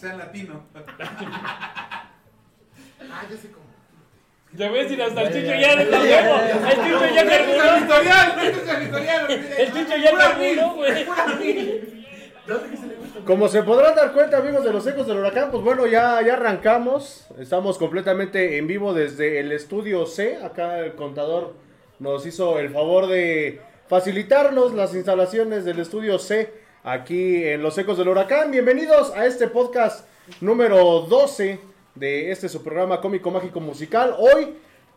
Tex-Mex, a que sean latino. Ah, ya sé cómo. Ya ves, y hasta el Chicho ya está huevo. El Chicho ya ¡Este es carburó. ¡Este es! El Chicho ya carburó, güey. Como se podrán dar cuenta, amigos de los ecos del huracán, pues bueno, ya, ya arrancamos. Estamos completamente en vivo desde el estudio C. Acá el contador nos hizo el favor de facilitarnos las instalaciones del estudio C aquí en los ecos del huracán. Bienvenidos a este podcast número 12 de este su programa cómico mágico musical. Hoy,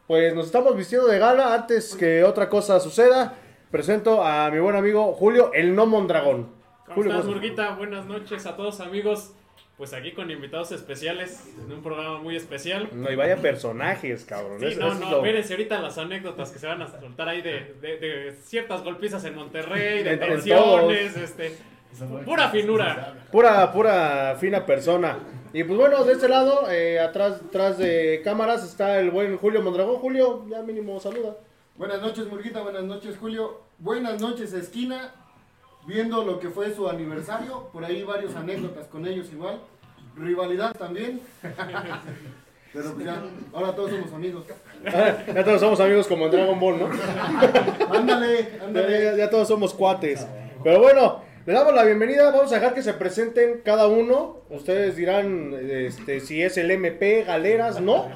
pues nos estamos vistiendo de gala. Antes que otra cosa suceda, presento a mi buen amigo Julio, el no Mondragón. ¿Cómo Julio, estás, ¿cómo Murguita? Buenas noches a todos, amigos. Pues aquí con invitados especiales, en un programa muy especial. No, y vaya personajes, cabrón. Sí, no, no, lo- espérense ahorita las anécdotas que se van a soltar ahí de, de- de ciertas golpizas en Monterrey, de en tensiones, este, pura finura. Pura, pura fina persona. Y pues bueno, de este lado, eh, atrás, atrás de cámaras, está el buen Julio Mondragón. Julio, ya mínimo saluda. Buenas noches, Murguita. Buenas noches, Julio. Buenas noches, Esquina. Viendo lo que fue su aniversario, por ahí varias anécdotas con ellos igual. Rivalidad también. Pero pues ya, ahora todos somos amigos. ya todos somos amigos como en Dragon Ball, ¿no? Ándale, Ya, ándale. ya- ya todos somos cuates. Pero bueno, le damos la bienvenida. Vamos a dejar que se presenten cada uno. Ustedes dirán este, si es el MP, Galeras, ¿no?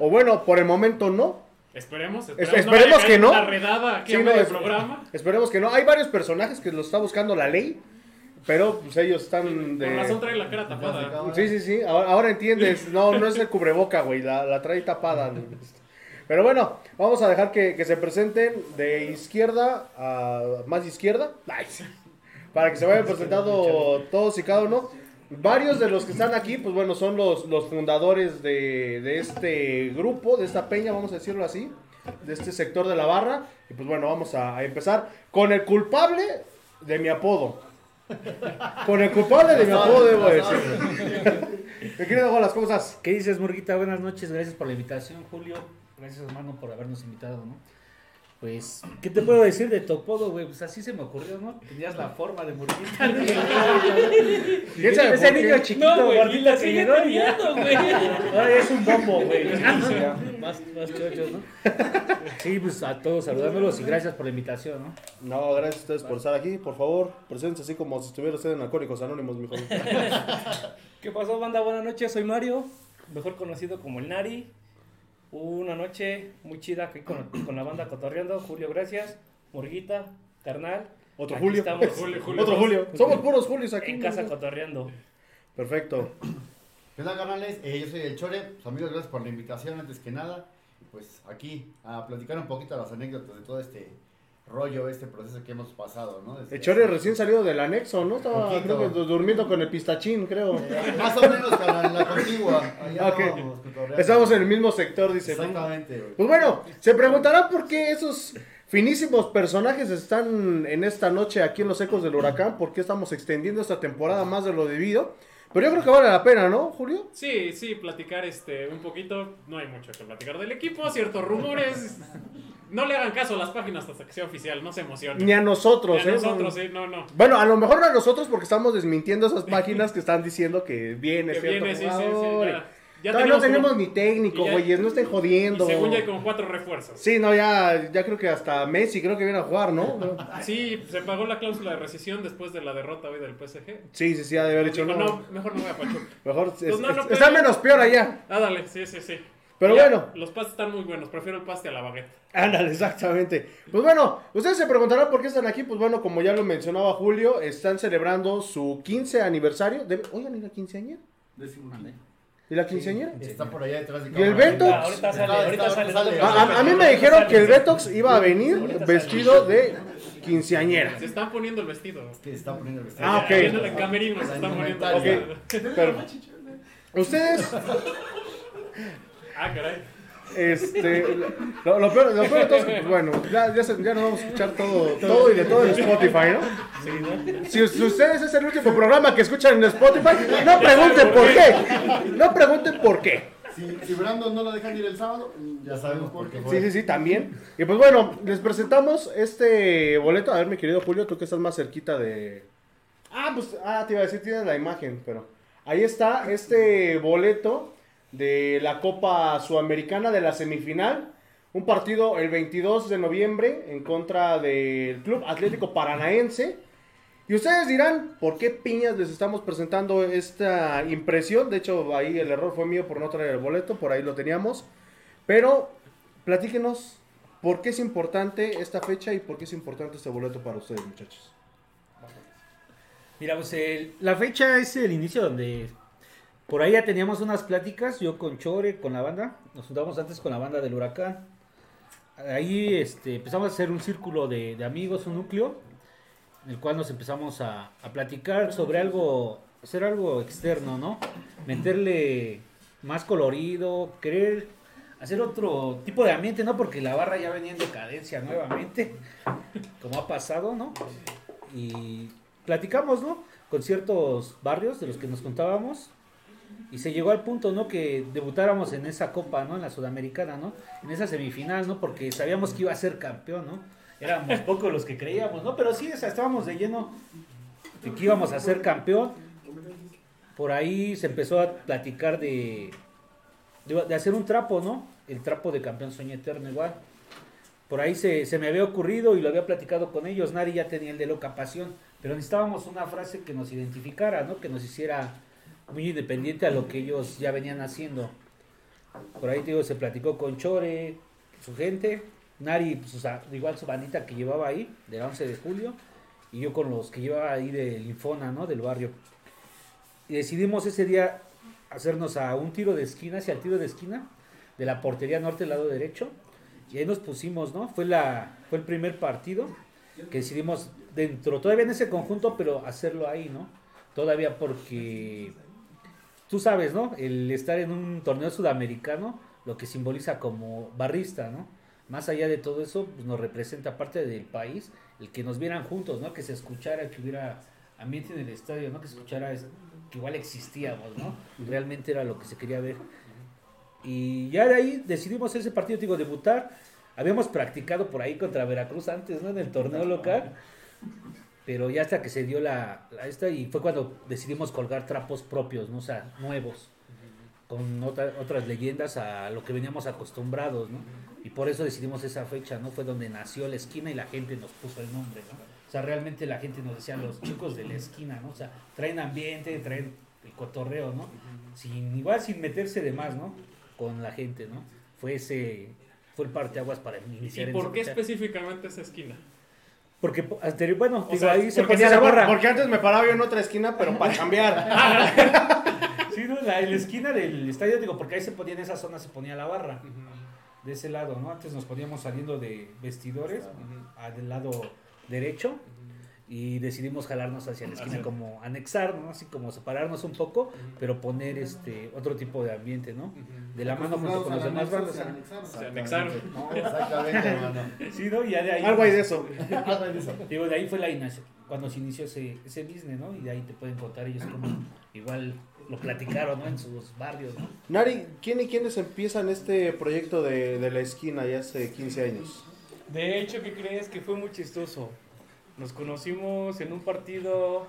O bueno, por el momento no. Esperemos, Es- esperemos, que no. Una redada aquí Sí, a no, medio es- programa. Esperemos que no. Hay varios personajes que lo está buscando la ley. Pero pues ellos están de... Con razón trae la cara tapada. Sí, sí, sí. Ahora, ahora entiendes. No, no es el cubreboca, güey. La, la trae tapada. Pero bueno, vamos a dejar que, que se presenten de izquierda a más izquierda. Sí. Para que se vayan presentando todos y cada uno. Varios de los que están aquí, pues bueno, son los, los fundadores de, de este grupo, de esta peña, vamos a decirlo así, de este sector de la barra. Y pues bueno, vamos a, a empezar con el culpable de mi apodo. Con el culpable de mi apodo, debo decir. Mi querido Golas, ¿cómo estás? ¿Qué dices, Murguita? Buenas noches, gracias por la invitación, Julio. Gracias, hermano, por habernos invitado, ¿no? Pues, ¿qué te puedo decir de tu apodo, güey? Pues así se me ocurrió, ¿no? Tenías la forma de Murguita. ¿no? ¿Quién sabe Ese niño chiquito, No, güey, la que sigue llegó teniendo, güey. Ahora es un bombo, güey. Más, más chochos, ¿no? Sí, pues a todos saludándolos y gracias por la invitación, ¿no? No, gracias a ustedes por estar aquí. Por favor, preséntense así como si estuviera usted en Alcohólicos Anónimos, mijo. ¿Qué pasó, banda? Buenas noches, soy Mario, mejor conocido como el Nari. Una noche muy chida aquí con, con la banda cotorreando. Julio, gracias. Murguita, carnal. Otro Aquí Julio. Estamos Julio, Julio. Otro Julio. Somos puros Julios aquí. en casa cotorreando. Perfecto. ¿Qué tal, canales? Eh, yo soy el Chore. Pues, amigos, gracias por la invitación antes que nada. Pues aquí a platicar un poquito las anécdotas de todo este rollo, este proceso que hemos pasado, ¿no? Desde El Chore hace- recién salido del anexo, ¿no? Estaba Poquito. creo que, durmiendo con el pistachín, creo. Eh, Más o menos, en la contigua. Allá Ok. estábamos cotorreando. Estamos en el mismo sector, dice. Exactamente, güey. Pues bueno, se preguntarán por qué esos finísimos personajes están en esta noche aquí en los ecos del huracán, por qué estamos extendiendo esta temporada más de lo debido. Pero yo creo que vale la pena, ¿no, Julio? Sí, sí, platicar este un poquito. No hay mucho que platicar del equipo, ciertos rumores. No le hagan caso a las páginas hasta que sea oficial, no se emocionen. Ni a nosotros, Ni a ¿eh? nosotros, sí, no, no. Bueno, a lo mejor no a nosotros porque estamos desmintiendo esas páginas que están diciendo que viene Que cierto viene, sí, sí, sí. jugador. Ya, ya Todavía no tenemos como- ni técnico, güeyes, no estén y jodiendo. según ya hay como cuatro refuerzos. Sí, no, ya, ya creo que hasta Messi creo que viene a jugar, ¿no? Sí, se pagó la cláusula de rescisión después de la derrota hoy del PSG. Sí, sí, sí, ha de haber dicho no. no, mejor no voy a Pachuca. Mejor es- Pues no, no está menos peor allá. Ah, dale, sí, sí, sí. Pero Ya, bueno. Los pastes están muy buenos, prefiero el paste a la baguette. Ándale, exactamente. Pues bueno, ustedes se preguntarán por qué están aquí. Pues bueno, como ya lo mencionaba Julio, están celebrando su 15 aniversario. Debe- Oigan, ¿y la quinceañera? ¿Y la quinceañera? Está por allá detrás de ¿Y el cámara. Beto? Ah, ahorita sale, ahorita sale. A, mí me dijeron que el Betox iba a venir vestido de quinceañera. Se están poniendo el vestido. Que está poniendo el vestido. Ah, ok. Viendo el camerino, se están poniendo el vestido. Ustedes, Ah, caray. este, lo, lo peor, lo peor de todo es que, bueno, ya, ya, se- ya nos vamos a escuchar todo, todo y de todo en Spotify, ¿no? Si, si ustedes es el último programa que escuchan en Spotify, no pregunten por qué. No pregunten por qué. Si, si Brandon no lo dejan ir el sábado, Ya sabemos por qué Sí, sí, sí, también. Y pues bueno, les presentamos este boleto. A ver, mi querido Julio, tú que estás más cerquita de... Ah, pues, ah, te iba a decir, tienes la imagen, pero... Ahí está este boleto de la Copa Sudamericana de la semifinal. Un partido el 22 de noviembre en contra del Club Atlético Paranaense. Y ustedes dirán, ¿por qué piñas les estamos presentando esta impresión? De hecho, ahí el error fue mío por no traer el boleto, por ahí lo teníamos. Pero platíquenos, ¿por qué es importante esta fecha y por qué es importante este boleto para ustedes, muchachos? Mira, pues la fecha es el inicio donde por ahí ya teníamos unas pláticas, yo con Chore, con la banda, nos juntamos antes con la banda del huracán. Ahí este, empezamos a hacer un círculo de, amigos, un núcleo, en el cual nos empezamos a, a platicar sobre algo, hacer algo externo, ¿no? Meterle más colorido, querer hacer otro tipo de ambiente, ¿no? Porque la barra ya venía en decadencia nuevamente, como ha pasado, ¿no? Y platicamos, ¿no? Con ciertos barrios de los que nos contábamos. Y se llegó al punto, ¿no? Que debutáramos en esa copa, ¿no? En la Sudamericana, ¿no? En esa semifinal, ¿no? Porque sabíamos que iba a ser campeón, ¿no? Éramos pocos los que creíamos, ¿no? Pero sí, estábamos de lleno de que íbamos a ser campeón. Por ahí se empezó a platicar de, de, hacer un trapo, ¿no? El trapo de campeón sueño eterno igual. Por ahí se, se me había ocurrido y lo había platicado con ellos. Nari ya tenía el de loca pasión. Pero necesitábamos una frase que nos identificara, ¿no? Que nos hiciera muy independiente a lo que ellos ya venían haciendo. Por ahí, te digo, se platicó con Chore, su gente. Nari, pues, igual su bandita que llevaba ahí, del 11 de julio. Y yo con los que llevaba ahí del Infona, ¿no? Del barrio. Y decidimos ese día hacernos a un tiro de esquina, hacia el tiro de esquina, de la portería norte, lado derecho. Y ahí nos pusimos, ¿no? Fue, la, fue el primer partido que decidimos dentro, todavía en ese conjunto, pero hacerlo ahí, ¿no? Todavía porque tú sabes, ¿no? El estar en un torneo sudamericano, lo que simboliza como barrista, ¿no? Más allá de todo eso, pues nos representa parte del país, el que nos vieran juntos, ¿no? Que se escuchara, que hubiera ambiente en el estadio, ¿no? Que se escuchara es- que igual existíamos, ¿no? Realmente era lo que se quería ver. Y ya de ahí decidimos ese partido, digo, debutar. Habíamos practicado por ahí contra Veracruz antes, ¿no? En el torneo local. Pero ya hasta que se dio la, la esta y fue cuando decidimos colgar trapos propios, ¿no? O sea, nuevos. Con otra- otras leyendas a lo que veníamos acostumbrados, ¿no? Y por eso decidimos esa fecha, ¿no? Fue donde nació la esquina y la gente nos puso el nombre, ¿no? O sea, realmente la gente nos decía, los chicos de la esquina, ¿no? O sea, traen ambiente, traen el cotorreo, ¿no? Sin, igual sin meterse de más, ¿no? Con la gente, ¿no? Fue ese, fue el parteaguas para iniciar ¿Y por qué fecha. específicamente esa esquina? Porque po- anterior, bueno, digo, sea, ahí se ponía se la barra. Porque antes me paraba yo en otra esquina, pero para cambiar. Sí, no, la, en la esquina del estadio, digo, porque ahí se ponía en esa zona, se ponía la barra. De ese lado, ¿no? Antes nos poníamos saliendo de vestidores, a- del lado derecho, y decidimos jalarnos hacia la esquina, como anexar, ¿no? Así como separarnos un poco, pero poner este otro tipo de ambiente, ¿no? De la mano junto con las demás bandas. Se anexaron. Exactamente, hermano. Sí, ¿no? Y ya de ahí. Algo hay de eso. Algo de eso. Digo, de ahí fue la cuando se inició ese, ese business, ¿no? Y de ahí te pueden contar ellos como igual lo platicaron, ¿no? En sus barrios, ¿no? Nari, ¿quién y quiénes empiezan este proyecto de, de la esquina ya hace 15 años? De hecho, ¿qué crees? Que fue muy chistoso. Nos conocimos en un partido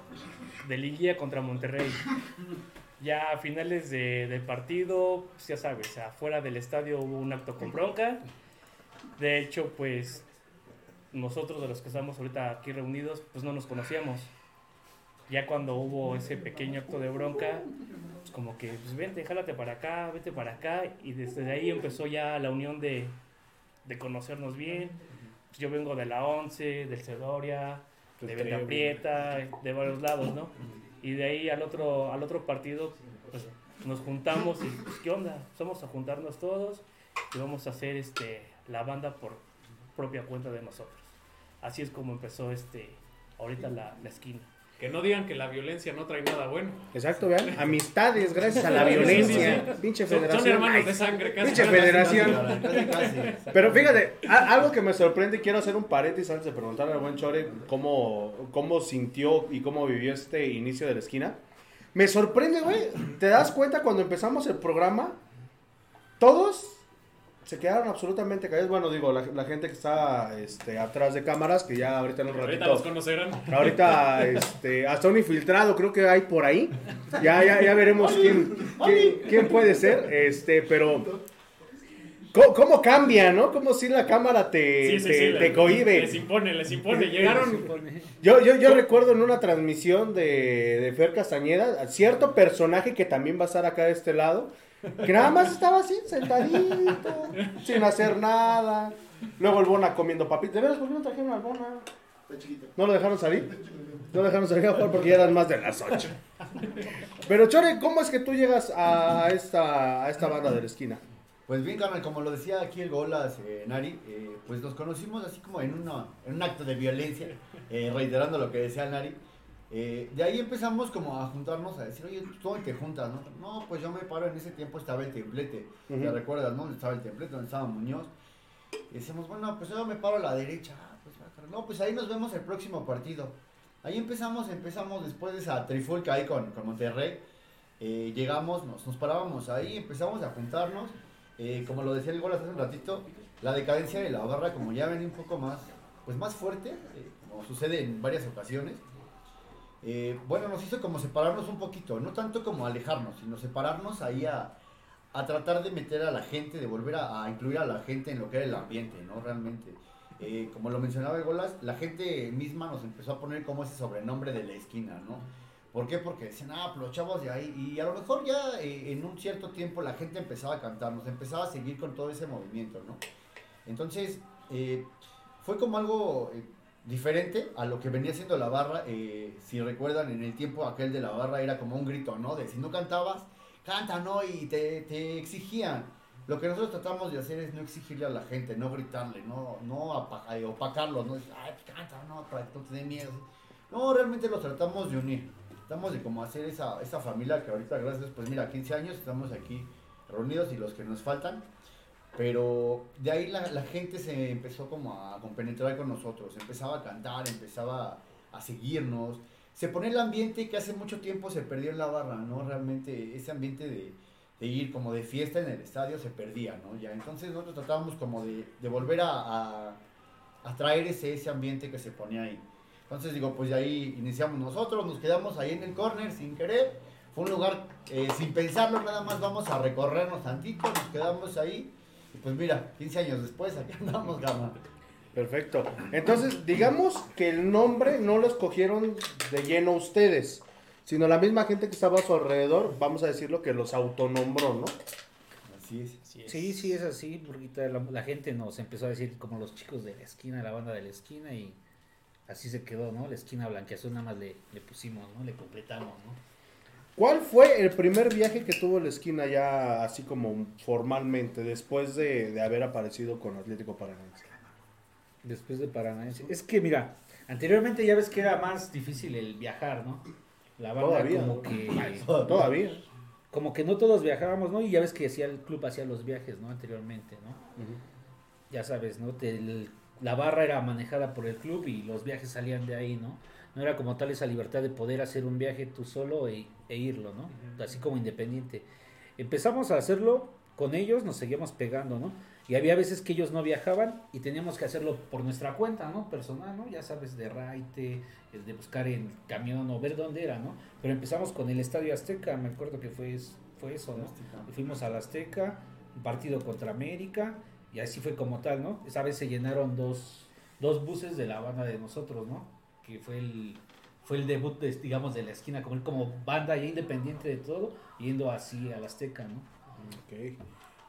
de liguilla contra Monterrey. Ya a finales de- del partido, pues ya sabes, afuera del estadio hubo un acto con bronca. De hecho, pues nosotros de los que estamos ahorita aquí reunidos, pues no nos conocíamos. Ya cuando hubo ese pequeño acto de bronca, pues como que, pues vente, jálate para acá, vete para acá. Y desde ahí empezó ya la unión de, de conocernos bien. Yo vengo de la 11, del Cedoria, de Venta Prieta, de varios lados, ¿no? Y de ahí al otro, al otro partido, pues nos juntamos y, pues, ¿qué onda? Vamos a juntarnos todos y vamos a hacer este, la banda por propia cuenta de nosotros. Así es como empezó este, ahorita la, la esquina. Que no digan que la violencia no trae nada bueno. Exacto, vean. Amistades gracias a la Sí, sí, violencia. sí. Pinche Son, son federación. hermanos Ay, de sangre, casi. Pinche casi. federación. Casi, casi. Pero fíjate, a- algo que me sorprende, quiero hacer un paréntesis antes de preguntarle al buen Chore cómo, cómo sintió y cómo vivió este inicio de la esquina. Me sorprende, güey. ¿Te das cuenta cuando empezamos el programa? Todos se quedaron absolutamente callados. Bueno, digo, la, la gente que está este, atrás de cámaras, que ya ahorita en un Ahorita los ratito. conocerán. Ahorita, este, hasta un infiltrado creo que hay por ahí. Ya, ya, ya veremos quién, quién, quién puede ser. Este, pero. ¿Cómo, cómo cambia, no? Como si la cámara te, Sí, sí, te, sí. te les- impone, les impone. Llegaron. Yo, yo, yo recuerdo en una transmisión de, de Fer Castañeda, a cierto personaje que también va a estar acá de este lado, que nada más estaba así, sentadito, sin hacer nada. Luego el Bona comiendo papitas. ¿De veras por qué no trajeron al Bona? ¿No lo dejaron salir? No lo dejaron salir a jugar porque ya eran más de las 8. Pero Chore, ¿cómo es que tú llegas a esta, a esta banda de la esquina? Pues bien, carnal, como lo decía aquí el Golas, eh, Nari, eh, pues nos conocimos así como en, una, en un acto de violencia, eh, reiterando lo que decía Nari. Eh, de ahí empezamos como a juntarnos, a decir, oye, ¿tú te juntas? No? no, pues yo me paro, en ese tiempo estaba el templete, ¿te recuerdas, no? Estaba el templete, donde estaba Muñoz. Y decíamos, bueno, pues yo me paro a la derecha. Ah, pues, no, pues ahí nos vemos el próximo partido. Ahí empezamos, empezamos después de esa trifulca ahí con, con Monterrey. Eh, llegamos, nos, nos parábamos ahí, empezamos a juntarnos. Eh, como lo decía el Golas hace un ratito, la decadencia de la barra, como ya venía un poco más, pues más fuerte, como sucede en varias ocasiones, eh, bueno, nos hizo como separarnos un poquito, no tanto como alejarnos, sino separarnos ahí a, a tratar de meter a la gente, de volver a, incluir a la gente en lo que era el ambiente, ¿no? Realmente. Eh, como lo mencionaba Golas, la gente misma nos empezó a poner como ese sobrenombre de la esquina, ¿no? ¿Por qué? Porque decían, ah, pues los chavos de ahí. Y a lo mejor ya eh, en un cierto tiempo la gente empezaba a cantarnos, empezaba a seguir con todo ese movimiento, ¿no? Entonces, fue como algo diferente a lo que venía siendo la barra. eh, si recuerdan, en el tiempo aquel de la barra era como un grito, ¿no? De si no cantabas, canta, ¿no? Y te, te exigían. Lo que nosotros tratamos de hacer es no exigirle a la gente, no gritarle, no, no eh, opacarlos, no decir, ay, pues canta, no, para que no te dé miedo. No, realmente los tratamos de unir. Tratamos de como hacer esa, esa familia que ahorita, gracias, pues mira, 15 años estamos aquí reunidos y los que nos faltan. Pero de ahí la, la gente se empezó como a compenetrar con nosotros, empezaba a cantar, empezaba a seguirnos. Se pone el ambiente que hace mucho tiempo se perdió en la barra, ¿no? Realmente ese ambiente de, de ir como de fiesta en el estadio se perdía, ¿no? Ya, entonces nosotros tratábamos como de, de volver a, a, a traer ese, ese ambiente que se ponía ahí. Entonces digo, pues de ahí iniciamos nosotros, nos quedamos ahí en el corner sin querer. Fue un lugar eh, sin pensarlo, nada más vamos a recorrernos tantito, nos quedamos ahí. Y pues mira, 15 años después, aquí andamos, gama. Perfecto. Entonces, digamos que el nombre no lo escogieron de lleno ustedes, sino la misma gente que estaba a su alrededor, vamos a decirlo, que los autonombró, ¿no? Así es. Sí, sí, es así, porque la, la gente nos empezó a decir como los chicos de la esquina, la banda de la esquina, y así se quedó, ¿no? La esquina blanqueazul nada más le, le pusimos, ¿no? Le completamos, ¿no? ¿Cuál fue el primer viaje que tuvo la esquina ya así como formalmente, después de, de haber aparecido con Atlético Paranaense? Después de Paranaense. Es que, mira, anteriormente ya ves que era más difícil el viajar, ¿no? La banda Todavía. como que... Todavía. Como que no todos viajábamos, ¿no? Y ya ves que hacía el club hacía los viajes, ¿no? Anteriormente, ¿no? ya sabes, ¿no? Te- el- la barra era manejada por el club y los viajes salían de ahí, ¿no? No era como tal esa libertad de poder hacer un viaje tú solo e, e irlo, ¿no? Así como independiente. Empezamos a hacerlo con ellos, nos seguíamos pegando, ¿no? Y había veces que ellos no viajaban y teníamos que hacerlo por nuestra cuenta, ¿no? Personal, ¿no? Ya sabes, de raite, de buscar en camión o ver dónde era, ¿no? Pero empezamos con el Estadio Azteca, me acuerdo que fue, fue eso, ¿no? Y fuimos al Azteca, un partido contra América, y así fue como tal, ¿no? Esa vez se llenaron dos, dos buses de la banda de nosotros, ¿no? Que fue el, fue el debut, de, digamos, de la esquina, como, como banda ya independiente de todo, yendo así al Azteca, ¿no? Ok.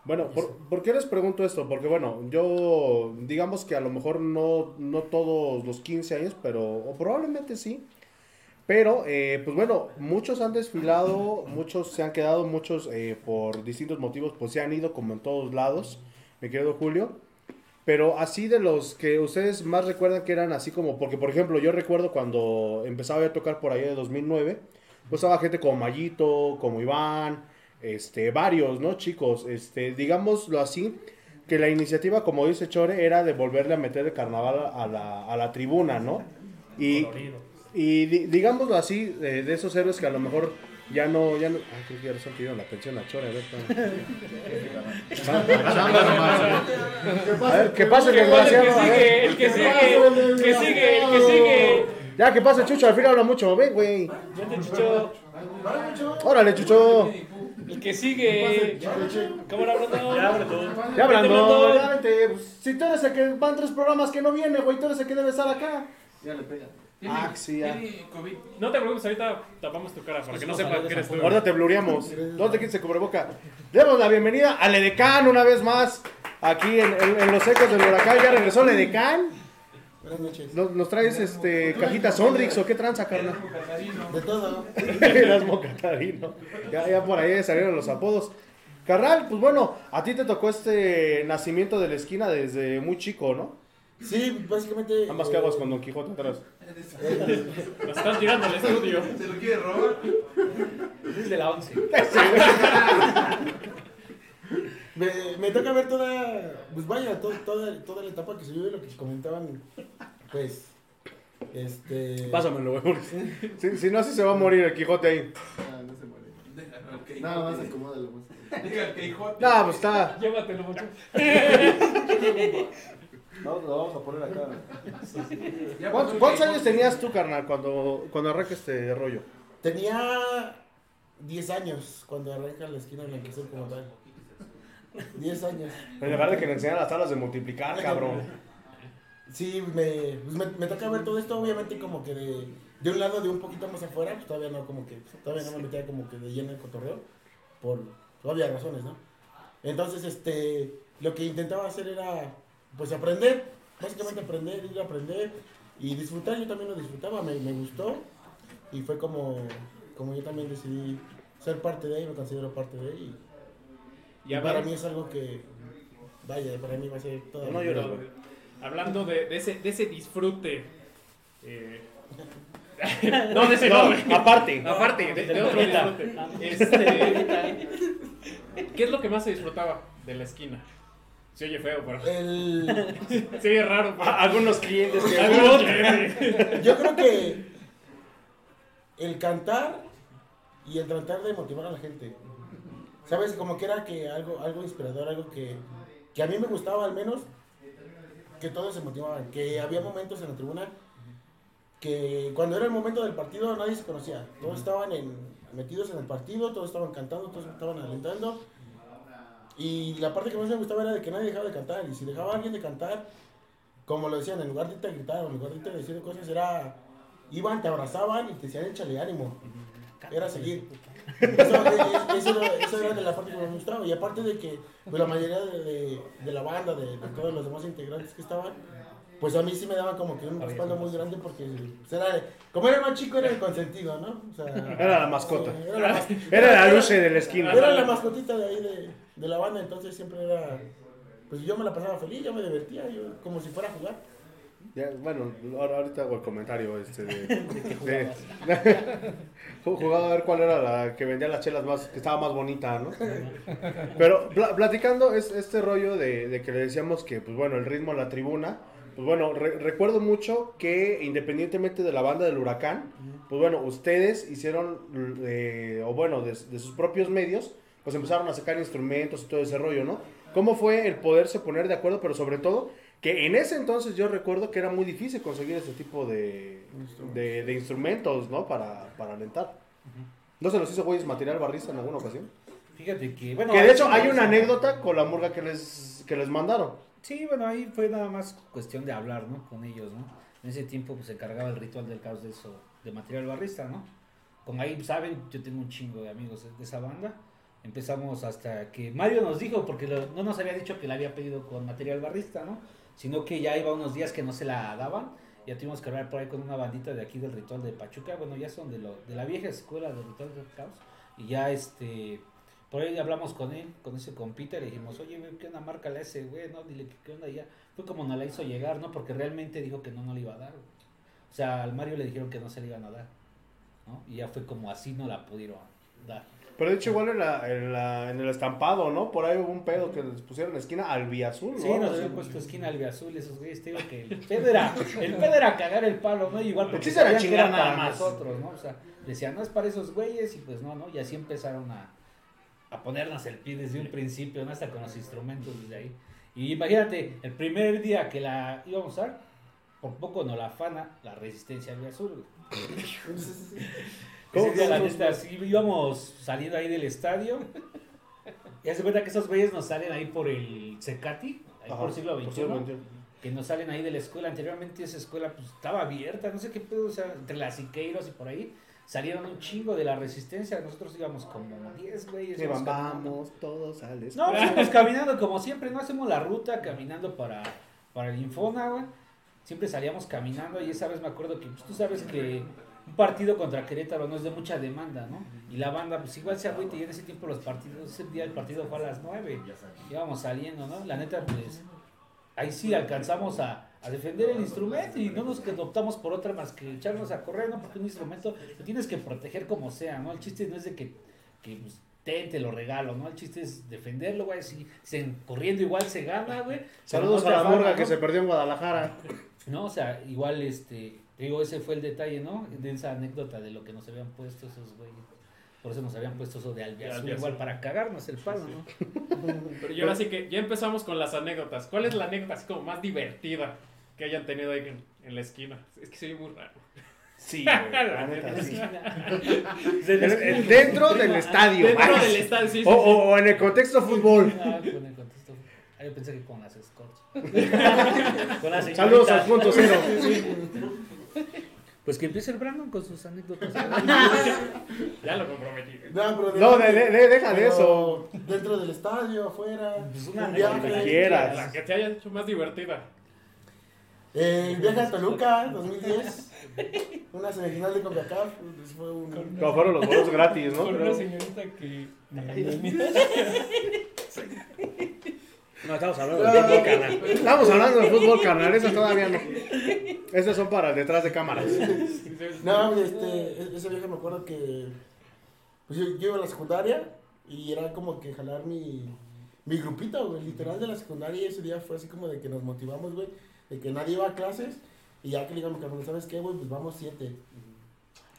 Bueno, ¿por, por qué les pregunto esto? Porque bueno, yo digamos que a lo mejor no, no todos los 15 años, pero o probablemente sí. Pero, eh, pues bueno, muchos han desfilado, muchos se han quedado, muchos eh, por distintos motivos, pues se han ido como en todos lados, mi querido Julio. Pero así de los que ustedes más recuerdan que eran así como, porque por ejemplo yo recuerdo cuando empezaba a tocar por ahí de 2009, pues estaba gente como Mayito, como Iván, este, varios, ¿no? Chicos, este, digámoslo así, que la iniciativa, como dice Chore, era de volverle a meter el carnaval a la, a la tribuna, ¿no? Y, y di- digámoslo así, de, de esos héroes que a lo mejor ya no, ya no. Ay, creo que ya le están pidiendo la pensión a Chore, a ver. ¿Qué A ver, que pase el desgraciado. el que sigue, el que sigue, el que sigue, el que sigue. Ya, que pase Chucho, al fin habla mucho. Ven, güey. Vente, Chucho. Órale, Chucho. El que sigue. Cámara, Brandon. Ya, Brandon, Brandon. ya vente. Pues, Si tú eres el que van tres programas que no viene, güey, tú eres el que debe estar acá. Ya le pega. Ah, sí, ya. Tiene COVID. No te preocupes, ahorita tapamos tu cara para que no sepan que eres tú. Ahorita te blureamos. No te quites el cubreboca. Demos la bienvenida al Edecán una vez más. Aquí en, en- en los ecos del huracán. Ya regresó el Edecán. Buenas noches. ¿Nos, nos traes este cajita Sonrix o qué tranza, carnal? De todo. Erasmo Catarino. Ya, ya por ahí salieron los apodos. Carnal, pues bueno, a ti te tocó este nacimiento de la esquina desde muy chico, ¿no? Sí, básicamente. Ambas que eh, aguas con Don Quijote atrás. Nos están tirando al estudio. ¿Se lo quiere robar? Es de la 11. Me, me toca ver toda. Pues vaya, to- toda, toda la etapa que se vive, lo que comentaban. Pues. Este. Pásamelo, güey. porque Si, si no, así se va a morir el Quijote ahí. Ah, no se muere. Déjalo al Quijote. Nada más acomódalo. más. Deja al Quijote. No, pues está. Llévatelo, mucho. No, lo vamos a poner acá. ¿Cuántos, cuántos el años tenías tú, carnal, cuando, cuando arranca este rollo? Tenía 10 años cuando arranca la esquina Blanquizul como tal. 10 años. En lugar de que le enseñan las tablas de multiplicar, cabrón. Sí, me, pues me, me toca ver todo esto, obviamente, como que de, de un lado, de un poquito más afuera, pues todavía no, como que, todavía no me metía como que de lleno en cotorreo, por obvias razones, ¿no? Entonces, este, lo que intentaba hacer era, pues aprender, básicamente aprender, ir a aprender y disfrutar, yo también lo disfrutaba, me, me gustó y fue como, como yo también decidí ser parte de ahí, me considero parte de ahí y, Y para mí es algo que, vaya, para mí va a ser toda No güey. hablando de, de ese, de ese disfrute. eh, no, de ese no, güey. aparte. Aparte, de, de otro disfrute. Este, ¿Qué es lo que más se disfrutaba de la esquina? Se oye feo, pero. El, Se oye raro, pero. Algunos clientes que... Algunos que- Yo creo que el cantar y el tratar de motivar a la gente. ¿Sabes? Como que era que algo, algo inspirador, algo que, que a mí me gustaba al menos, que todos se motivaban. Que había momentos en la tribuna que cuando era el momento del partido nadie se conocía. Todos estaban en- metidos en el partido, todos estaban cantando, todos estaban alentando. Y la parte que más me gustaba era de que nadie dejaba de cantar. Y si dejaba a alguien de cantar, como lo decían, en lugar de irte a gritar o en lugar de irte a decir cosas, era. Iban, te abrazaban y te decían échale ánimo. Era seguir. Eso, eso era- eso era de la parte que me gustaba. Y aparte de que pues, la mayoría de, de- de la banda, de, de todos los demás integrantes que estaban, pues a mí sí me daban como que un respaldo muy grande porque pues, era, como era más chico era el consentido, ¿no? O sea, Era la mascota. sí, era, la, mas- Era la luce de la esquina. era la mascotita de ahí de, de la banda, entonces siempre era. Pues yo me la pasaba feliz, yo me divertía, yo, como si fuera a jugar. Ya, bueno, ahora- ahorita hago el comentario este de, de- jugaba a ver cuál era la que vendía las chelas más que estaba más bonita, ¿no? Pero pla- platicando es este rollo de, de que le decíamos que pues bueno, el ritmo a la tribuna, pues bueno, re- recuerdo mucho que independientemente de la banda del huracán, pues bueno, ustedes hicieron eh, o bueno, de, de sus propios medios, pues empezaron a sacar instrumentos y todo ese rollo, ¿no? ¿Cómo fue el poderse poner de acuerdo, pero sobre todo que en ese entonces yo recuerdo que era muy difícil conseguir ese tipo de, de, de instrumentos, ¿no? Para, para alentar. ¿No se los hizo güeyes material barrista en alguna ocasión? Fíjate que, bueno. que de hecho hay una anécdota con la murga que les, que les mandaron. Sí, bueno, ahí fue nada más cuestión de hablar, ¿no? Con ellos, ¿no? En ese tiempo pues se encargaba el ritual del caos de eso, de material barrista, ¿no? Con ahí, saben, yo tengo un chingo de amigos de esa banda. Empezamos hasta que Mario nos dijo, porque no nos había dicho que le había pedido con material barrista, ¿no? Sino que ya iba unos días que no se la daban. Ya tuvimos que hablar por ahí con una bandita de aquí del ritual de Pachuca. Bueno, ya son de, lo, de la vieja escuela del ritual del caos. Y ya este, por ahí hablamos con él, con ese compita, le dijimos, oye, ¿qué onda? Márcala ese, güey, ¿no? Dile, ¿qué, onda? Ya fue como nos la hizo llegar, ¿no? Porque realmente dijo que no, no le iba a dar. O sea, al Mario le dijeron que no se le iban a dar, ¿no? Y ya fue como así no la pudieron dar. Pero de hecho, igual en, la, en, la, en el estampado, ¿no? Por ahí hubo un pedo que les pusieron esquina albiazul, Sí, ¿no? nos Así. habían puesto esquina albiazul esos güeyes. Te digo que el pedo era, el pedo era cagar el palo, ¿no? Igual porque chiste era que para más. nosotros, ¿no? O sea, decían, no es para esos güeyes y pues no, ¿no? Y así empezaron a, a ponernos el pie desde un principio, ¿no? Hasta con los instrumentos desde ahí. Y imagínate, el primer día que la íbamos a usar, por poco no la afana la resistencia albiazul, güey. ¿Cómo Ese día, la neta, sí, íbamos saliendo ahí del estadio. Y hace cuenta que esos güeyes nos salen ahí por el Cecati, ahí Ajá, por XXI. siglo XXI. Que nos salen ahí de la escuela. Anteriormente esa escuela pues estaba abierta, no sé qué pedo, o sea, entre las Siqueiros y por ahí. Salieron un chingo de la resistencia. Nosotros íbamos como 10 güeyes. Que vamos todos al No, pues, íbamos caminando como siempre, no hacemos la ruta caminando para, para el Infona, güey. Siempre salíamos caminando y esa vez me acuerdo que pues, tú sabes que un partido contra Querétaro no es de mucha demanda, ¿no? Y la banda, pues igual se agüita y en ese tiempo los partidos, ese día el partido fue a las 9, íbamos saliendo, ¿no? La neta, pues ahí sí alcanzamos a, a defender el instrumento y no nos que optamos por otra más que echarnos a correr, ¿no? Porque un instrumento lo tienes que proteger como sea, ¿no? El chiste no es de que, que pues, ten, te lo regalo, ¿no? El chiste es defenderlo, güey. Si, si corriendo igual se gana, güey. Saludos a te la morga ¿no? que se perdió en Guadalajara. No, o sea, igual, este, te digo, ese fue el detalle, ¿no? De esa anécdota de lo que nos habían puesto esos güeyes. Por eso nos habían puesto eso de albiazul, igual para cagarnos el palo, ¿no? Pero y ahora sí que ya empezamos con las anécdotas. ¿Cuál es la anécdota así como más divertida que hayan tenido ahí en, en la esquina? Es que soy muy raro. Sí, güey, la neta, sí. Dentro del estadio. Dentro del estadio, sí, sí, O, sí. o- o en el contexto fútbol. Ah, con el contexto. Ah, yo pensé que con las escorts. Saludos al punto cero. Pues que empiece el Brandon con sus anécdotas. Ya lo comprometí. No, pero No, de- de- de- deja de eso. Dentro del estadio, afuera, Pues una un anécdota viaje. que quieras. La que te haya hecho más divertida. Eh, el viaje a Toluca, 2010. Una semifinal de CONCACAF. pues, Fue un... Como fueron los bolos gratis, ¿no? Con Pero- una señorita que. No, estamos hablando de fútbol, carnal. Estamos hablando de fútbol, carnal. Esas todavía no. Esas son para detrás de cámaras. No, este, e- ese viaje me acuerdo que pues yo, yo iba a la secundaria y era como que jalar mi, mi grupito, güey, literal de la secundaria y ese día fue así como de que nos motivamos, güey, de que nadie iba a clases y ya que le mi carnal, ¿sabes qué, güey? Pues vamos siete.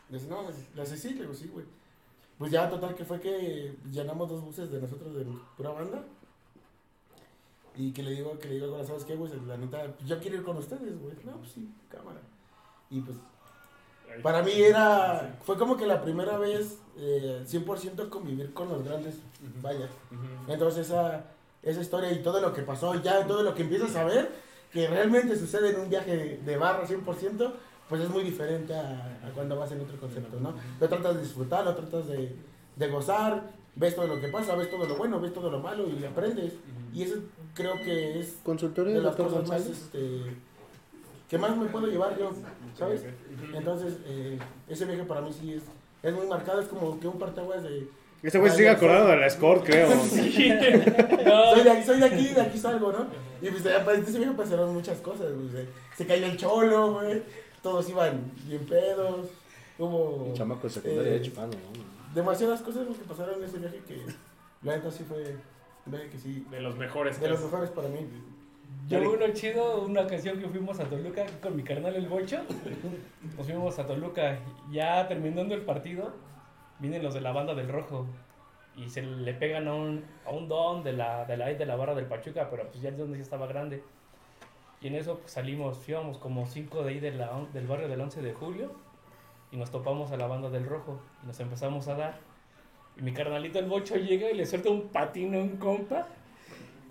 Le dice, no, le dice, sí, le digo, sí, güey. Pues ya total que fue que llenamos dos buses de nosotros de pura banda. Y que le digo, que le digo, ¿sabes qué, güey? La neta, yo quiero ir con ustedes, güey. No, pues sí, cámara. Y pues para mí era, fue como que la primera vez eh, 100% convivir con los grandes, vaya. Entonces esa, esa historia y todo lo que pasó, ya todo lo que empiezas a ver, que realmente sucede en un viaje de barra 100%, pues es muy diferente a, a cuando vas en otro concepto, ¿no? Lo tratas de disfrutar, lo tratas de, de gozar, ves todo lo que pasa, ves todo lo bueno, ves todo lo malo y aprendes. Y eso creo que es Consultorio de de las cosas más, este, que más me puedo llevar yo, ¿sabes? Entonces, eh, ese viaje para mí sí es, es muy marcado, es como que un parteaguas de... Este güey se sigue acordando de la Escort, creo. Soy de, aquí, soy de aquí, de aquí salgo, ¿no? Y pues ya, pues, ese viaje pasaron muchas cosas. Se, se cayó el cholo, güey. Todos iban bien pedos. Hubo Chamaco de secundaria, secundaria eh, chupando, ¿no? Demasiadas cosas que pasaron en ese viaje que la neta sí fue un viaje que sí, De los mejores. de los mejores para mí. Yo uno chido, una ocasión que fuimos a Toluca con mi carnal el Bocho. Nos fuimos a Toluca. Ya terminando el partido, vienen los de la banda del Rojo. Y se le pegan a un, a un don de la, de la de la barra del Pachuca, pero pues ya el don ya estaba grande. Y en eso pues, salimos, íbamos como cinco de ahí de la del barrio del 11 de julio. Y nos topamos a la banda del Rojo. Y nos empezamos a dar. Y mi carnalito el Bocho llega y le suelta un patino a un compa.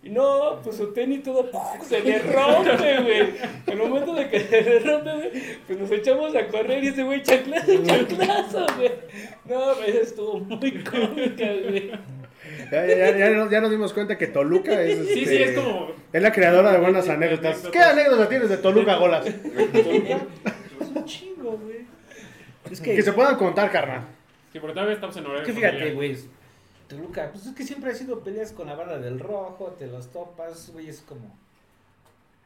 Y no, pues su tenis todo se le rompe, güey. El momento de que se le rompe, güey, pues nos echamos a correr y ese güey chanclazo, chanclazo, güey. No, güey, estuvo muy cómica, güey. Ya, ya, ya, ya nos- ya nos dimos cuenta que Toluca es. Sí, este, sí, es como. Es la creadora de buenas anécdotas. anécdotas. ¿Qué anécdota tienes de Toluca, Golas? Es un chingo, güey. Es que, Que se puedan contar, carnal. Sí, porque todavía estamos en es horario. que fíjate, güey. Toluca, pues es que siempre ha sido peleas con la barra del rojo, te los topas, güey, es como.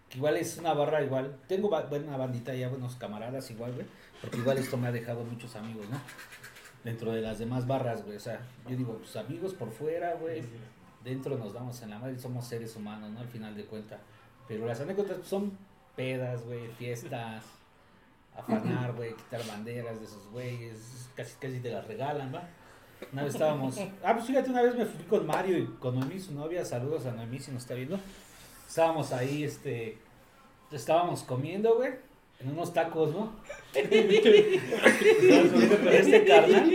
que igual es una barra igual. Tengo ba- buena bandita ya, buenos camaradas igual, güey. Porque igual esto me ha dejado muchos amigos, ¿no? dentro de las demás barras, güey. O sea, yo digo, pues amigos por fuera, güey. Dentro nos damos en la madre, somos seres humanos, ¿no? Al final de cuentas. Pero las anécdotas pues, son pedas, güey, fiestas, afanar, güey, quitar banderas de esos güeyes, casi casi te las regalan, ¿va? Una vez estábamos, ah, pues fíjate, una vez me fui con Mario y con Noemí, su novia, saludos a Noemí si nos está viendo. Estábamos ahí, este, estábamos comiendo, güey, en unos tacos, ¿no? Estábamos comiendo con este carnal.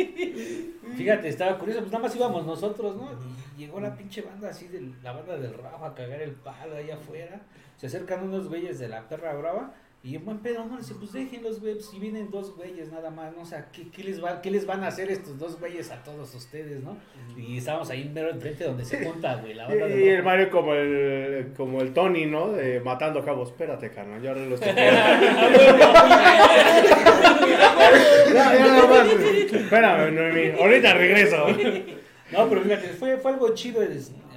Fíjate, estaba curioso, pues nada más íbamos nosotros, ¿no? Y llegó la pinche banda así, de la banda del Rafa a cagar el palo allá afuera. Se acercan unos güeyes de la perra brava. Y en buen pedo, no, le dice, pues déjenlos, güey, pues, si vienen dos güeyes nada más, ¿no? O sea, ¿qué, qué les va, ¿qué les van a hacer estos dos güeyes a todos ustedes, no? Y estábamos ahí mero enfrente donde se junta, güey, la banda Y, del y el. Mario como el, como el Tony, ¿no? De matando cabos. Espérate, carnal, yo ahora los tengo. ya, ya, nada más. Espérame, Noemí. Ahorita regreso. No, pero fíjate, fue, fue algo chido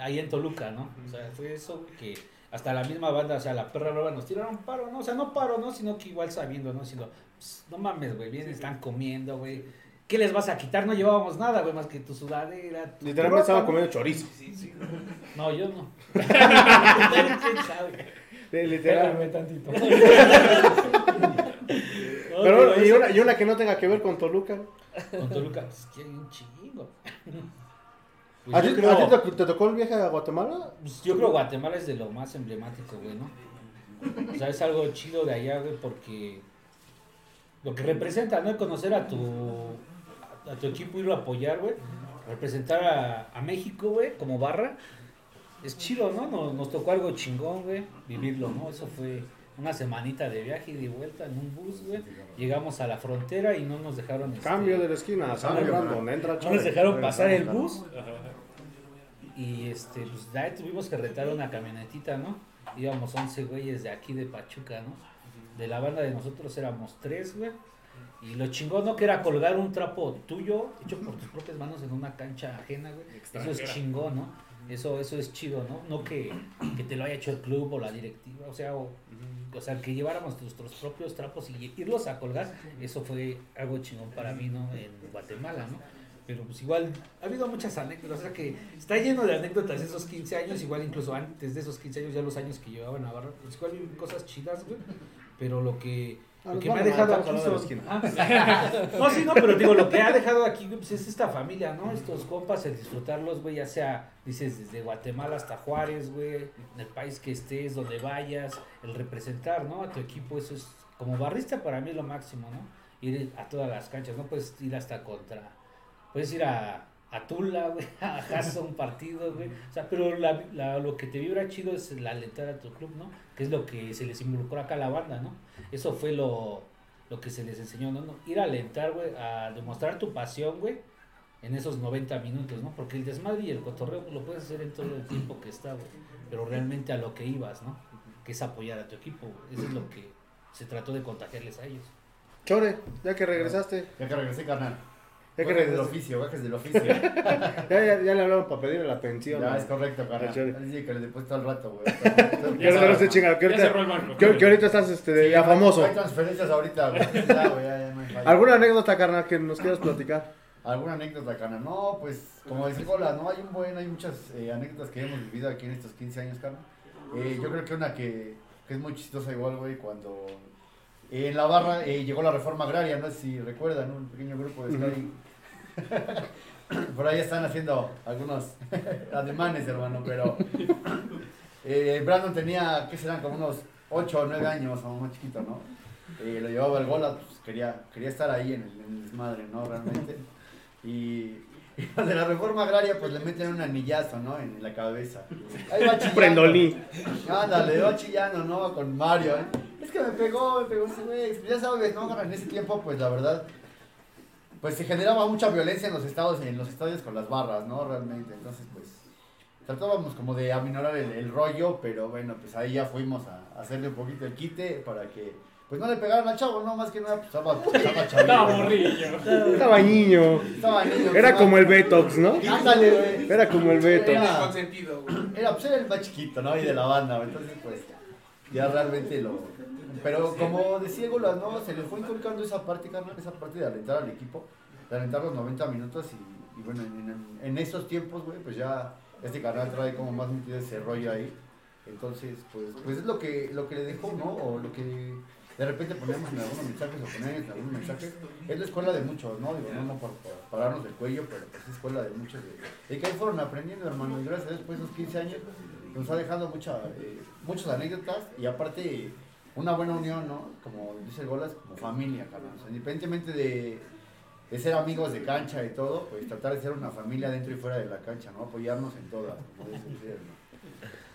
ahí en Toluca, ¿no? O sea, fue eso que hasta la misma banda, o sea, la perra brava nos tiraron paro, ¿no? O sea, no paro, ¿no? Sino que igual sabiendo, ¿no? Sino, pues, no mames, güey, vienen, están comiendo, güey. ¿Qué les vas a quitar? No llevábamos nada, güey, más que tu sudadera. tu Literalmente estaba ¿no? comiendo chorizo. No, yo no. ¿Quién sabe? Sí, Literal. Pégame tantito. No, Pero, y una, y una que no tenga que ver con Toluca. Con Toluca, pues que hay un chingo. Pues ¿A ti, creo- a ti te, tocó el viaje a Guatemala? Pues yo creo Guatemala es de lo más emblemático, güey, ¿no? O sea, es algo chido de allá, güey, porque lo que representa, ¿no? Conocer a tu, a tu equipo, irlo a apoyar, güey. Representar a, a México, güey, como barra. Es chido, ¿no? Nos, nos tocó algo chingón, güey, vivirlo, ¿no? Eso fue una semanita de viaje y de vuelta en un bus, güey. Llegamos a la frontera y no nos dejaron... este, Cambio de la esquina, sale Cambio, Brandon, entra No nos dejaron pasar el bus. Y este, pues ya tuvimos que retar una camionetita, ¿no? Íbamos 11 güeyes de aquí de Pachuca, ¿no? De la banda de nosotros éramos tres, güey. Y lo chingón, ¿no? Que era colgar un trapo tuyo, hecho por tus propias manos en una cancha ajena, güey. Eso es chingón, ¿no? Eso, eso es chido, ¿no? No que, que te lo haya hecho el club o la directiva, o sea, o, o sea, que lleváramos nuestros propios trapos y irlos a colgar, eso fue algo chingón para mí, ¿no? En Guatemala, ¿no? Pero pues igual, ha habido muchas anécdotas, o sea que está lleno de anécdotas esos 15 años, igual incluso antes de esos 15 años, ya los años que llevaba Navarra, pues igual cosas chidas, güey, pero lo que, lo que me ha dejado aquí son- Ah, no, sí, no, pero digo, lo que ha dejado aquí, pues es esta familia, ¿no? Estos compas, el disfrutarlos, güey, ya sea, dices, desde Guatemala hasta Juárez, güey, en el país que estés, donde vayas, el representar, ¿no? A tu equipo, eso es, como barrista para mí es lo máximo, ¿no? Ir a todas las canchas, no puedes ir hasta contra, puedes ir a, a Tula, güey, a Jaso un partido, güey, o sea, pero la, la- lo que te vibra chido es el alentar a tu club, ¿no? Que es lo que se les involucró acá a la banda, ¿no? Eso fue lo, lo que se les enseñó, ¿no? No, Ir a alentar, güey, a demostrar tu pasión, güey, en esos 90 minutos, ¿no? Porque el desmadre y el cotorreo pues, lo puedes hacer en todo el tiempo que está, güey. Pero realmente a lo que ibas, ¿no? Que es apoyar a tu equipo, güey. Eso es lo que se trató de contagiarles a ellos. Chore, ya que regresaste. Ya que regresé, carnal. Gajes del oficio, gajes del oficio. Ya, ya, ya le hablaron para pedirle la pensión. ya ¿no? es correcto, carnal. Dice que le deposito al rato, güey. Que no esté chingado, que Ya cerró ahorita, el banco. que, que ahorita estás este, ya famoso. Hay transferencias ahorita, güey. Ya, güey, ya, ya no hay falla. ¿Alguna anécdota, carnal, que nos quieras platicar? ¿Alguna anécdota, carnal? No, pues, como decía Gola, no hay un buen, hay muchas eh, anécdotas que hemos vivido aquí en estos 15 años, carnal. Eh, yo creo que una que, que es muy chistosa igual, güey, cuando eh, en la barra eh, llegó la reforma agraria, no sé si recuerdan, un pequeño grupo de Sky. Por ahí están haciendo algunos ademanes, hermano, pero eh, Brandon tenía, ¿qué serán? Como unos 8 o 9 años, o más chiquito, ¿no? Eh, lo llevaba el Gola, pues quería, quería estar ahí en el, en el desmadre, ¿no? Realmente. Y, y los de la reforma agraria, pues le meten un anillazo, ¿no? En, la cabeza. Ahí va chillando. Prendolí. Ándale, va chillando, ¿no? Con Mario, ¿eh? Es que me pegó, me pegó ese güey. Ya sabes, ¿no? En ese tiempo, pues la verdad, pues se generaba mucha violencia en los estados, en los estadios con las barras, ¿no? Realmente. Entonces, pues, tratábamos como de aminorar el, el rollo, pero bueno, pues ahí ya fuimos a, a hacerle un poquito el quite para que, pues no le pegaran al chavo, ¿no? Más que nada, pues estaba, estaba chavito. Estaba morrillo. Estaba niño. Estaba niño, Era como el Betox, ¿no? Ándale, güey. Era como el Betox. Era- consentido, güey. Era, pues era el más chiquito, ¿no? Y de la banda, entonces pues ya realmente lo... Pero como decía Golas, ¿no? Se le fue inculcando esa parte, carnal, esa parte de alentar al equipo. de alentar los 90 minutos y, y bueno, en, en, estos tiempos, güey, pues ya este canal trae como más metido ese rollo ahí. Entonces, pues, pues es lo que, lo que le dejó, ¿no? O lo que de repente ponemos en algunos mensajes o ponen en algunos mensajes. Es la escuela de muchos, ¿no? Digo, no, no por, pararnos del cuello, pero pues es escuela de muchos. De que ahí fueron aprendiendo, hermano. Y gracias a Dios, de esos 15 años, nos ha dejado mucha, eh, muchas anécdotas y aparte una buena unión, ¿no? Como dice el Golas, como familia, cabrón. Independientemente de, ser amigos de cancha y todo, pues tratar de ser una familia dentro y fuera de la cancha, ¿no? Apoyarnos en todas.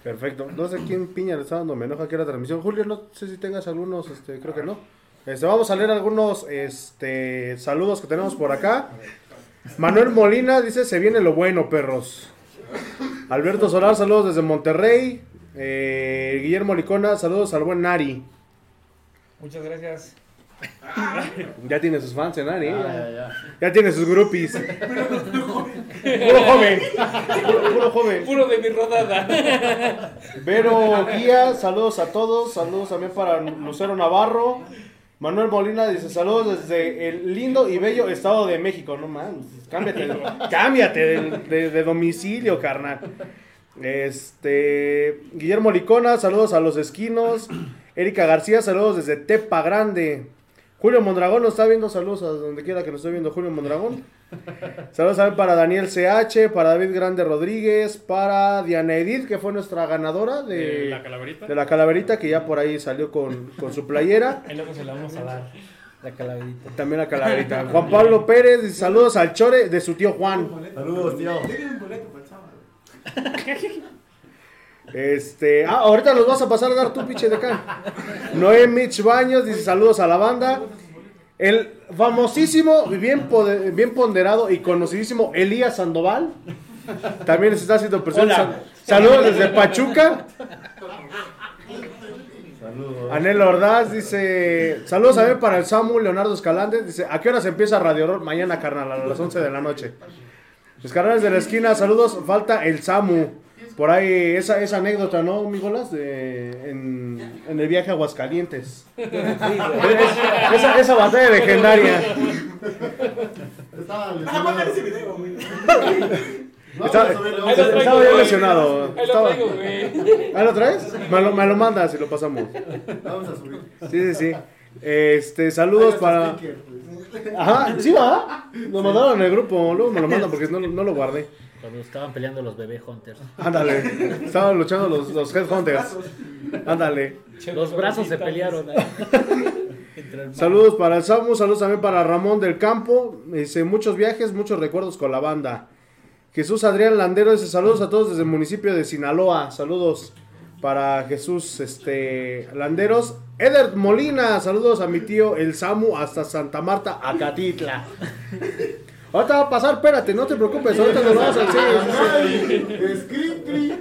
Perfecto. No sé quién piña le está dando, me enoja aquí la transmisión. Julio, no sé si tengas algunos, este, creo que no. Este, vamos a leer algunos este, saludos que tenemos por acá. Manuel Molina dice, se viene lo bueno, perros. Alberto Solar, saludos desde Monterrey. Eh, Guillermo Licona, saludos al buen Nari. Muchas gracias. Ya tiene sus fans, ¿eh, Nari? Ah, ya, ya, ya. ya tiene sus groupies. Puro joven. Puro, puro joven. Puro de mi rodada. Vero Guía, saludos a todos, saludos también para Lucero Navarro. Manuel Molina dice saludos desde el lindo y bello Estado de México. No mames, cámbiate, cámbiate de, de- de domicilio, carnal. Este Guillermo Licona, saludos a los esquinos. Erika García, saludos desde Tepa Grande. Julio Mondragón nos está viendo, saludos a donde quiera que nos esté viendo Julio Mondragón. Saludos también para Daniel CH, para David Grande Rodríguez, para Diana Edith, que fue nuestra ganadora de, De la calaverita. de la calaverita, que ya por ahí salió con, con su playera. Ahí luego se la vamos a dar. La calaverita. También la calaverita. Juan Pablo Pérez, dice, saludos al Chore de su tío Juan. Saludos, tío. Denle un boleto para el sábado. Este, ah, ahorita los vas a pasar a dar tu pinche de acá. Noé Mitch Baños dice saludos a la banda. El famosísimo, bien, bien ponderado y conocidísimo Elías Sandoval. También se está haciendo presente. Saludos desde Pachuca. Saludos. Anel Ordaz dice: Saludos a ver para el Samu Leonardo Escalante. Dice: ¿A qué hora se empieza Radio Horror? Mañana, carnal, a las 11 de la noche. Los carnales de la esquina, saludos. Falta el Samu. Por ahí, esa, esa anécdota, ¿no, Migolas? De, en, en el viaje a Aguascalientes. esa, esa batalla legendaria. Estaba Ah, lesionado. mándale ese video, güey. Vamos Estaba, ya lesionado. ¿Ah, lo traes? Me lo, me lo mandas y lo pasamos. Vamos a subir. Sí, sí, sí. Este, saludos para. sticker, pues. Ajá, sí va. Lo mandaron en el grupo, luego me lo mandan porque no, no lo guardé. Cuando estaban peleando los bebé hunters. Ándale. Estaban luchando los, los Headhunters. Ándale. Los brazos se pelearon. ahí. Saludos para el Samu, saludos también para Ramón del Campo. Dice muchos viajes, muchos recuerdos con la banda. Jesús Adrián Landero dice saludos a todos desde el municipio de Sinaloa. Saludos para Jesús este, Landeros. Eder Molina, saludos a mi tío el Samu hasta Santa Marta, Acatitla. Ahorita va a pasar, espérate, no te preocupes, ahorita nos vamos a tree.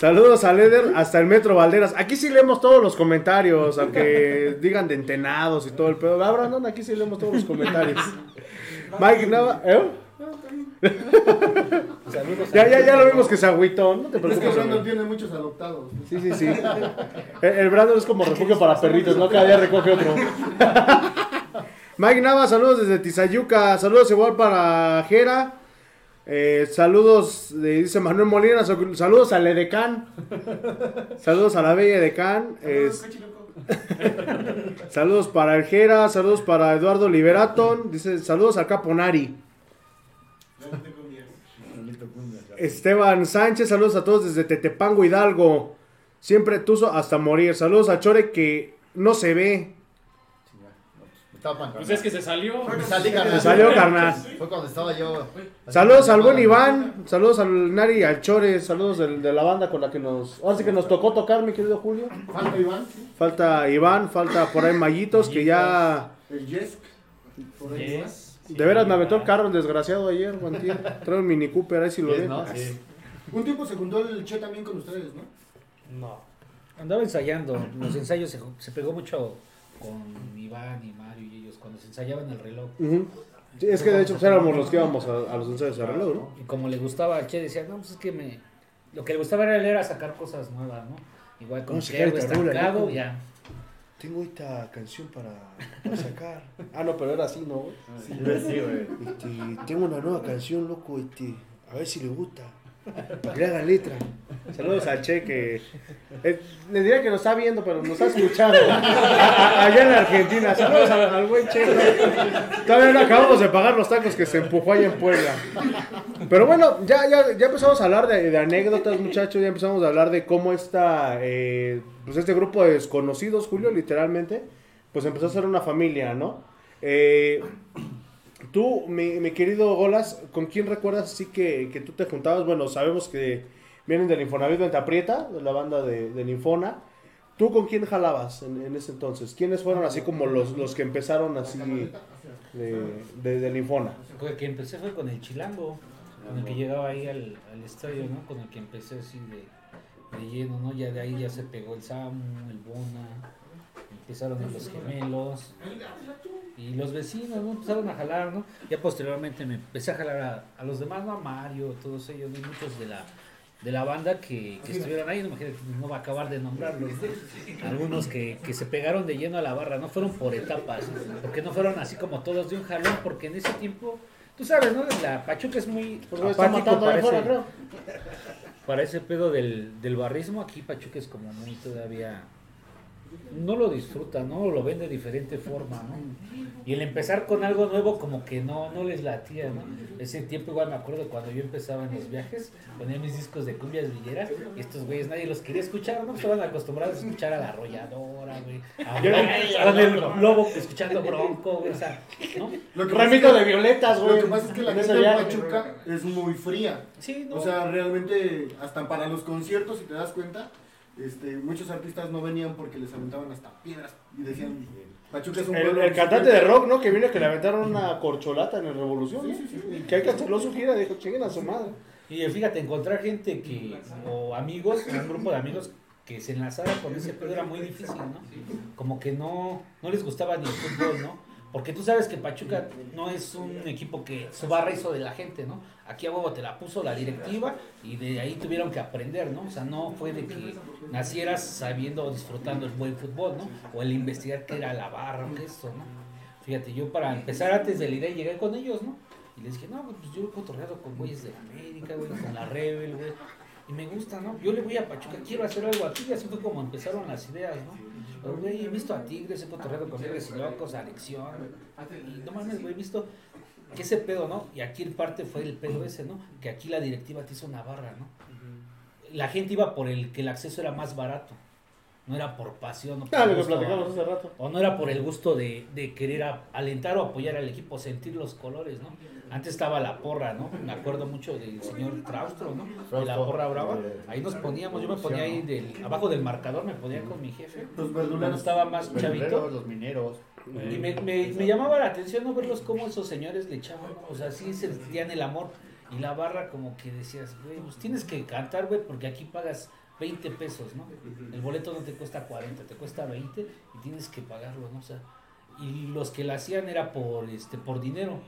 Saludos a Leder hasta el Metro Valderas. Aquí sí leemos todos los comentarios, aunque digan de entenados y todo el pedo. Ah, aquí sí leemos todos los comentarios. Mike Nava, ¿eh? Saludos Ya, a- ya, ya lo vimos que se agüitó, no te Es que preocupes. Brandon tiene muchos adoptados. Sí, sí, sí. El, el Brandon es como refugio para perritos, ¿no? Cada día recoge otro. Mike Nava, saludos desde Tizayuca. Saludos igual para Jera. Eh, saludos, dice Manuel Molina. Saludos al Edecán. Saludos a la bella Edecán. Es- saludos para el Jera. Saludos para Eduardo Liberaton. Dice saludos al Caponari. Esteban Sánchez, saludos a todos desde Tetepango Hidalgo. Siempre tuzo hasta morir. Saludos a Chore que no se ve. Tapan, Pues es que se salió. Me salí, carnal. Se salió carnal. Fue cuando estaba yo. Saludos al buen Iván. Saludos al Nari y al Chore. Saludos del- de, la banda con la que nos. Ahora sí que nos tocó tocar, mi querido Julio. Falta Iván, sí. Falta Iván, falta por ahí Mayitos que ya. el Jesk. Por ahí está. De veras me aventó el carro el desgraciado ayer, Guantier. Trae un Mini Cooper, ahí si lo Sí, ven. ¿no? Sí. Un tiempo se juntó el Che también con ustedes, ¿no? No. Andaba ensayando. Los ensayos se, se pegó mucho con Iván y Mario y ellos cuando se ensayaban el reloj. Sí, es que de hecho pues, éramos los que íbamos a, a los ensayos de reloj, ¿no? Y como le gustaba al Che, decía, no, pues es que me... Lo que le gustaba a él era sacar cosas nuevas, ¿no? Igual con Vamos a Che, sacar el terror, estancado, ya. Tengo esta canción para, para sacar. Ah, no, pero era así, ¿no? güey? Sí, güey. Este, tengo una nueva canción, loco, este, a ver si le gusta. Para que le hagan letra. Saludos al Che que eh, le diría que nos está viendo, pero nos está escuchando. Allá en Argentina. Saludos al, al buen Che. Todavía no acabamos de pagar los tacos que se empujó allá en Puebla. Pero bueno, ya, ya, ya empezamos a hablar de, de anécdotas, muchachos. Ya empezamos a hablar de cómo está eh, pues este grupo de desconocidos, Julio, literalmente. Pues empezó a ser una familia, ¿no? Eh, Tú, mi, mi querido Golas, ¿con quién recuerdas así que, que tú te juntabas? Bueno, sabemos que vienen del Infonavit Venta Prieta, de la banda de, del Infona. ¿Tú con quién jalabas en, ese entonces? ¿Quiénes fueron así como los, los que empezaron así de, de- del Infona? Con el que empecé fue con el Chilango, con el que llegaba ahí al estadio, ¿no? Con el que empecé así de, de lleno, ¿no? Ya de ahí ya se pegó el Samu, el Bona, empezaron los gemelos y los vecinos, ¿no? Empezaron a jalar, ¿no? Ya posteriormente me empecé a jalar a, a los demás, ¿no? A Mario, todos ellos, ¿no? Y muchos de la de la banda que, que estuvieron ahí, no, imagínate, no va a acabar de nombrarlos, ¿no? algunos que, que se pegaron de lleno a la barra, no fueron por etapas, porque no fueron así como todos de un jalón, porque en ese tiempo, tú sabes, ¿no? La Pachuca es muy Pues apático allá para, ese pedo del, del barrismo, aquí Pachuca es como muy todavía, no lo disfruta, ¿no? Lo ven de diferente forma, ¿no? Y el empezar con algo nuevo como que no, no les latía, ¿no? Ese tiempo igual me acuerdo cuando yo empezaba en los viajes, ponía mis discos de cumbias villeras y estos güeyes nadie los quería escuchar, ¿no? Estaban acostumbrados a escuchar a la arrolladora, güey. A, el lobo escuchando bronco, güey, o sea, ¿no? Lo que Ramito pasa de violetas, es que- güey. Lo que pasa es que la En gente de. Pachuca es muy fría. Sí, no. O sea, realmente, hasta para los conciertos, si te das cuenta, este, muchos artistas no venían porque les aventaban hasta piedras y decían, Pachuca es un El, pueblo el cantante de incipiente". rock, ¿no? Que vino que le aventaron una corcholata en el Revolución, ¿no? Y que ahí canceló su gira, dijo, chinguen a su madre. Y fíjate, encontrar gente que, o amigos, un grupo de amigos que se enlazara con ese pedo era muy difícil, ¿no? Como que no, no les gustaba ni el fútbol, ¿no? Porque tú sabes que Pachuca no es un equipo que su barra hizo de la gente, ¿no? Aquí a huevo te la puso la directiva y de ahí tuvieron que aprender, ¿no? O sea, no fue de que nacieras sabiendo o disfrutando el buen fútbol, ¿no? O el investigar qué era la barra o qué es eso, ¿no? Fíjate, yo para empezar antes de la idea llegué con ellos, ¿no? Y les dije, no, pues yo he cotorreado con güeyes de América, güey, con la Rebel, güey. Y me gusta, ¿no? Yo le voy a Pachuca, quiero hacer algo aquí, y así fue como empezaron las ideas, ¿no? Güey, he visto a Tigres, he cotorreado con Tigres y Locos, a Lección. Y no mames, güey, he visto que ese pedo, ¿no? Y aquí en parte fue el pedo ese, ¿no? Que aquí la directiva te hizo una barra, ¿no? La gente iba por el que el acceso era más barato. No era por pasión, no por Ah, lo que gusto, platicamos hace rato. o no era por el gusto de, de querer a- alentar o apoyar al equipo, sentir los colores, ¿no? Antes estaba la porra, ¿no? Me acuerdo mucho del señor Traustro, ¿no? De la porra brava. Eh, Ahí nos poníamos, yo me ponía ahí del, abajo del marcador, me ponía con mi jefe. Los verduleros. estaba más Los chavito. mineros, los mineros. Y me, me, me llamaba la atención no verlos cómo esos señores le echaban, o sea, sí sentían el amor. Y la barra como que decías, güey, pues tienes que cantar, güey, porque aquí pagas 20 pesos, ¿no? El boleto no te cuesta 40, te cuesta 20 y tienes que pagarlo, ¿no? O sea, y los que la hacían era por, este, por dinero,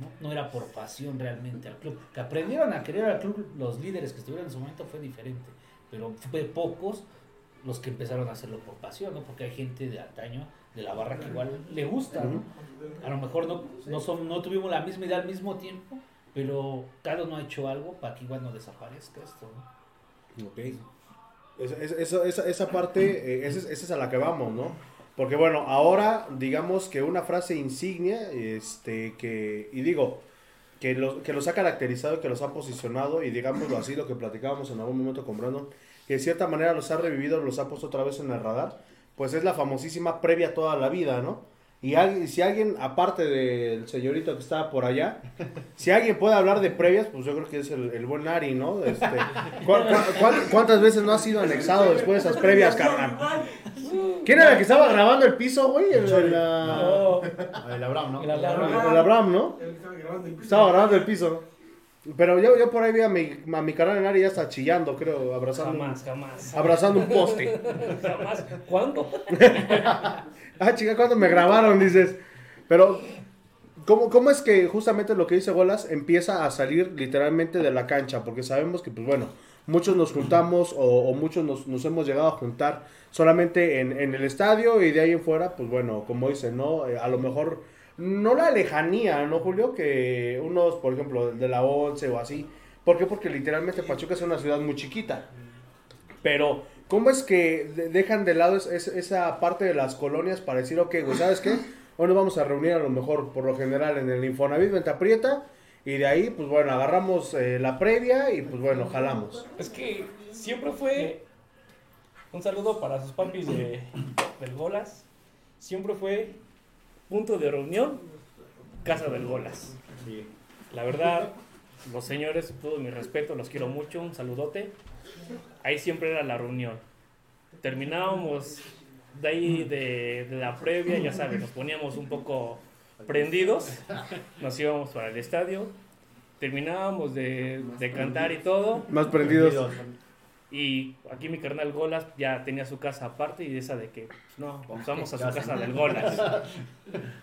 ¿no? No era por pasión realmente al club. Que aprendieron a querer al club, los líderes que estuvieron en su momento fue diferente, pero fue pocos los que empezaron a hacerlo por pasión, ¿no? Porque hay gente de antaño, de la barra que igual le gusta, ¿no? A lo mejor no, no, son, no tuvimos la misma idea al mismo tiempo, pero cada uno ha hecho algo para que igual no desaparezca esto, ¿no? Ok. Esa, esa, esa, parte, eh, esa, es- esa es a la que vamos, ¿no? Porque bueno, ahora digamos que una frase insignia, este, que, y digo, que, lo- que los ha caracterizado, que los ha posicionado, y digámoslo así, lo que platicábamos en algún momento con Brandon, que de cierta manera los ha revivido, los ha puesto otra vez en el radar, pues es la famosísima previa toda la vida, ¿no? Y alguien- si alguien, aparte del señorito que estaba por allá, si alguien puede hablar de previas, pues yo creo que es el, el buen Ari, ¿no? Este, ¿cu- cu- cuán- cuántas veces no ha sido anexado después de esas previas, carnal? ¿Quién era el que estaba grabando el piso, güey? El, el, ah, No, El Abraham, ¿no? el Abraham. el Abraham, ¿no? Estaba grabando el piso. Estaba grabando el piso. Pero yo, yo por ahí vi a mi, a mi canal en Ari ya está chillando, creo, abrazando, Jamás, jamás. abrazando un poste. Jamás. ¿Cuándo? Ah, chica, ¿cuándo me grabaron? Dices. Pero, ¿cómo, ¿cómo es que justamente lo que dice Golas empieza a salir literalmente de la cancha? Porque sabemos que, pues bueno, muchos nos juntamos o, o muchos nos, nos hemos llegado a juntar solamente en, en el estadio y de ahí en fuera, pues bueno, como dicen, ¿no? Eh, a lo mejor no la lejanía, ¿no, Julio? Que unos, por ejemplo, de la 11 o así. ¿Por qué? Porque literalmente Pachuca es una ciudad muy chiquita. Pero, ¿cómo es que de- dejan de lado es- es- esa parte de las colonias para decir, ok, güey, ¿sabes qué? Hoy nos vamos a reunir a lo mejor, por lo general, en el Infonavit Venta Prieta. Y de ahí, pues bueno, agarramos eh, la previa y pues bueno, jalamos. Es que siempre fue un saludo para sus papis de, del Golas. Siempre fue punto de reunión, casa del Golas. La verdad, los señores, todo mi respeto, los quiero mucho, un saludote. Ahí siempre era la reunión. Terminábamos de ahí de, de la previa, ya sabes, nos poníamos un poco prendidos, nos íbamos para el estadio, terminábamos de, de cantar y todo, Más prendidos. Y aquí mi carnal Golas ya tenía su casa aparte y esa de que, pues, no, vamos vamos a su casa del Golas.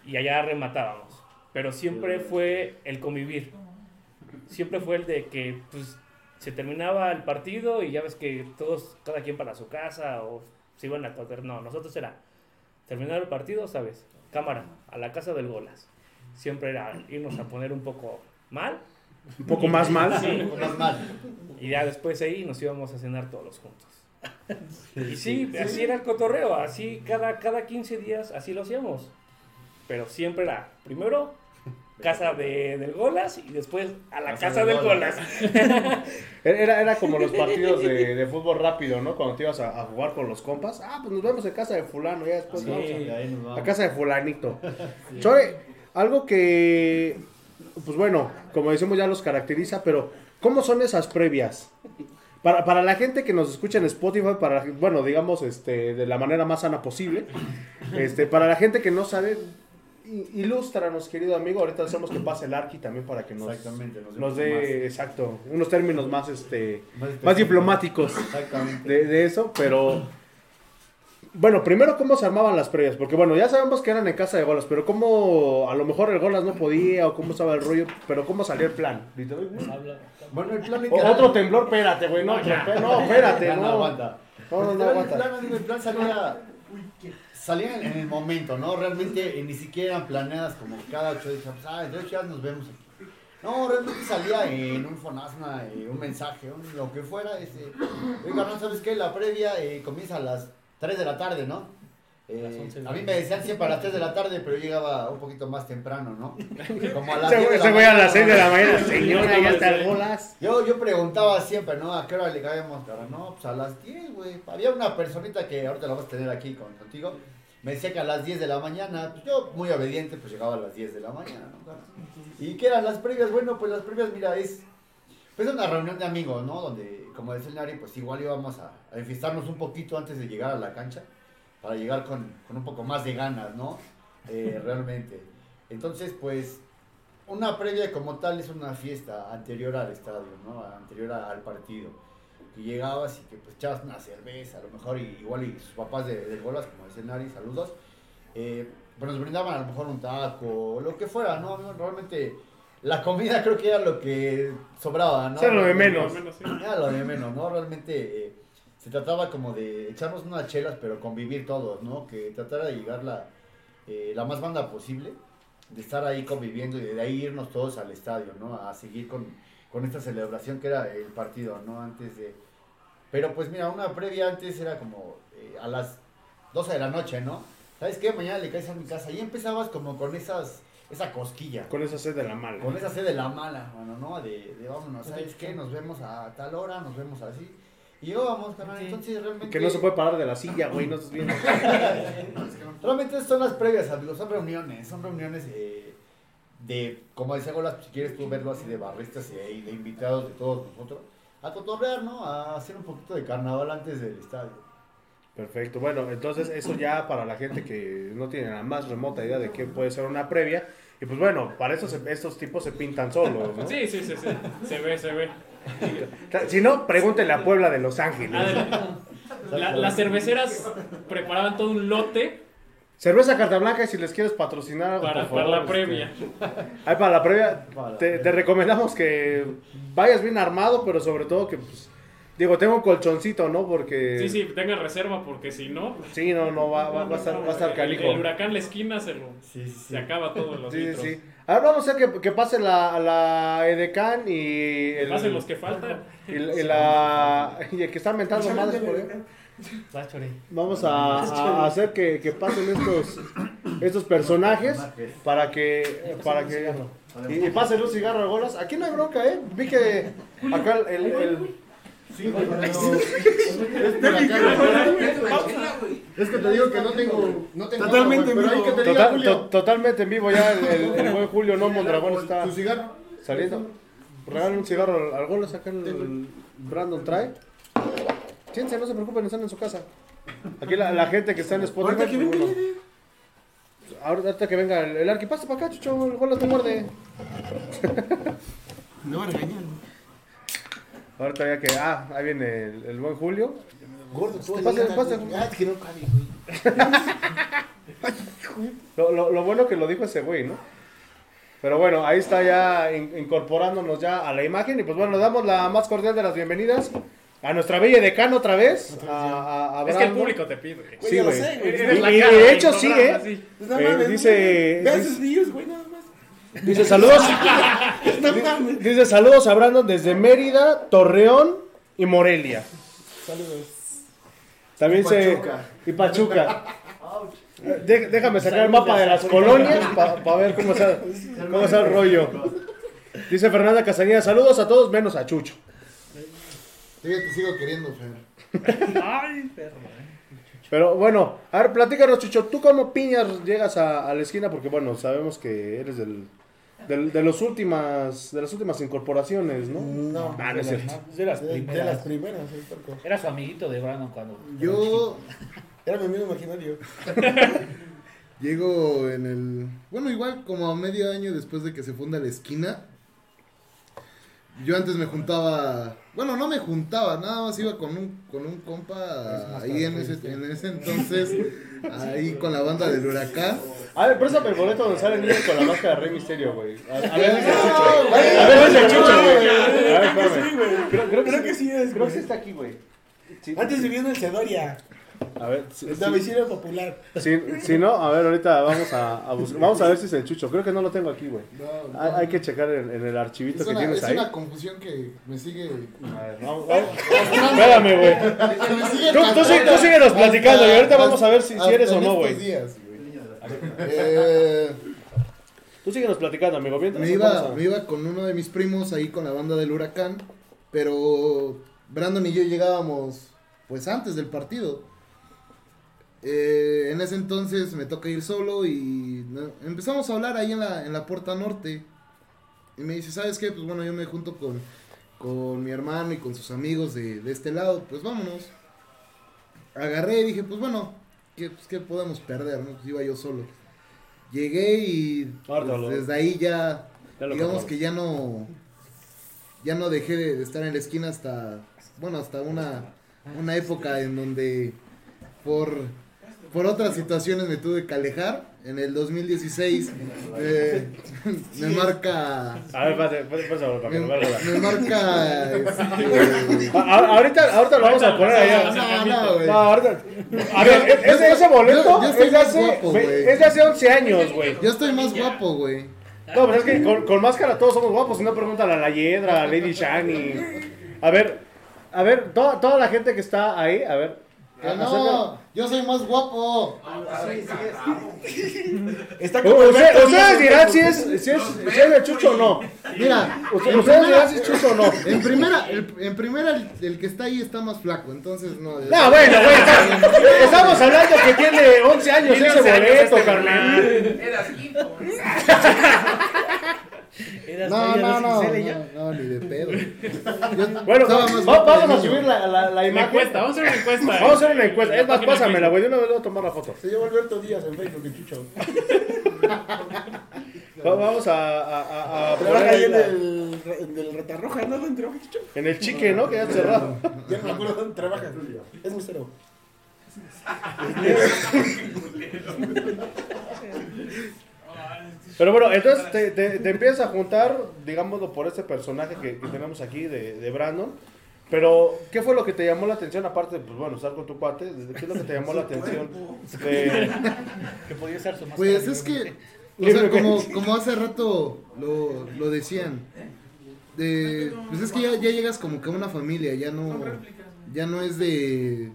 Y allá rematábamos. Pero siempre fue el convivir. Siempre fue el de que, pues, se terminaba el partido y ya ves que todos, cada quien para su casa o se iban a coger. No, nosotros era terminar el partido, ¿sabes? Cámara, a la casa del Golas. Siempre era irnos a poner un poco mal Un poco más mal. Sí. Normal. y ya después ahí nos íbamos a cenar todos juntos. Y sí, así era el cotorreo, así cada, cada 15 días así lo hacíamos. Pero siempre era, primero, casa de, del Golas y después a la Casa casa del del Golas. Golas. Era, era como los partidos de, de fútbol rápido, ¿no? Cuando te ibas a, a jugar con los compas. Ah, pues nos vemos en casa de fulano, ya después Sí. vamos a- Y ahí nos a casa de fulanito. Chore, algo que, pues bueno, como decimos ya los caracteriza, pero ¿cómo son esas previas? Para, para la gente que nos escucha en Spotify, para, bueno, digamos, este, de la manera más sana posible, este, para la gente que no sabe, ilústranos, querido amigo, ahorita hacemos que pase el Arqui también para que nos, dé, exacto, unos términos más, este, más, más diplomáticos de eso, pero bueno, primero cómo se armaban las previas, porque bueno, ya sabemos que eran en casa de Golas, pero cómo a lo mejor el Golas no podía o cómo estaba el rollo, pero cómo salió el plan. Bueno, el plan O- otro temblor, espérate, güey, no, espérate, no, espérate, no no. aguanta. No, no, no Literal, aguanta. El plan, el plan salía, salía en el momento, ¿no? Realmente eh, ni siquiera eran planeadas como cada ocho días. Pues, ah, de ocho días nos vemos aquí. No, realmente salía en un fonasma, eh, un mensaje, un- lo que fuera. Este, Oiga, ¿no sabes qué? La previa eh, comienza a las 3 de la tarde, ¿no? Eh, las 11 de la a mí me decían siempre a las 3 de la tarde, pero yo llegaba un poquito más temprano, ¿no? Como a las Ese 10 de güey- la ese güey a las 6 de la mañana, señora, ya está el Golas. Yo, yo preguntaba siempre, ¿no? ¿A qué hora le caemos, cara? No, pues a las 10, güey. Había una personita que ahorita la vas a tener aquí con, contigo. Me decía que a las 10 de la mañana, pues yo muy obediente, pues llegaba a las 10 de la mañana, ¿no? ¿Y qué eran las previas? Bueno, pues las previas, mira, es pues una reunión de amigos, ¿no? Donde, como decía el Nari, pues igual íbamos a, a enfiestarnos un poquito antes de llegar a la cancha, para llegar con, con un poco más de ganas, ¿no? Eh, realmente. Entonces, pues, una previa como tal es una fiesta anterior al estadio, ¿no? Anterior a- al partido. Que llegabas y que pues echabas una cerveza, a lo mejor y, igual y sus papás de, del Golas, como decía el Nari, saludos. Eh, pues nos brindaban a lo mejor un taco, lo que fuera, ¿no? Realmente la comida creo que era lo que sobraba, ¿no? Eso era lo de menos. Era lo de menos, ¿no? Realmente eh, se trataba como de echarnos unas chelas, pero convivir todos, ¿no? Que tratara de llegar la, eh, la más banda posible, de estar ahí conviviendo y de ahí irnos todos al estadio, ¿no? A seguir con, con esta celebración que era el partido, ¿no? Antes de... Pero pues mira, una previa antes era como eh, a las 12 de la noche, ¿no? ¿Sabes qué? Mañana le caes a mi casa y empezabas como con esas, esa cosquilla. Con esa sed de la mala. Con esa sed de la mala, bueno, ¿no? De, de vámonos, ¿sabes qué? Nos vemos a tal hora, nos vemos así. Y yo vamos, carnal, entonces realmente... Que no se puede parar de la silla, güey, no estás viendo. Realmente son las previas, amigos, son reuniones, son reuniones eh, de, como decía Golas, si quieres tú verlo así de barristas y de invitados de todos nosotros, a cotorrear, ¿no? A hacer un poquito de carnaval antes del estadio. Perfecto, bueno, entonces eso ya para la gente que no tiene la más remota idea de qué puede ser una previa. Y pues bueno, para eso se- estos tipos se pintan solos, ¿no? Sí, sí, sí, sí. Se ve, se ve. Si no, pregúntenle a Puebla de Los Ángeles. La- las cerveceras preparaban todo un lote Cerveza Carta Blanca y si les quieres patrocinar algo, para, por para la este, previa. Ahí para la previa, te, previa. te recomendamos que vayas bien armado, pero sobre todo que pues, Digo, tengo un colchoncito, ¿no? Porque... Sí, sí, tenga reserva porque si no, Sí, no, no, va, va, va a estar, va a estar el, canijo. el huracán la esquina se, lo, Sí, sí, se acaba todos los Sí, sí, litros. sí. Ahora vamos a hacer que, que pase la, la Edecán y... El, Pasen los que faltan. Y, y la... Y el que está mentando madres por ahí. Vamos a, a hacer que, que pasen estos, estos personajes para que... Para que y, y pasen un cigarro a golas. Aquí no hay bronca, ¿eh? Vi que acá el... el- Sí, güey, pero- es que te digo que no tengo. No tengo Totalmente en te diga, total- totalmente en vivo ya el, el- el buen Julio No Mondragón está Tu cigarro. saliendo. Regalen un cigarro al, golas acá el, el Brandon trae. Siéntense, no se preocupen, están en su casa. Aquí la, la gente que está en Spotify. Ahorita que venga, ahorita que venga el, el arqui, pasa para acá, chucho, el golas no muerde. Me va a regañar. Ahorita ya que, ah, ahí viene el, el buen Julio. Gordo, tú pasa. güey. Ah, que no cabe, güey. Lo, lo, lo bueno que lo dijo ese güey, ¿no? Pero bueno, ahí está ya in- incorporándonos ya a la imagen. Y pues bueno, le damos la más cordial de las bienvenidas a nuestra bella decano otra vez. A, a, a Es que el público te pide. Güey, Sí, güey. sé, güey. Eres Y- y de hecho sí, ¿eh? sí. Pues no Eh, mames, dice- Vean dice- sus videos, güey, nada más. Dice saludos. Dice saludos a Brandon desde Mérida, Torreón y Morelia. Saludos. También Y se. Pachuca. Y Pachuca. De- déjame sacar el mapa de las colonias para ver cómo está, cómo está el rollo. Dice Fernanda Castañeda, saludos a todos menos a Chucho. Yo ya te sigo queriendo, Fer. Ay, perro. Pero bueno, a ver, platícanos, Chucho, ¿tú cómo piñas llegas a, a la esquina? Porque bueno, sabemos que eres del, del- de, los últimas, de las últimas incorporaciones, ¿no? No. Ah, no es cierto. De las De, de primeras. las primeras. Era su amiguito de Brandon cuando. Yo Era mi amigo imaginario. llego en el. Bueno, igual como a medio año después de que se funda la esquina. Yo antes me juntaba. Bueno, no me juntaba, nada más iba con un, con un compa ahí en ese, en ese entonces. Ahí con la banda del huracán. A ver, préstame el boleto donde sale el niño con la máscara de Rey Misterio, güey. A, a ver, dice Chucho. A ver, dice Chucho, güey. A ver, espérame. Creo, creo que, Creo que sí es, Creo que sí güey. está aquí, güey. Sí. Antes vivía en el Cedoria, A ver, si, el si- domicilio popular. si- si no, a ver, ahorita vamos a, a buscar. Vamos a ver si es el Chucho. Creo que no lo tengo aquí, güey. No, Hay, no. hay que checar en, en el archivito Es que una, tienes es ahí. una confusión que me sigue. A ver, vamos, vamos. Espérame, güey. Tú, tú, tú síguenos platicando y ahorita hasta- vamos a ver si, eres o no, güey. Eh, Tú síguenos platicando, amigo. Mientras me, iba, a- me iba con uno de mis primos ahí con la banda del huracán, pero Brandon y yo llegábamos pues antes del partido. Eh, en ese entonces me toca ir solo y empezamos a hablar ahí en la, en la puerta norte. Y me dice, ¿sabes qué? Pues bueno, yo me junto con, con mi hermano y con sus amigos de, de este lado, pues vámonos. Agarré y dije, pues bueno, ¿qué, pues, ¿qué podemos perder? No? Pues iba yo solo. Llegué y pues, desde ahí ya, digamos que ya no, ya no dejé de, de estar en la esquina hasta, bueno, hasta una, una época en donde por, por otras situaciones me tuve que alejar. En el 2016 eh, me marca, A ver, espérate, espérate, espérate, para que me, me marca, este, A- a- Ahorita, ahorita lo vamos a poner allá. no, no, güey. No, ahorita. A ver, ese, ese boleto yo- yo estoy es, de más hace, guapo, es de hace 11 años, güey. Yo estoy más guapo, güey. No, pero es que con, con máscara todos somos guapos. Si no, pregúntale a la Hiedra, a Lady Shani. A ver, a ver, toda, toda la gente que está ahí, a ver. Que no, yo soy más guapo. Está como ustedes dirán si es, si, es, si es de Chucho o no. Mira, Ustedes primera, dirán si es Chucho o no. en primera, el, en primera el, el que está ahí está más flaco, entonces no. No, bueno, está- Estamos hablando que tiene 11 años ese 11 años boleto, este carnal. Eras quinto. Eras No, no, no, 2XL ya. no, no, ni de pedo. Yo Bueno, vamos a subir la, la, la Una imagen. encuesta, vamos a hacer una encuesta. Vamos a hacer una encuesta. Es más, pásamela, güey. De una vez voy a tomar la foto. Se llama Alberto Díaz en Facebook, chucho. Va- Vamos a, a, a- Trabaja ahí en la- el, en el Retarroja, ¿no? ¿Dónde trabaja chucho? en el chique, ¿no? Que ya está cerrado. Ya no me acuerdo dónde trabaja. Es mesero. Pero bueno, entonces te, te, te empiezas a juntar, digámoslo, por este personaje que, que tenemos aquí de, de Brandon. Pero, ¿qué fue lo que te llamó la atención? Aparte, pues bueno, estar con tu cuate, ¿qué es lo que te llamó la atención? De- Que podía usar su máscara. Pues es que, o sea, como, como hace rato lo, lo decían, de, pues es que ya, ya llegas como que a una familia, ya no, ya no es de,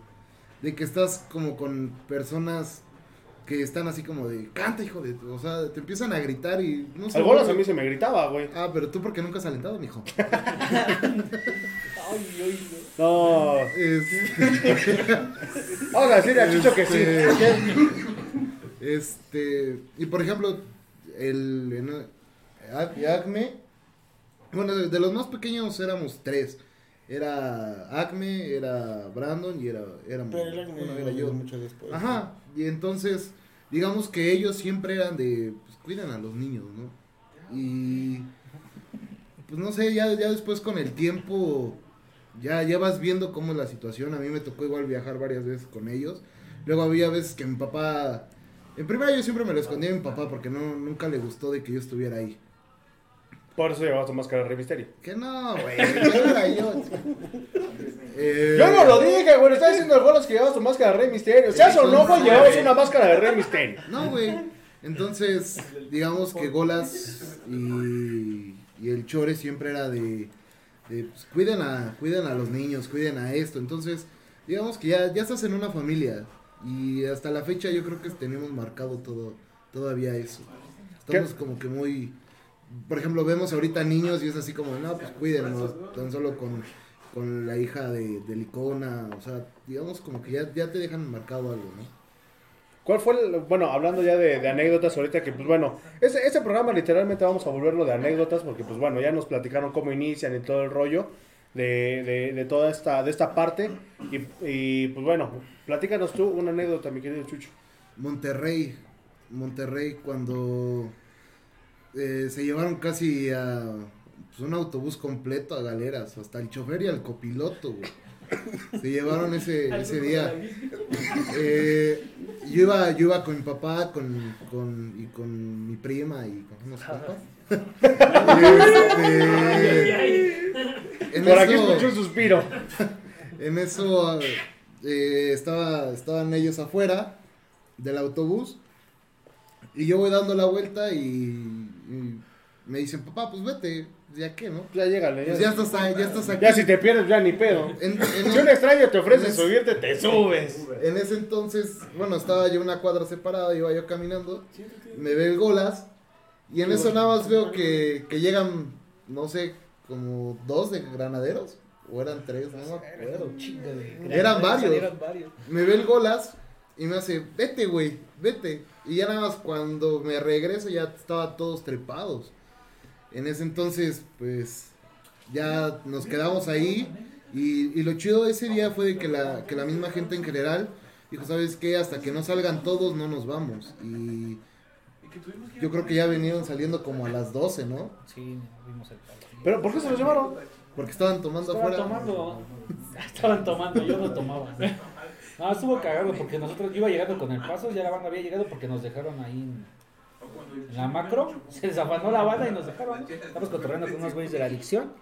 de que estás como con personas que están así como de, canta hijo de, o sea, te empiezan a gritar y no sé. Al bolas a mí se me gritaba, güey. Ah, pero tú porque nunca has alentado, mijo. No. Es- Vamos a decirle a Chucho que sí. Este, y por ejemplo, el Acme, bueno, de, de los más pequeños éramos tres. Era Acme, era Brandon y era, éramos, Pero el acme bueno, era yo. mucho después. Ajá, y entonces, digamos que ellos siempre eran de, pues cuidan a los niños, ¿no? Y, pues no sé, ya, ya después con el tiempo, ya, ya vas viendo cómo es la situación. A mí me tocó igual viajar varias veces con ellos. Luego había veces que mi papá, en primera yo siempre me lo escondía a mi papá porque no, nunca le gustó de que yo estuviera ahí. Por eso llevabas tu máscara de Rey Misterio. Que no, güey, que era yo. Eh, Yo no lo dije, güey. Está diciendo el bolas que llevabas tu máscara de Rey Misterio. Seas o no, güey, llevabas una máscara de Rey Misterio. No, güey. Entonces, digamos que Golas y, y el Chore siempre era de, de pues, cuiden a, cuiden a los niños, cuiden a esto. Entonces, digamos que ya, ya estás en una familia. Y hasta la fecha yo creo que tenemos marcado todo, todavía eso. Estamos como que muy, por ejemplo, vemos ahorita niños y es así como, no, pues cuídenos, tan solo con, con la hija de, de Licona, o sea, digamos como que ya, ya te dejan marcado algo, ¿no? ¿Cuál fue el, bueno, hablando ya de, de anécdotas ahorita que pues bueno, ese, ese programa literalmente vamos a volverlo de anécdotas porque pues bueno, ya nos platicaron cómo inician y todo el rollo de, de, de toda esta, de esta parte y, y, pues bueno, platícanos tú una anécdota, mi querido Chucho. Monterrey, Monterrey cuando eh, se llevaron casi a pues, un autobús completo a galeras, hasta el chofer y al copiloto, güey. Se llevaron ese, ese día. Eh, yo iba, yo iba con mi papá, con, con, y con mi prima y con unos compas. Este, en Por aquí escuché un suspiro. en eso eh, estaba, estaban ellos afuera del autobús y yo voy dando la vuelta y, y me dicen, papá, pues vete, ya qué, ¿no? Ya llégale. Pues ya estás, ahí, ya estás aquí. Ya si te pierdes, ya ni pedo. En, en- Si un extraño te ofrece subirte, te subes. en ese entonces, bueno, estaba yo una cuadra separada, iba yo caminando, me ve el golas y en eso nada más veo que, que llegan, no sé, como dos de granaderos, o eran tres, no me acuerdo. Eran varios. Eran varios. me ve el golas y me hace, vete, güey, vete. Y ya nada más cuando me regreso ya estaban todos trepados. En ese entonces, pues, ya nos quedamos ahí. Y, y lo chido de ese día fue de que la, que la misma gente en general dijo, ¿sabes qué? Hasta que no salgan todos no nos vamos. Y yo creo que ya venían saliendo como a las 12, ¿no? Sí, vimos el partido. ¿Pero por qué se los llevaron? Porque estaban tomando Estaban afuera. tomando. Estaban tomando, yo no tomaba. No, estuvo cagado porque nosotros, yo iba llegando con el paso, ya la banda había llegado porque nos dejaron ahí en la macro. Se desafanó la banda y nos dejaron. Estamos cotorreando con unos güeyes de la adicción.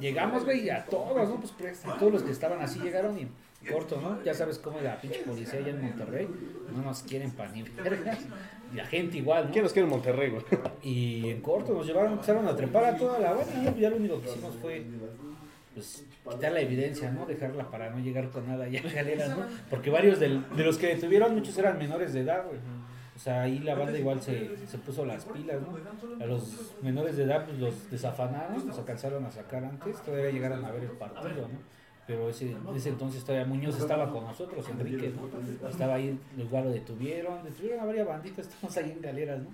Llegamos, güey, y a todos, ¿no? Pues presta, todos los que estaban así llegaron y corto, ¿no? Ya sabes cómo es la pinche policía allá en Monterrey. No nos quieren pan ni vergas. Y la gente igual, ¿no? ¿Quién nos quiere en Monterrey, güey? Y en corto nos llevaron, empezaron a trepar a toda la banda, ¿no? Ya lo único que hicimos fue pues, quitar la evidencia, ¿no? Dejarla para no llegar con nada ya en galeras, ¿no? Porque varios del- de los que detuvieron, muchos eran menores de edad, güey. O sea, ahí la banda igual se, se puso las pilas, ¿no? A los menores de edad, pues los desafanaron, los alcanzaron a sacar antes, todavía llegaron a ver el partido, ¿no? Pero ese, ese entonces todavía Muñoz estaba con nosotros, Enrique, ¿no? Estaba ahí, igual lo detuvieron, detuvieron a varias banditas, estamos ahí en galeras, ¿no?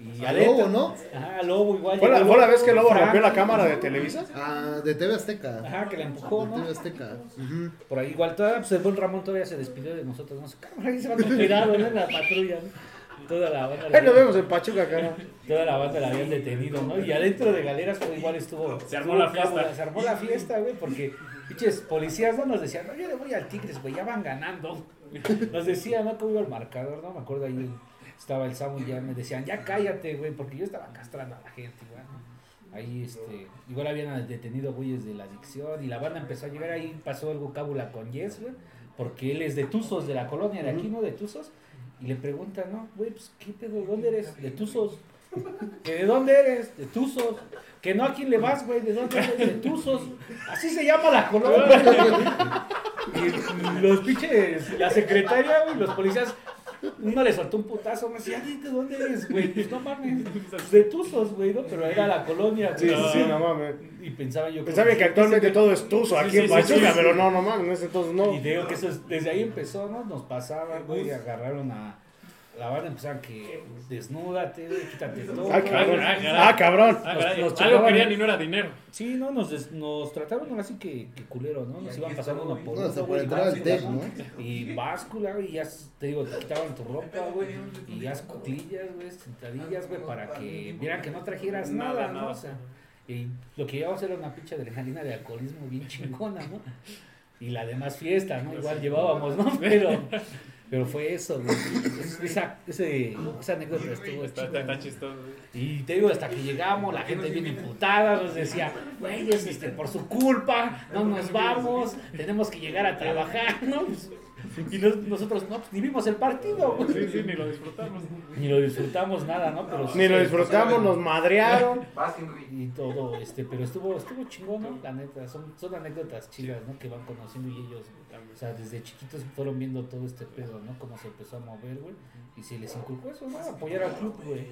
Y A adentro- Lobo, ¿no? Ajá, Lobo igual. ¿Fue la, fue la vez que Lobo Frank, rompió la cámara de Televisa? Ah, de TV Azteca. Ajá, que la empujó, De TV. Azteca. Ujú. Por ahí igual, todavía, pues el buen Ramón todavía se despidió de nosotros, no sé, cámara, ahí se van con cuidado, ¿no? En la patrulla, ¿no? Toda la banda. la Ahí habían- vemos en Pachuca, cara. Toda la banda la habían detenido, ¿no? Y adentro de galeras, pues igual estuvo. Se armó estuvo la fiesta. cámara, Se armó la fiesta, güey, porque pinches policías no nos decían, no, yo le voy al Tigres, güey, ya van ganando. Nos decían, ¿no? Cómo iba el marcador, ¿no? Me acuerdo ahí estaba el Samu y ya me decían, ya cállate, güey, porque yo estaba castrando a la gente, güey. Ahí, este, igual habían detenido güeyes de la adicción y la banda empezó a llegar. Ahí pasó algo cábula con Yes, güey, porque él es de Tuzos, de la colonia de aquí, ¿no? De Tuzos. Y le preguntan, ¿no? Güey, pues, ¿qué pedo? ¿De dónde eres? De Tuzos. ¿Que ¿De dónde eres? De Tuzos. Que no, ¿a quién le vas, güey? ¿De dónde eres? De Tuzos. Así se llama la colonia. Y los pinches, la secretaria, güey, los policías, uno le soltó un putazo, me decía, "Ay, ¿de dónde eres, güey? Pues no mames, de Tuzos, güey, ¿no? Pero era la colonia, güey. sí, sí, no mames. Y pensaba yo Pensaba que actualmente todo es tuzo aquí Sí, en Pachuca, pero no, no mames, entonces no. Y digo que eso es- desde ahí empezó, ¿no? Nos pasaban, güey, y agarraron a. La banda empezaron que desnúdate, güey, quítate todo. Ah, cabrón. Ah. Ah, cabrón. Ah, Nos- caray, nos Algo querían y no era dinero. Sí, no, nos, des- nos trataron así que, que culero, ¿no? Nos iban pasando uno por No, hasta uno, por entrar al báscula, TEC, ¿no? Y báscula, güey, y ya, te digo, te quitaban tu ropa, güey, y ya cuclillas, güey, sentadillas, güey, para que vieran que no trajeras Nada, ¿no? O sea, y lo que llevábamos era una pinche adrenalina de alcoholismo bien chingona, ¿no? Y la demás fiesta, ¿no? Igual llevábamos, ¿no? Pero, pero fue eso, güey. Es- Esa, ese, esa anécdota estuvo Está, está, está ¿no? chistoso. Y te digo, hasta que llegamos, la gente bien imputada, nos decía, güey, es este, por su culpa, no nos vamos, tenemos que llegar a trabajar, ¿no? Y nos- nosotros, no, pues ni vimos el partido, güey. Sí, sí, ni lo disfrutamos. Ni lo disfrutamos nada, ¿no? Pero sí Ni lo disfrutamos, nos madrearon. Y todo, este, pero estuvo, estuvo chingón, ¿no? La neta, son, son anécdotas chidas, ¿no? Que van conociendo y ellos, o sea, desde chiquitos fueron viendo todo este pedo, ¿no? Cómo se empezó a mover, güey. Y se les inculcó eso, ¿no? Apoyar al club, güey.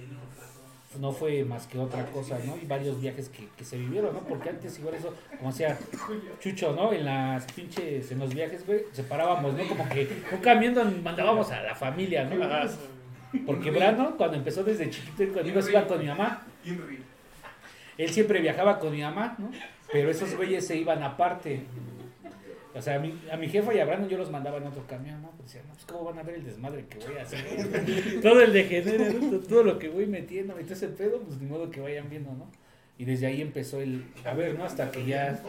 No fue más que otra cosa, ¿no? Y varios viajes que, que se vivieron, ¿no? Porque antes igual eso, como decía Chucho, ¿no? En las pinches, en los viajes, güey, separábamos, ¿no? Como que un camión donde mandábamos a la familia, ¿no? Porque Brano, cuando empezó desde chiquito, conmigo se iba con mi mamá. Él siempre viajaba con mi mamá, ¿no? Pero esos güeyes se iban aparte. O sea, a mi, a mi jefa y a Brandon yo los mandaba en otro camión, ¿no? Pues decían, no, pues cómo van a ver el desmadre que voy a hacer. todo el degenere, ¿no? todo lo que voy metiendo, y todo ese pedo, pues ni modo que vayan viendo, ¿no? Y desde ahí empezó el, a ver, ¿no? Hasta que ya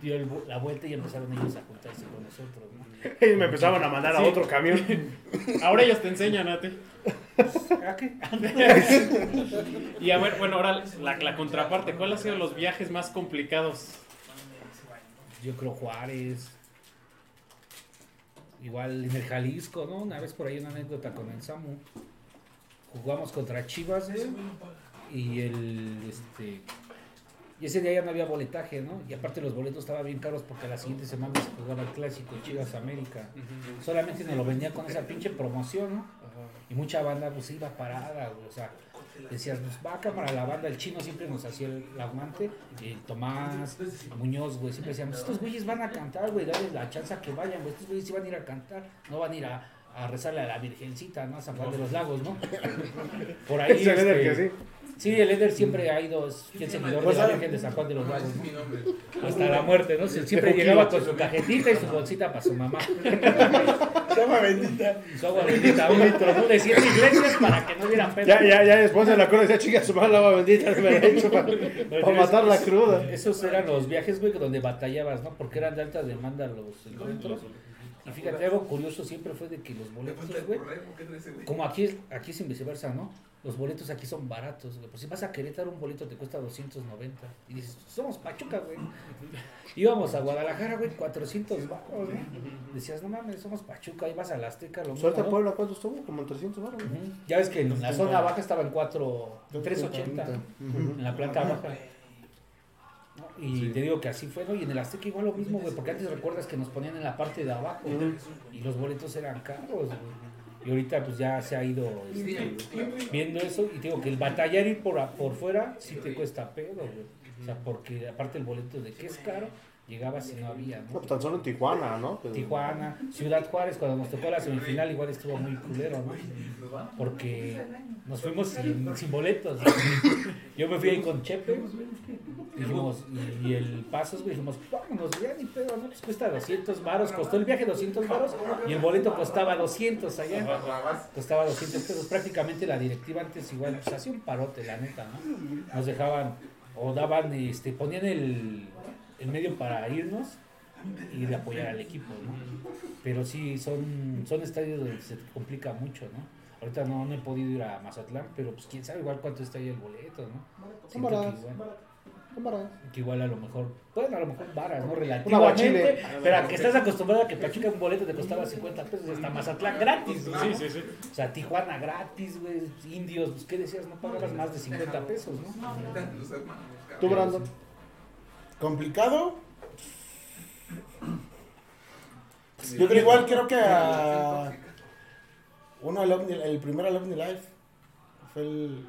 dio el la vuelta y empezaron ellos a juntarse con nosotros, ¿no? Ellos me empezaban a mandar a otro camión. Ahora ellos te enseñan a ti. ¿Ah, qué? Y a ver, bueno, ahora la, la contraparte. ¿Cuáles han sido los viajes más complicados? Yo creo Juárez. Igual en el Jalisco, ¿no? Una vez por ahí una anécdota con el Samu. Jugamos contra Chivas, güey. Y el este y ese día ya no había boletaje, ¿no? Y aparte los boletos estaban bien caros porque la siguiente semana se jugaba el clásico Chivas América. Solamente nos lo vendía con esa pinche promoción, ¿no? Y mucha banda pues iba parada, güey. O sea, decías, pues va a cámara la banda, el chino siempre nos hacía el aguante, y Tomás, Muñoz, güey, siempre decían, estos güeyes van a cantar, güey, dale la chance a que vayan, güey, estos güeyes sí van a ir a cantar, no van a ir a, a rezarle a la Virgencita, ¿no? A San Juan de los Lagos, ¿no? Por ahí, Eder este, que sí. Sí, el Eder siempre ha ido, fiel seguidor de la Virgen de San Juan de los Lagos, ¿no? Hasta la muerte, ¿no? Sie- Siempre llegaba con su cajetita y su bolsita para su mamá. Llama bendita. Y su agua bendita, un litro, ¿no? De siete iglesias para que no diera pedo. Ya, ya, ya después de la cola decía, chica, su madre la agua bendita, me la he hecho para, para matar la cruda. Esos eran los viajes, güey, donde batallabas, ¿no? Porque eran de alta demanda los encuentros. Y fíjate, algo curioso siempre fue de que los boletos, güey, como aquí, es- aquí es en viceversa, ¿no? Los boletos aquí son baratos, güey. Pues si vas a Querétaro, un boleto te cuesta 290. Y dices, somos Pachuca, güey. Íbamos a Guadalajara, güey, 400 baros, ¿no? Decías, no mames, somos Pachuca. Ahí vas a la Azteca, lo mismo, ¿no? Puebla, ¿cuánto estuvo? Como en 300 baros. Ujú. Ya ves que en la zona baja estaba en 4, 380. Ujú. En la planta baja. Y te digo que así fue, ¿no? Y en el Azteca igual lo mismo, güey, porque antes recuerdas que nos ponían en la parte de abajo y los boletos eran caros, güey. Y ahorita pues ya se ha ido este, viendo eso y te digo que el batallar ir por, a- por fuera sí te cuesta pedo, güey. O sea, porque aparte el boleto de que es caro, llegaba si no había, No, ¿no? pues tan solo en Tijuana, ¿no? Pero- Tijuana, Ciudad Juárez, cuando nos tocó la semifinal, igual estuvo muy culero, ¿no? Porque nos fuimos sin, sin boletos. ¿no? Yo me fui ahí con Chepe, dijimos, y, y el Pasos, güey, dijimos, vámonos, ya ni pedo, ¿no? Pues cuesta 200 varos, costó el viaje 200 varos y el boleto costaba 200 allá. Costaba 200 pesos. Prácticamente la directiva antes igual, pues hacía un parote, la neta, ¿no? Nos dejaban, o daban, este, ponían el, el medio para irnos y de apoyar al equipo, ¿no? Pero sí, son, son estadios donde se complica mucho, ¿no? Ahorita no, no he podido ir a Mazatlán, pero pues quién sabe igual cuánto está ahí el boleto, ¿no? Siento que Que igual a lo mejor, bueno, a lo mejor varas, ¿no? Relativamente. Pero a que estás acostumbrado a que Pachuca un boleto te costaba 50 pesos, hasta Mazatlán gratis, ¿no? Sí, sí, sí. O sea, Tijuana gratis, güey, indios, pues, ¿qué decías? No pagabas más de 50 pesos, ¿no? Tú, Brandon. ¿Complicado? Yo creo igual, creo que a uno al Omni- el primer Alumni Life fue el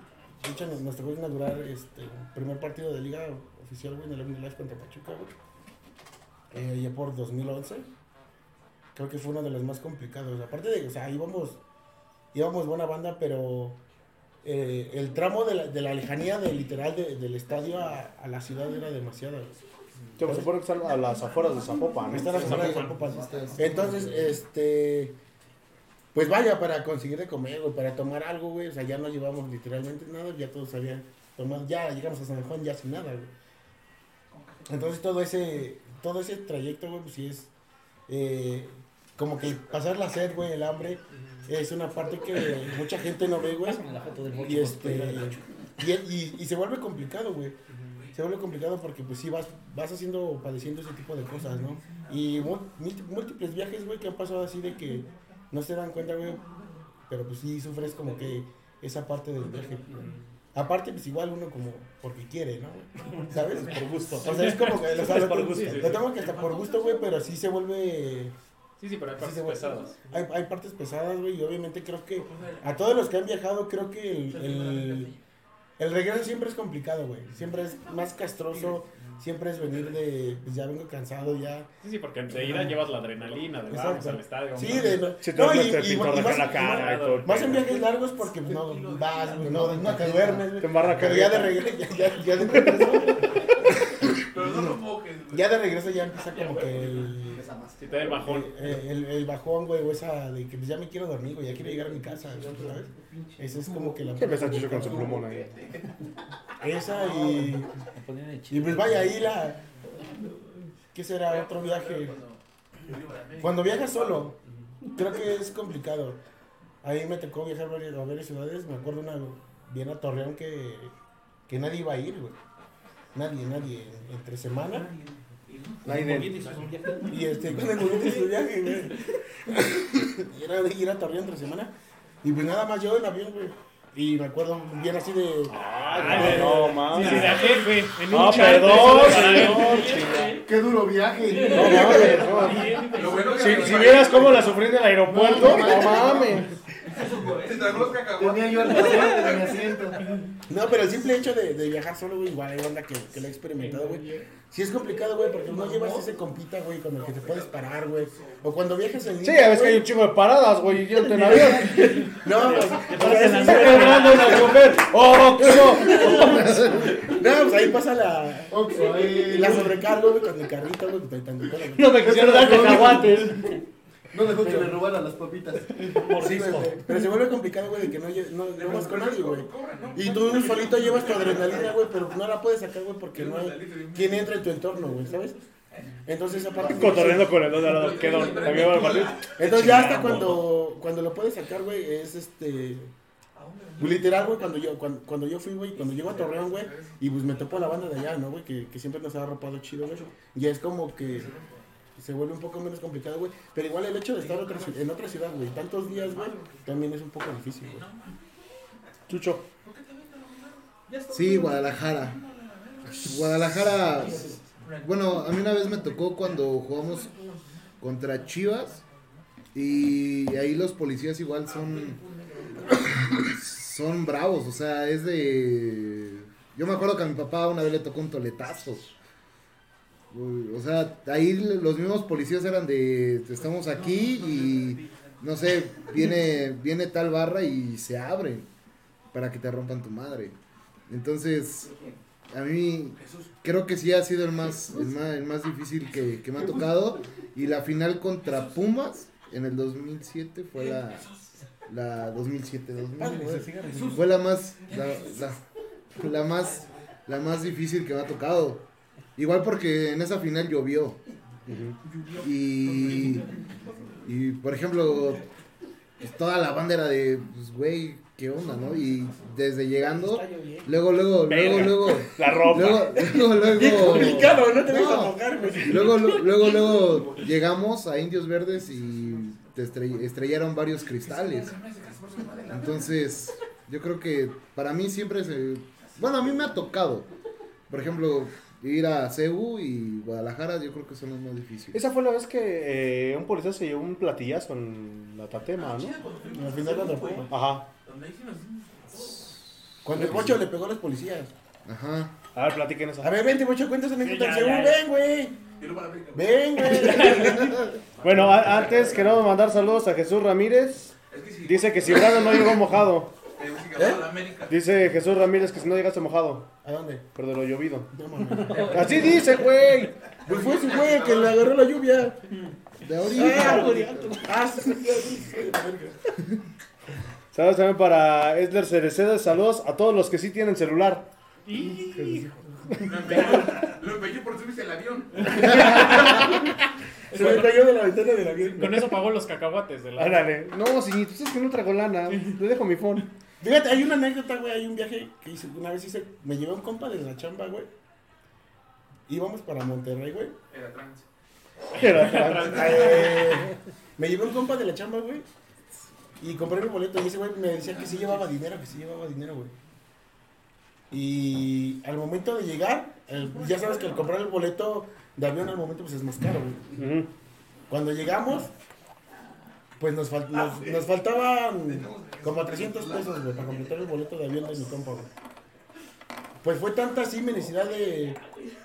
hecho, nos, tocó inaugurar este el primer partido de liga oficial güey, en el Alumni Life contra Pachuca güey. Eh, ya por 2011 creo que fue uno de los más complicados aparte de o sea íbamos íbamos buena banda pero eh, el tramo de la, de la lejanía de literal de- del estadio a, a la ciudad era demasiado güey. Se supone que están a las afueras de Zapopan. ¿no? Están las afueras de Zapopan. Entonces, este. Pues vaya, para conseguir de comer, güey, para tomar algo, güey. O sea, ya no llevamos literalmente nada, ya todos habían tomado. Ya llegamos a San Juan ya sin nada, güey. Entonces, todo ese, todo ese trayecto, güey, pues sí es. eh, como que pasar la sed, güey, el hambre, es una parte que mucha gente no ve, güey. Y, este, y, y- y se vuelve complicado, güey. Se vuelve complicado porque pues sí vas, vas haciendo, padeciendo ese tipo de cosas, ¿no? Y múltiples viajes, güey, que han pasado así de que no se dan cuenta, güey. Pero pues sí sufres como que esa parte del viaje. Aparte, pues igual uno como porque quiere, ¿no? ¿Sabes? Por gusto. O sea, es como que lo, por tengo- gusto. lo tengo que hasta por gusto, güey, pero sí se vuelve Sí, sí, pero hay partes pesadas. hay, hay partes pesadas, güey, y obviamente creo que a todos los que han viajado, creo que el, el, el regreso siempre es complicado, güey. Siempre es más castroso, siempre es venir de, pues ya vengo cansado, ya. Sí, sí, porque de ida llevas la adrenalina de vamos al estadio. Sí, de, Si te no, y, y- y más, la cara y más en viajes largos porque pues, no vas, güey, no, no te duermes. Te embarra Pero ya de regreso, ya, ya, ya de regreso, Pero no lo güey. ya de regreso ya empieza como que el... Si te da el bajón. Eh, El, el bajón, güey, o esa de que pues, ya me quiero dormir, güey, ya quiero llegar a mi casa, ¿sabes? Esa es como que la... Que empieza Chucho con su plumón ahí. Esa y... Me ponían el Y pues vaya, ahí la... ¿Qué será? Otro viaje. Cuando viajas solo, creo que es complicado. Ahí me tocó viajar a varias, a varias ciudades. Me acuerdo una bien a Torreón que, que nadie iba a ir, güey. Nadie, nadie. Entre semana. Nadie- Y este, con el movimiento de su viaje, güey. Y era de ir a Torreón entre semana. Y pues nada más yo en avión, güey. Y me acuerdo bien así de. Ay, no, Sí, mames. sí, jefe. No, chat, perdón. Qué duro viaje. No mames, si vieras cómo la sufrí en el aeropuerto, no mames. Se tragó los cacahuates. Tenía yo el asiento de mi asiento. No, pero el simple hecho de, de viajar solo, güey, igual hay banda que, que lo ha experimentado, güey. Sí es complicado, güey, porque no llevas ese compita, güey, con el que te puedes parar, güey. O cuando viajas en Sí, línea, ya ves que hay un chingo de paradas, güey, y yo en avión. No, pues, Está quebrando una chofer. ¡Oh, no! no, pues ahí pasa la, ahí. la sobrecarga, güey, con el carrito, güey, que te. No me quisieron dar cacahuates. No dejó que le robaran las papitas. Sí, güey, pero se vuelve complicado, güey, de que no, lle- no, no vas con nadie, güey. Y tú solito llevas tu adrenalina, güey, pero no la puedes sacar, güey, porque no hay quien entra en tu entorno, güey, ¿sabes? Entonces esa parte... Cotorreando con el dos de al lado. ¿Qué don? ¿También va a partir? Entonces ya hasta cuando, cuando lo puedes sacar, güey, es este... Literal, güey, cuando yo, cuando, cuando yo fui, güey, cuando llego a Torreón, güey, y pues me topó la banda de allá, ¿no, güey? Que, que siempre nos ha arropado chido, güey. Ya es como que se vuelve un poco menos complicado, güey. Pero igual el hecho de estar otra en otra ciudad, güey, tantos días, güey, también es un poco difícil, güey. Chucho. Sí, Guadalajara. Guadalajara. Bueno, a mí una vez me tocó cuando jugamos contra Chivas. Y ahí los policías igual son. Son bravos. O sea, es de. Yo me acuerdo que a mi papá una vez le tocó un toletazo. O sea, ahí los mismos policías eran de. Estamos aquí y. No sé, viene, viene tal barra y se abren para que te rompan tu madre. Entonces, a mí creo que sí ha sido el más, el más, el más difícil que, que me ha tocado. Y la final contra Pumas en el 2007 fue la, la 2007, 2009. Fue la más, la, la- la más, la más difícil que me ha tocado. Igual porque en esa final llovió. Y, y por ejemplo, pues, toda la banda era de, pues, güey, ¿qué onda, no? Y desde llegando, luego, luego, luego, luego, La ropa. luego, luego, Bien luego, complicado, no te vas a No. mojar, güey. luego, lu- luego, luego llegamos a Indios Verdes y te estrell- estrellaron varios cristales. Entonces, yo creo que para mí siempre se... Bueno, a mí me ha tocado. Por ejemplo, ir a Cebu y Guadalajara, yo creo que son los más difíciles. Esa fue la vez que eh, un policía se llevó un platillazo en la tatema, ¿no? Al final cuando fue. Ajá. Cuando el Pocho le pegó a los policías. Ajá. A ver, platiquen esa. A ver, vente, Pocho, cuentas anécdota. ya, Según, ya, ya. ven, güey. Ven, güey. Bueno, a- antes queremos mandar saludos a Jesús Ramírez. Es que si Dice que si Brandon no llegó mojado. América. Dice Jesús Ramírez que si no llegaste mojado. ¿A dónde? Pero de lo llovido. Así dice, güey. Pues fue su güey el que le agarró la lluvia. De Ah, ahorita. Ah, sí, sí. Saludos también para Esler Cereceda. Saludos a todos los que sí tienen celular. Lo empeñó, por subirse al avión. Se me cayó de la ventana del avión. Con eso pagó los cacahuates de la. Ándale. No, es que no traigo lana. Le dejo mi phone. Fíjate, hay una anécdota, güey. Hay un viaje que hice. Una vez hice. Me llevé a un compa de la chamba, güey. Íbamos para Monterrey, güey. Era trans. Eh, me llevé un compa de la chamba, güey. Y compré el boleto. Y ese güey me decía que sí llevaba dinero, que sí llevaba dinero, güey. Y al momento de llegar, el- ya sabes que al comprar el boleto de avión al momento pues es más caro, güey. Cuando llegamos, pues nos, fal- nos, nos faltaban como 300 pesos, güey, para completar el boleto de avión de mi compa, güey. Pues fue tanta así mi necesidad de,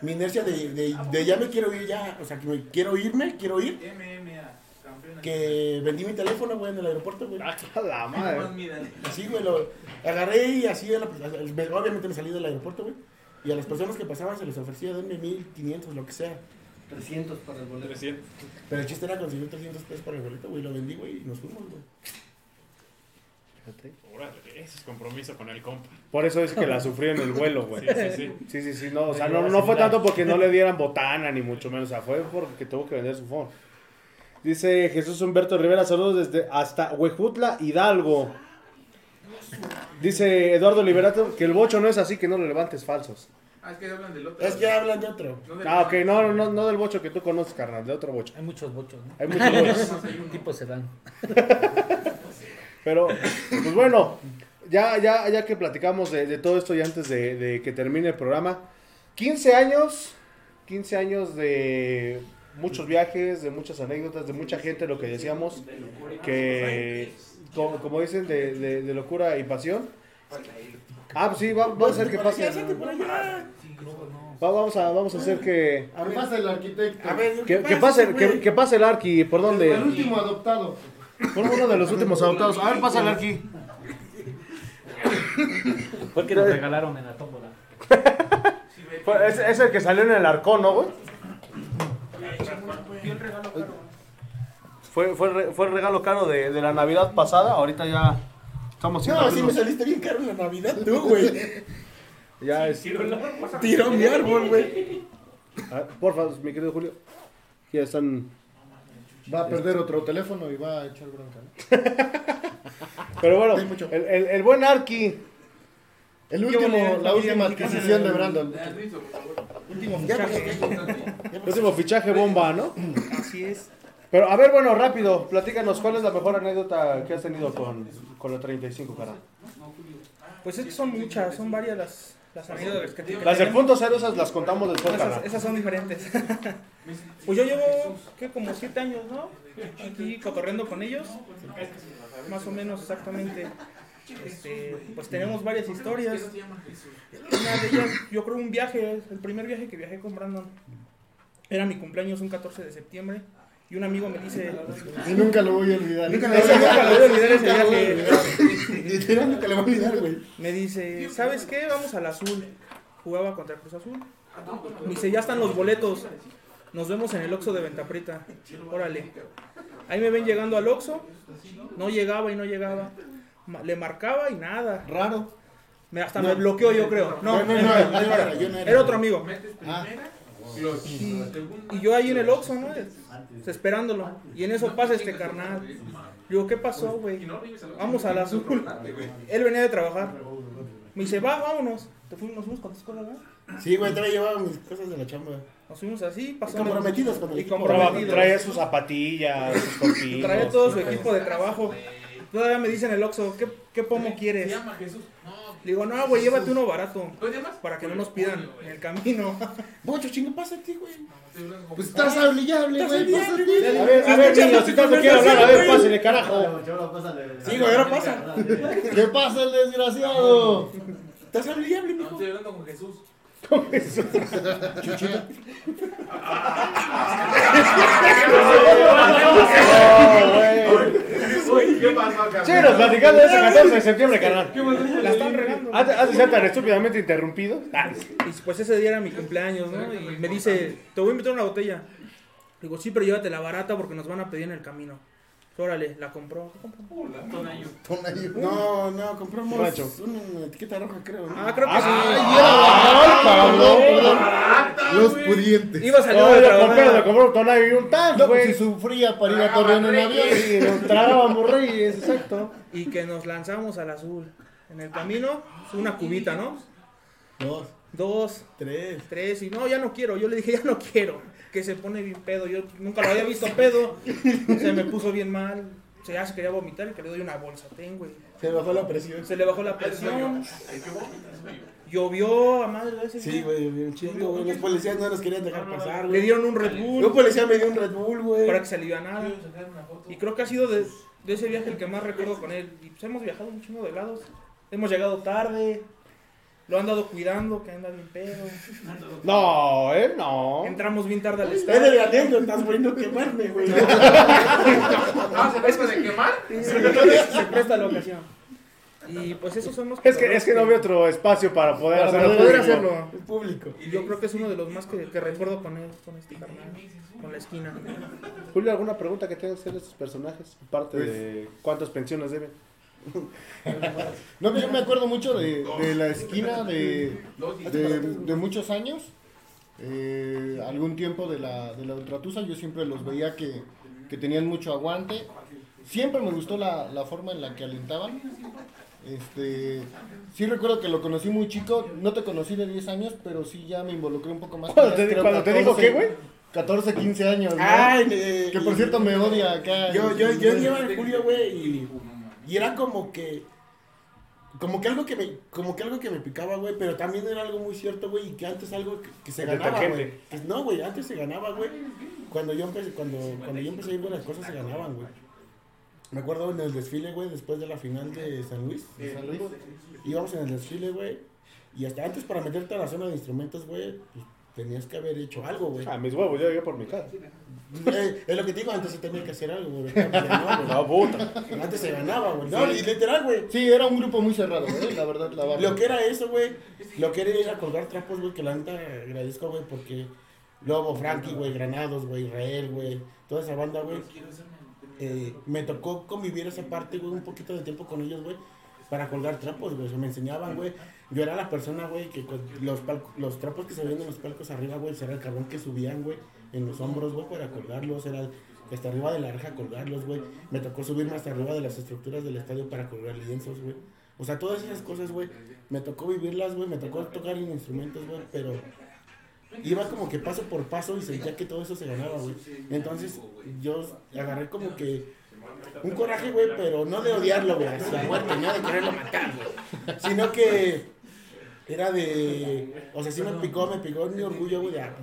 mi inercia de, de, de ya me quiero ir, ya, o sea, que me quiero irme, quiero ir, que vendí mi teléfono, güey, en el aeropuerto, güey. A la madre. Así, güey, lo agarré y así, la- obviamente me salí del aeropuerto, güey. Y a las personas que pasaban se les ofrecía, denme 1500, lo que sea. 300 para el boleto. 300. Pero el chiste era conseguir 300 pesos para el boleto, güey. Lo vendí, güey, y nos fuimos, güey. Órale, ese es compromiso con el compa. Por eso es que la sufrió en el vuelo, güey. Sí, sí, sí. Sí, sí, sí, no, o sea, no, no fue tanto porque no le dieran botana, ni mucho menos, o sea, fue porque tuvo que vender su phone. Dice Jesús Humberto Rivera, saludos desde hasta Huejutla, Hidalgo. Dice Eduardo Liberato que el bocho no es así, que no lo levantes falsos. Ah, es que hablan del otro. Es que hablan de otro. No del- Ah, ok, no, no, no, no del bocho que tú conoces, carnal, de otro bocho. Hay muchos bochos, ¿no? Hay muchos bochos. Tipo se dan. Pero, pues bueno, ya, ya, ya que platicamos de, de todo esto y antes de, de que termine el programa, 15 años, 15 años de muchos viajes, de muchas anécdotas, de mucha gente, lo que decíamos, que, como, como dicen, de, de- de locura y pasión. Ah, pues sí, va- vamos a hacer que pase. Va- vamos, a, vamos a hacer que, A ver, pasa el arquitecto. A ver, que, que pase, que, que pase el Arqui. ¿Por El dónde? último adoptado. Por uno de los últimos adoptados. A ver, pasa el Arqui. Fue que nos regalaron en la tómbola. Fue- Es, es el que salió en el arcón, ¿no, güey? Fue, fue, el re- fue el regalo caro de, de la Navidad pasada. Ahorita ya estamos No, así me saliste bien caro en la Navidad, tú, güey. Ya es. Tiró mi árbol, güey. A ver, Porfa, mi querido Julio. Ya están. Va a perder otro teléfono y va a echar bronca. ¿no? Pero bueno, Hay mucho. el, el, el buen Arqui. El último, la última adquisición de Brandon. De Arnizo, por favor. Último fichaje. Último fichaje bomba, ¿no? Así es. Pero a ver, bueno, rápido. Platícanos, ¿cuál es la mejor anécdota que has tenido con, con la 35, cara? Pues es que son muchas, son varias las, las anécdotas que, que Las del punto cero, esas las contamos después, Esas, cara. esas son diferentes. pues yo llevo, ¿qué? Como siete años, ¿no? Aquí cotorreando con ellos. Más o menos exactamente. Este, pues tenemos varias historias. Una de ellas, yo creo un viaje, el primer viaje que viajé con Brandon. Era mi cumpleaños un 14 de septiembre. Y un amigo me dice, Y nunca lo voy a olvidar. Nunca lo lo voy a olvidar ese viaje. Literal, nunca le voy a olvidar, güey. Me dice, ¿sabes qué? Vamos al azul. Jugaba contra Cruz Azul. Me dice, ya están los boletos. Nos vemos en el Oxxo de Ventaprita. Órale. Ahí me ven llegando al Oxxo. No llegaba y no llegaba. Le marcaba y nada. Raro. Me, hasta me bloqueó yo creo. No, No, no, no, yo no era, yo no era. era otro amigo. Ah, Y yo ahí en el Oxxo, ¿no? Pues, esperándolo. Y en eso pasa este carnal. digo, ¿qué pasó, güey? Y vives al- Vamos al azul. Él venía de trabajar. Me dice, va, vámonos. Te fuimos, nos fuimos con tu escuela, ¿verdad? Sí, güey, trae llevaba mis cosas de la chamba. Nos fuimos así, pasó. comprometidos con el Y equipo. comprometidos. Traía sus zapatillas, sus cortinas. Traía todo su equipo de trabajo. Todavía me dicen el Oxxo, ¿qué, qué pomo Se quieres? llama Jesús. No. Le digo, no, güey, llévate uno barato. Para que no nos pidan en el camino. Mucho chingo pasa a ti, güey. Pues estás hablable, güey. Pásate. A ver, a ver, niños, si tanto quiere hablar, a ver, pásale, carajo. Sí, güey, ahora pasa. ¿Qué pasa el desgraciado? Estás hablable, No, mijo. estoy hablando con Jesús. ¿Qué pasó acá? Sí, nos platicando de ese 14 de septiembre, carnal. La están regando. Antes antes de ser tan estúpidamente interrumpido. Ah, Y pues ese día era mi cumpleaños, ¿no? Y me dice, te voy a invitar una botella. Digo, sí, pero llévate la barata porque nos van a pedir en el camino. Órale, la compró. ¿Qué compró? Tonayo. No, no, compramos Rancho. una etiqueta roja, creo. ¿no? Ah, creo que Ay, sí. perdón, perdón. Los pudientes. Iba No, de yo compré, lo compré un Tonayo y un tank, No, pues güey. si sufría para ir a Torreón en avión. Y nos tragábamos reyes, exacto. Y que nos lanzamos al azul. En el camino, una cubita, ¿no? Dos, Dos, tres. tres, y no, ya no quiero. Yo le dije, ya no quiero. Que se pone bien pedo. Yo nunca lo había visto pedo. Se me puso bien mal. Se ya se quería vomitar y que le doy una bolsa. Ten, güey. Se bajó la presión. Se le bajó la presión. Llovió a madre de ese Sí, güey, bien chingo, güey. Los policías no nos querían dejar pasar, Le güey. dieron un Red Bull Un policía me dio un Red Bull, güey. para que se alivianara. Y creo que ha sido de, de ese viaje el que más recuerdo con él. Y pues hemos viajado un chingo de lados. Hemos llegado tarde. Lo han dado cuidando, que anda bien pedo. No, eh, no. Entramos bien tarde al Es de estadio. anécdotas, güey, no quemarme, güey. Ah, ¿se ves de quemar? Se presta la ocasión. Y pues esos son los Es que, es que no había otro espacio para poder para hacerlo. poder público. hacerlo. El público. Y yo creo que es uno de los más que, que recuerdo con él, con este carnal, con la esquina. Julio, ¿alguna pregunta que tengas que hacer de estos personajes? Aparte de cuántas pensiones deben. No, yo me acuerdo mucho de, de la esquina de, de, de muchos años. Eh, algún tiempo de la, de la Ultratusa, yo siempre los veía que, que tenían mucho aguante. Siempre me gustó la, la forma en la que alentaban. Este, sí recuerdo que lo conocí muy chico, no te conocí de 10 años, pero sí ya me involucré un poco más. ¿Cuándo te- él, cuándo te dijo qué, güey? 14, 15 años, ¿no? Ay, eh, que por cierto me odia acá. Yo, yo, yo llevo a Julio, güey, y, y era como que. Como que algo que me, como que algo que me picaba, güey, pero también era algo muy cierto, güey, y que antes algo que, que se ganaba, güey. No, güey, antes se ganaba, güey. Cuando yo empecé, cuando, cuando yo empecé a ir, güey, las cosas se ganaban, güey. Me acuerdo en el desfile, güey, después de la final de San Luis. San Luis. Íbamos en el desfile, güey, y hasta antes para meterte a la zona de instrumentos, güey, pues tenías que haber hecho algo, güey. A mis huevos, yo llegué por mi casa. Eh, es lo que te digo, antes se tenía que hacer algo, güey. no, güey. Puta. Antes se ganaba, güey. No, y literal, güey. Sí, era un grupo muy cerrado, ¿eh? la verdad, la barra. Lo que era eso, güey. Lo que era ir a colgar trapos, güey, que la neta agradezco, güey, porque Lobo, Frankie, güey, Granados, güey, Israel, güey, toda esa banda, güey. eh, me tocó convivir esa parte, güey, un poquito de tiempo con ellos, güey, para colgar trapos, güey. O sea, me enseñaban, güey. Yo era la persona, güey, que los, los trapos que se veían en los palcos arriba, güey, era el carbón que subían, güey, en los hombros, güey, para colgarlos. Era hasta arriba de la reja colgarlos, güey. Me tocó subirme hasta arriba de las estructuras del estadio para colgar lienzos, güey. O sea, todas esas cosas, güey, me tocó vivirlas, güey, me tocó tocar en instrumentos, güey, pero iba como que paso por paso y sentía que todo eso se ganaba, güey. Entonces, yo agarré como que un coraje, güey, pero no de odiarlo, güey, hacia muerte, no de quererlo matar, güey. Sino que era de. O sea, sí me picó, me picó mi orgullo, güey. ah,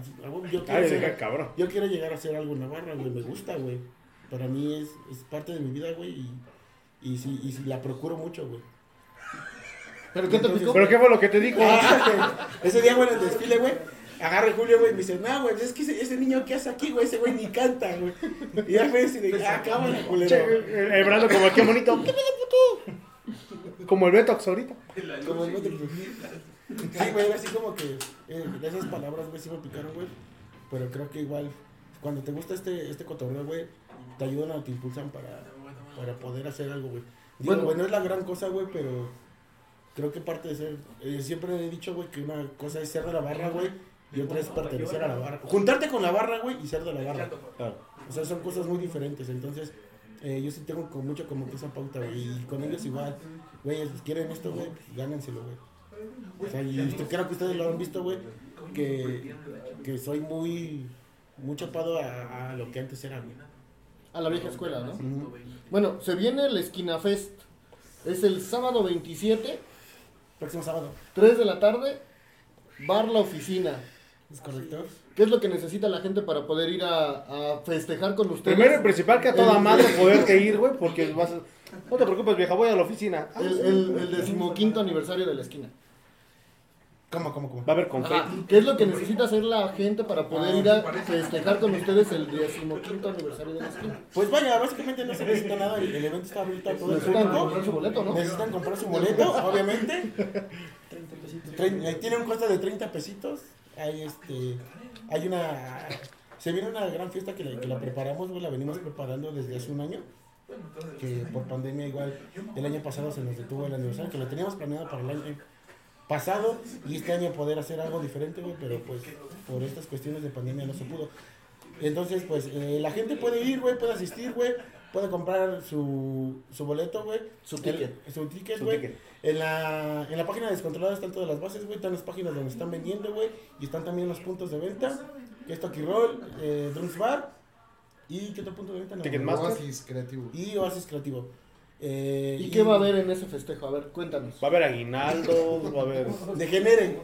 Yo quiero, Ay, ser- yo quiero llegar a ser algo en Navarra, güey. Me gusta, güey. Para mí es, es parte de mi vida, güey. Y, y, sí, y sí la procuro mucho, güey. ¿Pero qué te picó? ¿Pero qué fue lo que te dijo? Ah, ese día, güey, en el desfile, güey. Agarra a Julio, güey, y me dice, no, güey, es que ese, ese niño que hace aquí, güey, ese güey ni canta, güey. Y ya fue así de, ah, cámara, culero. Che, el, el Brando como aquí bonito. ¿Qué pedo, puto? Como el Betox ahorita. Como el otro. Sí, güey, así como que eh, esas palabras, güey, sí me picaron, güey. Pero creo que igual, cuando te gusta este, este cotorreo, güey, te ayudan o te impulsan para, para poder hacer algo, güey. Digo, Bueno. güey, no es la gran cosa, güey, pero creo que parte de ser. eh, siempre he dicho, güey, que una cosa es ser de la barra, güey, y otra es pertenecer a la barra. Juntarte con la barra, güey, y ser de la barra. Claro. O sea, son cosas muy diferentes. Entonces, eh, yo sí tengo con mucho como que esa pauta, güey. Y con ellos igual, güey, si quieren esto, güey, pues gánenselo, güey. O sea, y usted- creo que ustedes lo han visto, güey, que, que soy muy, muy chapado a, a lo que antes era, güey. A la vieja escuela, ¿no? Bueno, se viene el Esquina Fest. Es el sábado 27, Próximo sábado, 3 de la tarde, bar La Oficina. ¿es correcto? ¿Qué es lo que necesita la gente para poder ir a, a festejar con ustedes? Primero y principal que a toda El- madre poderte ir, güey, porque vas a... No te preocupes, vieja, voy a la oficina. Ah, El, el, el decimoquinto aniversario de la esquina. ¿Cómo, cómo, cómo? Va a haber con Ajá. ¿Qué es lo que necesita hacer la gente para poder ir a festejar con ustedes el decimoquinto aniversario de la esquina? Pues vaya, básicamente no se necesita nada, el, el evento está abierto a todo el Necesitan comprar su boleto, ¿no? Necesitan comprar su boleto, obviamente. Trein- eh, tiene un costo de 30 pesitos. Hay este. Hay una. Se viene una gran fiesta que la, que la preparamos, la venimos preparando desde hace un año. Que por pandemia, igual, el año pasado se nos detuvo el aniversario, que lo teníamos planeado para el año pasado y este año poder hacer algo diferente, güey, pero pues por estas cuestiones de pandemia no se pudo. Entonces, pues eh, la gente puede ir, güey, puede asistir, güey, puede comprar su, su boleto, güey. Su ticket. El- su ticket, güey. En la, en la página descontrolada están todas las bases, güey. Están las páginas donde están vendiendo, güey. Y están también los puntos de venta. Que es Toki Roll, eh, Drums Bar. ¿Y qué otro punto de venta? No, Ticketmaster. Oasis creativo. Y Oasis Creativo. Eh, ¿Y qué va a haber en ese festejo? A ver, cuéntanos. Va a haber aguinaldos, va a haber... Degeneren.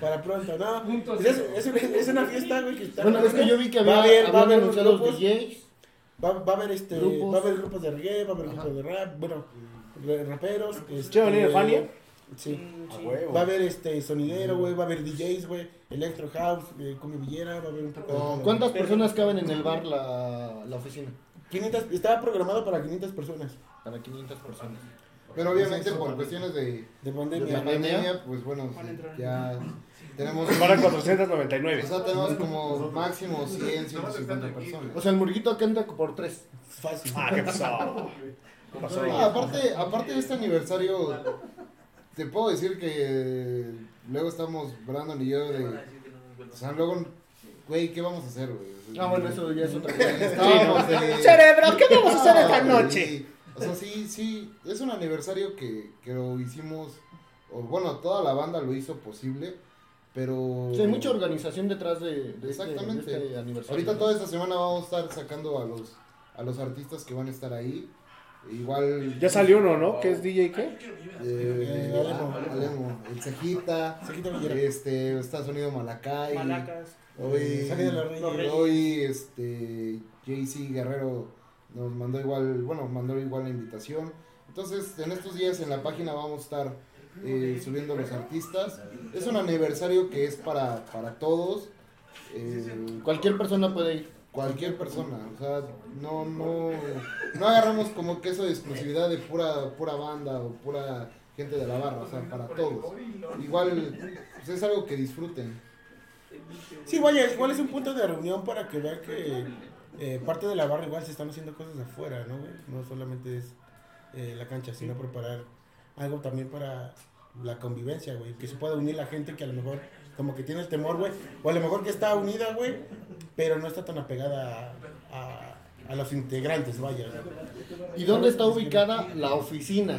Para pronto, ¿no? Pues es, es una, es una fiesta, güey, que está... Bueno, es que yo vi que Va había, a haber- va a haber anunciado grupos. DJs. Va, va a haber este, Grupos. va a haber grupos de reggae, va a haber grupos de rap, bueno, raperos. Este, ¿Sí va a venir Fania? Sí. A huevo. Va a haber este sonidero, güey, va a haber DJs, güey, Electro House, eh, Cumbia Villera, va a haber un poco de todo. ¿Cuántas personas caben en el bar la, la oficina? 500, estaba programado para 500 personas Para 500 personas. Pero obviamente por cuestiones de, de de pandemia. pandemia, pues bueno, ya tenemos... Para 499. O sea, tenemos como máximo 100, 150 personas. O sea, el murguito que entra por 3. Fácil. Ah, ¿qué pasó? Ah, aparte, aparte de este aniversario, te puedo decir que luego estamos Brandon y yo de... O sea, luego, güey, ¿qué vamos a hacer, güey? Ah, bueno, eso ya es otra cosa. Estábamos de- Cerebro, ¿qué vamos a hacer esta noche? sí. O sea, sí, sí, es un aniversario que, que lo hicimos, o bueno, toda la banda lo hizo posible, pero... Sí, hay mucha organización detrás de, de este, Exactamente. de este aniversario. Ahorita toda esta semana vamos a estar sacando a los, a los artistas que van a estar ahí. Igual... Ya salió uno, ¿no? ¿Qué es DJ qué? Eh, Eh, Alemo. Alemo, el Cejita, este, está Sonido Malacay. Malacas. Hoy, Reyes. hoy este, JC Guerrero nos mandó igual, bueno, mandó igual la invitación. Entonces, en estos días en la página vamos a estar eh, subiendo los artistas. Es un aniversario que es para, para todos. eh, Cualquier persona puede ir. cualquier persona, o sea, no, no, no agarramos como que eso de exclusividad de pura, pura banda o pura gente de la barra, o sea, para todos. Igual, pues es algo que disfruten. Sí, vaya, igual es un punto de reunión para que vean que eh, parte de la barra igual se están haciendo cosas afuera, ¿no, güey? No solamente es eh, la cancha, sino preparar algo también para la convivencia, güey. Que se pueda unir la gente que a lo mejor como que tiene el temor, güey. O a lo mejor que está unida, güey, pero no está tan apegada a, a- a los integrantes, vaya. ¿Y dónde está ubicada la oficina?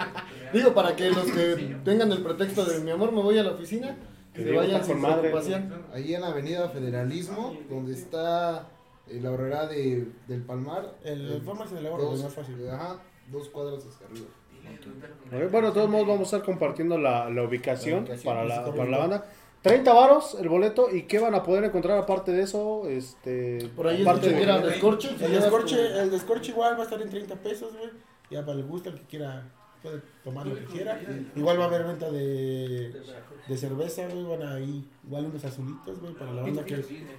Digo, para que los que tengan el pretexto de mi amor, me voy a la oficina, que se vayan sin con madre. preocupación. Ahí en Avenida Federalismo, donde está eh, la horrera de, del Palmar. El de la barra dos, es más fácil. Ajá, dos cuadras hacia arriba. Ok, Bueno, de todos modos vamos a estar compartiendo la, la ubicación, La ubicación, para, la, para la banda. 30 varos el boleto y qué van a poder encontrar aparte de eso, este, Por ahí aparte que era descorche. El descorche, el descorche igual va a estar en 30 pesos, güey. Ya para el gusto, el que quiera puede tomar lo que quiera. Igual va a haber venta de, de cerveza, güey. Van a ir igual unos azulitos, güey, para la banda que,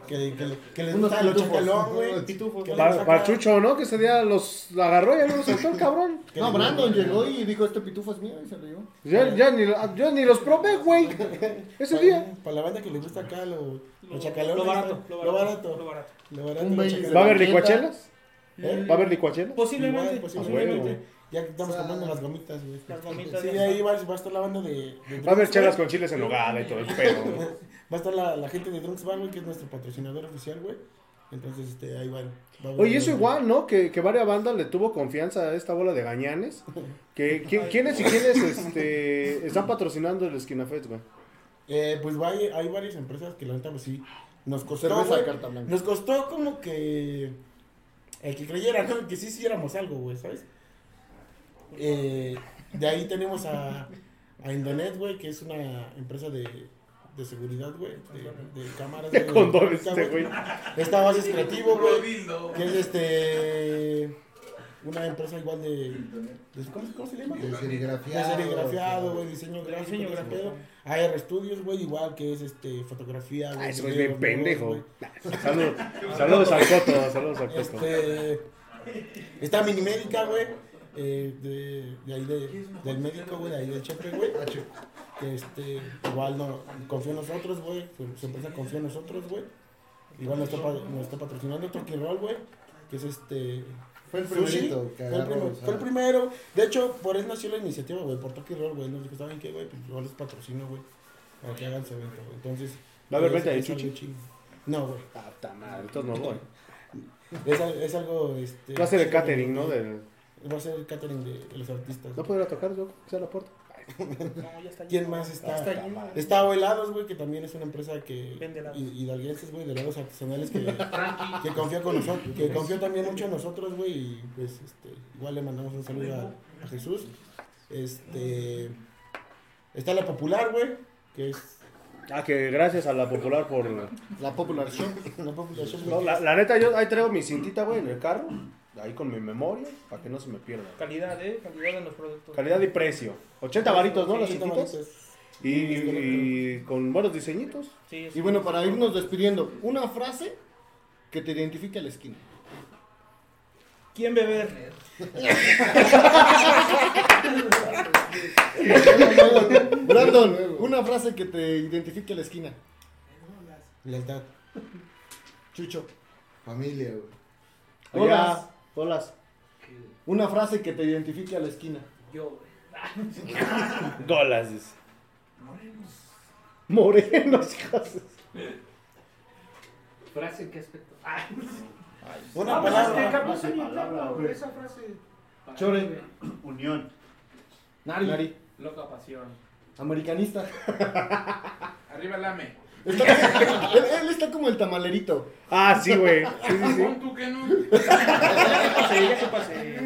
que, que, que les gusta lo pitufos. chacalón, güey. Pitufos. Que para, les para saca- Chucho, ¿no? Que ese día los agarró y ya no los soltó el cabrón. No, les- Brandon llegó y dijo, este pitufo es mío, y se lo llevó. Ya, ya ni, yo ni los probé, güey. Ese día. Para la banda que le gusta acá lo, lo chacalón. Lo barato, lo Lo barato. barato. Lo barato. ¿Va a haber licuachelas? ¿Eh? ¿Va a haber licuachelas? Posiblemente. Igual, posiblemente. Ya que estamos comprando las gomitas, güey. Las gomitas Sí, ya ahí va, va a estar la banda de. de Va a haber chelas con chiles en nogada y todo el pedo. Va a estar la, la gente de Drunks Bar, güey, que es nuestro patrocinador oficial, güey. Entonces, este, ahí van. va Oye, eso igual, ¿no? Que, que varias bandas le tuvo confianza a esta bola de gañanes. Que, que- ¿Quiénes y quiénes este, están patrocinando el Esquina Fest, güey? Eh, pues hay, hay varias empresas que la neta, pues sí, nos costó, güey, de carta blanca. nos costó como que el que creyera, ¿no? Que sí hiciéramos algo, güey, ¿sabes? Eh, de ahí tenemos a, a Indonet, güey, que es una empresa de, de seguridad, güey, de, de cámaras. De condones, este güey. Está Bases Creativo, Puro güey, que es este... Una empresa igual de... de- ¿cómo, cómo se llama? De De serigrafiado. serigrafiado, güey, diseño gráfico, Diseño pedo. AR Studios, güey, igual que es este fotografía, güey. Ah, güey es bien pendejo. güey. Saludos, saludos al Coto, saludos al Coto. Este, está Minimédica, güey. Eh, de, de ahí de, del médico, güey, de ahí del chefe, güey. Que este, igual no, confió en nosotros, güey. Su, su empresa confió en nosotros, güey. Igual nos está, pa- nos está patrocinando Toki Roll, güey. Que es este. Fue el Sushi. primerito que Fue el, agarró, primer- o sea. fue el primero. De hecho, por eso nació la iniciativa, güey. Por Toki Roll, güey. Nos dijo, ¿saben qué, güey? Pues yo les patrocino, güey. Para que hagan su evento, güey. Entonces. ¿Va a haber es- venta de chuchi? No, güey. Ah, puta madre, entonces no voy. Es, es algo. Este, Va a ser el chido, catering. ¿no? Del- Va a ser el catering de, de los artistas. No podría tocar yo, que sea la puerta. No, ya está ¿Quién lleno. más está? Ya está lleno. Está Helados, güey, que también es una empresa que. Vende helados. Y, hidalguenses, güey, de helados artesanales que, que confía con nosotros, que confió también mucho en nosotros, güey, y pues este, igual le mandamos un saludo a, a Jesús. Este. Está la popular, güey, que es. Ah, que gracias a la popular por... La Popular Shop. La popular No, la, es- la neta, yo ahí traigo mi cintita, güey, en el carro. Ahí con mi memoria, para que no se me pierda. Calidad, eh. Calidad en los productos. Calidad y precio. 80 varitos, ¿no? Las Sí. Y, y con buenos diseñitos. Sí, Y bueno, para irnos despidiendo, una frase que te identifique a la esquina. ¿Quién beber? Brandon, una frase que te identifique a la esquina. Lealtad. Chucho. Familia, güey. Hola. Hola. Holas. Una frase que te identifique a la esquina. Golas. dice. Morenos, hijos. ¿Frase en qué aspecto? Una Ah, pues palabra. Carlos se encanta por esa frase. Chore. Unión. Nari. Nari. Loca pasión. Americanista. Arriba lame. Está- él, él está como el tamalerito. Ah, sí, güey. Sí, sí, sí. ¿Pon tú que no? pasé, ya que pasé.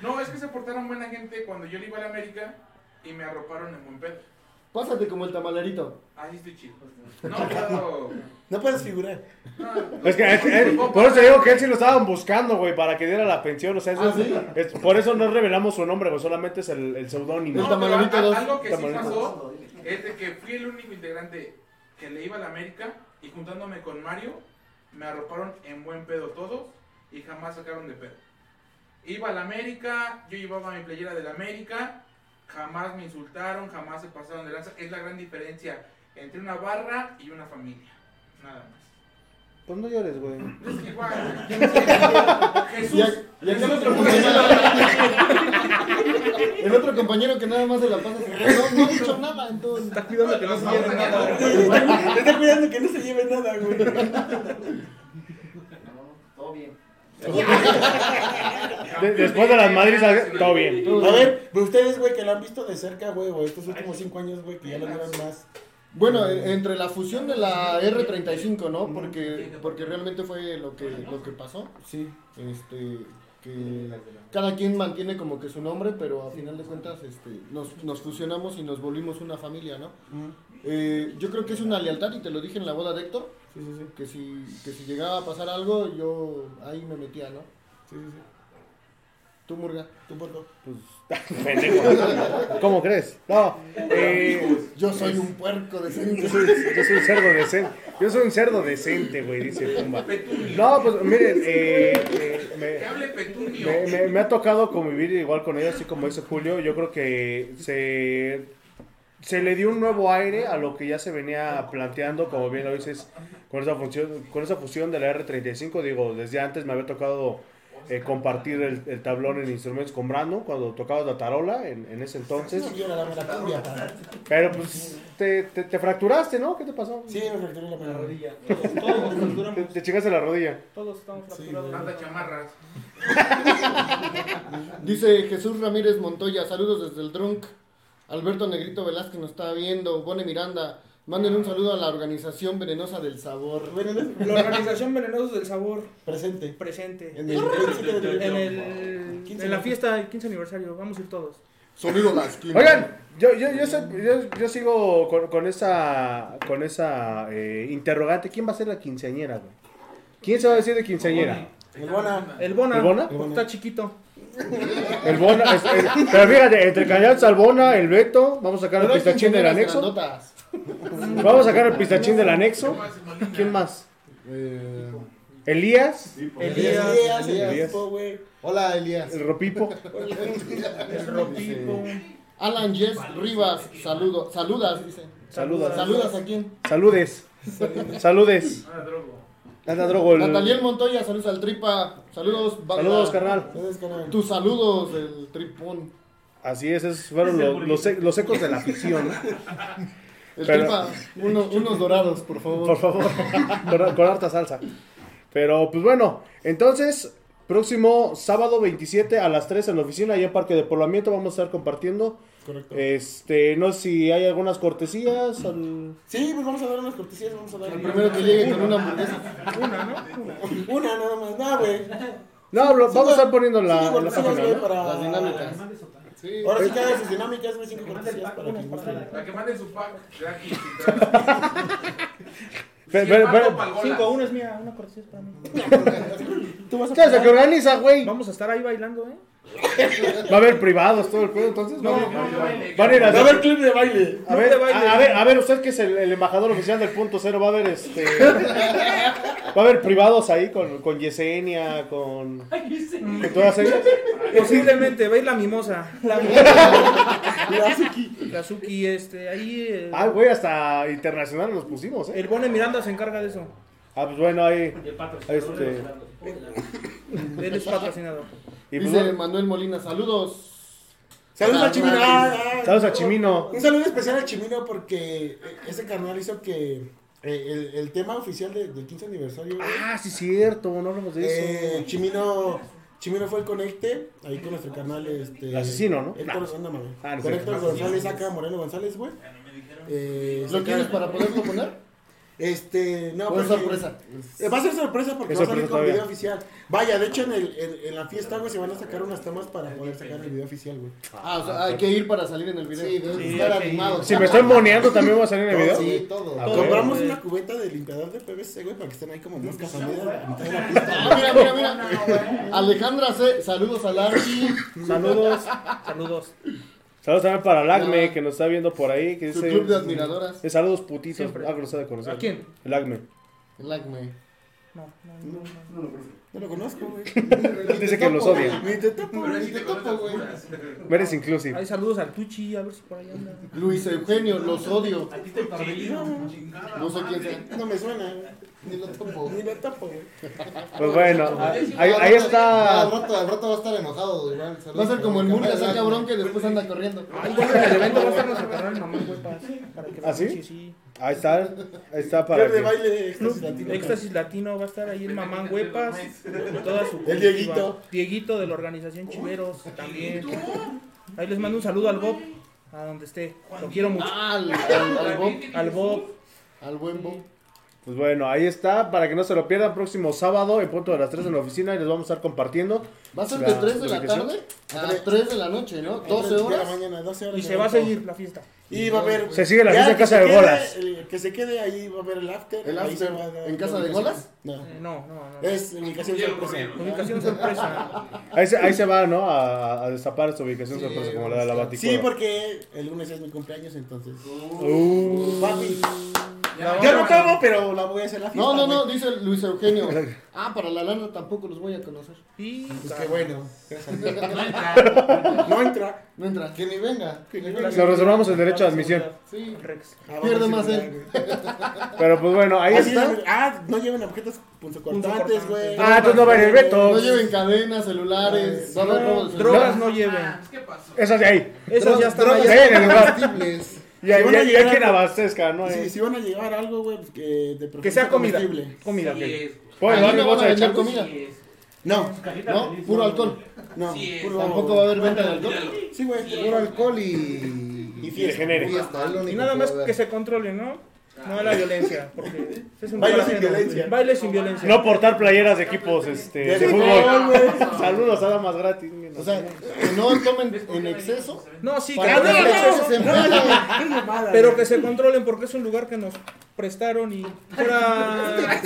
No, es que se portaron buena gente cuando yo le iba a la América y me arroparon en buen pedo. Pásate como el tamalerito. Así estoy chido. No puedo. No puedes figurar. no, Es que eh, por eso digo que él sí lo estaban buscando, güey, para que diera la pensión. O sea, eso ¿Ah, sí? es- por eso no revelamos su nombre, güey, solamente es el, el seudónimo. No, El Tamalerito pero a- dos. Algo que sí pasó es de que fui el único integrante que le iba a la América y juntándome con Mario me arroparon en buen pedo todos y jamás sacaron de pedo. Iba a la América, yo llevaba mi playera de la América, jamás me insultaron, jamás se pasaron de lanza. Es la gran diferencia entre una barra y una familia. Nada más. Pues no llores, güey. Es que igual. Jesús. Y, a- y aquel otro compañero. El otro compañero que nada más se la pasa. No, no ha dicho nada, entonces. Está cuidando que no se lleve nada. llevar- Está cuidando que no se lleve nada, güey. Todo bien. De- después de las madres, todo bien. A ver, pues ustedes, güey, que lo han visto de cerca, güey, o estos últimos cinco años, güey, que ya lo vieron más. Bueno, entre la fusión de la R35, ¿no? Porque, porque realmente fue lo que, lo que pasó. Sí. Este, que cada quien mantiene como que su nombre, pero a final de cuentas este, nos, nos fusionamos y nos volvimos una familia, ¿no? Eh, yo creo que es una lealtad, y te lo dije en la boda de Héctor, Sí, sí, sí. que si, que si llegaba a pasar algo, yo ahí me metía, ¿no? Sí, sí, sí. Tú, Murga. ¿Tú, puerco? Pendejo. ¿Cómo crees? No. Eh, Yo soy un puerco de yo, soy, yo soy un cerdo decente. Yo soy un cerdo decente, güey, dice Pumba. No, pues miren, eh, eh, me- Que hable Petunio. Me, me- me ha tocado convivir igual con ellos, así como dice Julio. Yo creo que se, se le dio un nuevo aire a lo que ya se venía planteando, como bien lo dices, con esa función, con esa fusión de la R35. Digo, desde antes me había tocado eh, compartir el, el tablón en instrumentos con Brandon cuando tocabas la tarola en, en ese entonces. Yo la cumbia. Pero pues te, te, te fracturaste, ¿no? ¿Qué te pasó? Sí, me fracturé la mera rodilla. Todos nos Te, fracturamos. te chingaste la rodilla. Todos estamos fracturados. Anda chamarras. Dice Jesús Ramírez Montoya, saludos desde el Drunk. Alberto Negrito Velázquez nos está viendo. Bone Miranda, manden un saludo a la organización venenosa del sabor. La organización Venenosos del Sabor Presente. presente. En el 27 de En, el, en la fiesta del 15 aniversario, vamos a ir todos. Sonido la esquina. Oigan, yo, yo, yo, sé- yo, yo sigo con, con esa, con esa eh, interrogante. ¿Quién va a ser la quinceañera, güey? ¿Quién se va a decir de quinceañera? El Bona. El Bona, ¿El Bona? porque está chiquito. El Bona, es- pero fíjate, entre Cañazo, el Bona, el Beto, vamos a sacar hay pistachín del anexo. grandotas. Vamos a sacar el pistachín del anexo. ¿Quién más? Eh, Elías, Elías, Elías, Elías. el tipo, güey. hola Elías. el Ropipo. el Ropipo. Alan Jess Rivas, saludo, saludas, dice. Saludas. ¿Saludas a quién? Saludes. Saludes. Nada, drogo. Anda, drogo. el- Nataliel Montoya, saludos al Tripa. Saludos. Saludos, carnal. Tus saludos del Tripón. Así es, esos fueron los, los, ec- los ecos de la afición. El Pero- uno- unos dorados, por favor. Por favor, con, con harta salsa. Pero pues bueno, entonces, próximo sábado 27 a las 3 en la oficina, allá en Parque de Poblamiento, vamos a estar compartiendo. Correcto. Este, no sé si hay algunas cortesías. al- Sí, pues vamos a dar unas cortesías, vamos a dar. El primero que llegue con una hamburguesa. Una, ¿no? Una nada más, no, güey. No, lo- vamos a estar poniendo en la, en la página. ¿no? para Las dinámicas. Sí. Ahora sí que hagan sus dinámicas, güey, cinco cortesías para que gusten. Para que manden su pack gratis. sin traba. Pe- Sí, pe- mando pe- pa'l bola. 5 a 1 es mía, una cortesía es para mí. Tú vas a ¿Qué haces? que organiza, güey? Vamos a estar ahí bailando, ¿eh? Va a haber privados, todo el pedo, entonces. No, van, no, Yo bailé. van a ir a Va a haber clip de baile. A ver, a, a ver, a ver, usted que es el, el embajador oficial del punto cero, va a haber este. Va a haber privados ahí con, con Yesenia, con. con todas ellas. Posiblemente, va a ir la mimosa. La La Suki. La Suki, este, ahí. eh, Ah, güey, hasta internacional nos pusimos, ¿eh? el Bone Miranda se encarga de eso. Ah, pues bueno, ahí. Este. Él es patrocinador. Y pues, Dice Manuel Molina, saludos. Saludos a Chimino. Ah, ah. saludos a Chimino. Un saludo especial a Chimino porque eh, ese carnal hizo que eh, el, el tema oficial de- del 15 aniversario. Ah, sí, cierto, no hablamos de eh, eso. Chimino, Chimino fue el conecte ahí con nuestro canal. Este, El asesino, ¿no? Héctor, ándame, güey. Ah, no con sé. Héctor González, acá Moreno González, güey. Eh, ¿Lo quieres para poderlo poner? Este, no, ¿O es porque- sorpresa? Eh, Va a ser sorpresa porque va a salir con todavía. video oficial. Vaya, de hecho en, el, en, en la fiesta, güey, se van a sacar unas tomas para poder sacar el video oficial, güey. Ah, o sea, hay que ir para salir en el video. Sí, debes Sí, estar animado. Si me estoy moneando, también va a salir en el video. Sí, todo. Ah, Compramos güey. una cubeta de limpiador de PVC, güey, para que estén ahí como moscas pista. Ah, mira, mira, mira. Alejandra C, saludos a Larky. Saludos, saludos. Saludos también para Ah. que nos está viendo por ahí. Que Su dice, club de admiradoras. Eh, saludos putitos. Siempre. Ah, que lo sabe conocer. ¿A quién? El Acme. El Acme. No, no, no. no. No lo conozco, güey. Dice que los odia. Ni te topo, güey. te topo, güey. Eres inclusive. Hay saludos al Tuchi, a ver si por ahí anda. Luis Eugenio, los odio. A ti te. No sé quién sea. No me suena, güey. Ni lo topo. Ni lo topo, güey. Pues bueno, ahí, está. Al rato, al rato va a estar enojado, igual. Va a ser como el Murga, saca bronca y después anda corriendo. Ay, el evento va a estar nuestro canal Mamá Huepas. Para que ¿Ah, sí? sí, sí. Ahí está. Ahí está para Club de baile éxtasis latino. Éxtasis Latino va a estar ahí en Mamán Huepas. con Toda su El Dieguito. Dieguito de la organización Chiveros también. Ahí les mando un saludo al Bob, a donde esté. Lo quiero mucho. Ah, al, al, al Bob, Al Bob. al buen Bob. Pues bueno, ahí está. Para que no se lo pierdan, próximo sábado en punto de las 3 en la oficina y les vamos a estar compartiendo. Va a ser de 3 de la tarde a 3 de la noche, ¿no? 12 De la horas. mañana, 12 horas. Y se va a seguir la fiesta. Y va a haber. Se sigue la fiesta en casa de quede, bolas. el que se quede ahí va a haber el after. ¿El after va en casa de bolas? No. Eh, no, no, no. Es ubicación sorpresa. Ubicación sorpresa. Ahí se, ahí se va, ¿no? A, a destapar esta ubicación sorpresa como la de la Baticueva. Sí, porque el lunes es mi cumpleaños, entonces. Uh, Papi, Ya Yo no tomo, pero la voy a hacer la fiesta. No, no, no, dice Luis Eugenio. Ah, para la lana tampoco los voy a conocer. Y- Pues qué bueno. No entra. No entra, que ni venga. Que ni venga. Nos reservamos el derecho de admisión. Sí, Rex. Ah, pierde más él. Pero pues bueno, ahí Así está. es, Ah, no lleven objetos punzocortantes, güey. Ah, entonces no va a ir el Beto. No lleven cadenas, celulares, va a haber robo de Drogas no lleven. Ah, ¿Qué pasó? Esas de ahí. Esas ya están Drogas Ya, Si van a llegar quien abastezca, ¿no? Sí, si van a llevar algo, güey, pues que de Que sea comida. Comida. Sí es. ¿Puedo Ahí llevar mi no a comida. Sí. No, No, puro alcohol. no. Sí, puro- Tampoco va a haber venta de alcohol. Sí, güey. Puro alcohol y. Y fiesta. Fiesta, único Y nada más que se controle, ¿no? No a la violencia. Porque es un Baile sin violencia. Baile sin violencia. No portar playeras de equipos este, de fútbol. Saludos a damas gratis. O sea, que no tomen en exceso. No, sí, que no no pero que se controlen porque es un lugar que nos prestaron y fuera,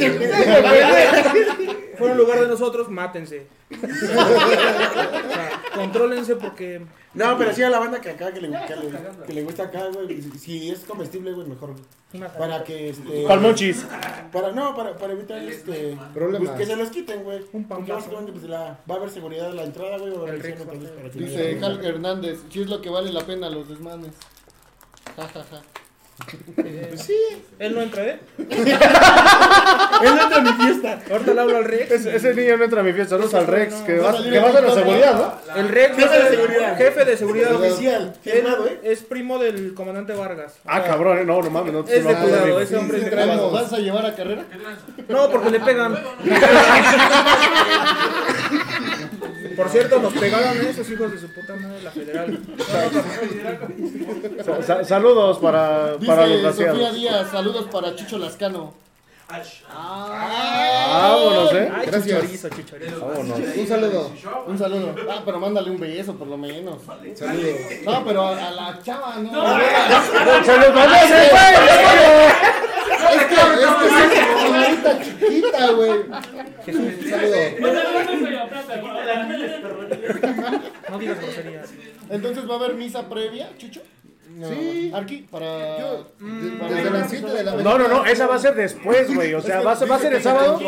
fuera un lugar de nosotros, mátense. O sea, contrólense porque No, pero sí a la banda que acá, que le, que le, que le gusta acá, güey. Si, es comestible, güey, mejor. güey. Para que, este... Palmonchis. Para, no, para, para evitar, este... Problemas. Pues que se los quiten, güey. Un pambazo. básicamente, pues, la, va a haber seguridad en la entrada, güey. Va a haber a para Dice Hulk Hernández, si es lo que vale la pena los desmanes. Ja, ja, ja. Él no entra, ¿eh? Él no entra a mi fiesta. Ahorita le hablo al Rex. Ese, ese niño no entra a mi fiesta. Saludos al Rex, que Va que va a ser la seguridad, ¿no? El Rex Jefe de es el seguridad. jefe de seguridad Oficial. Firmado, ¿eh? es primo del comandante Vargas. Ah, cabrón, eh, no, no mames, no Es de cuidado, ese hombre es de ¿Vas cuidado. vas a llevar a carrera? No, porque le pegan. Por cierto, nos pegaron esos hijos de su puta madre la federal. Sa- sa- saludos para, para los Dice Sofía. Díaz, saludos para Chicho Lascano. Vámonos, eh. Ay, Gracias. chichorizo, chichorizo. Vámonos. Un saludo. Un saludo. Ah, pero mándale un beso por lo menos. Saludos. No, pero a, la chava, ¿no? ¡Se los mandó a hacer, güey! Es que, es que es chiquita, güey. No digas groserías. Entonces va a haber misa previa, Chicho. Sí. Aquí, para. Yo, para- desde las 7 de la No, no, no, esa va a ser después, güey. O sea, va a ser, va a ser el sábado.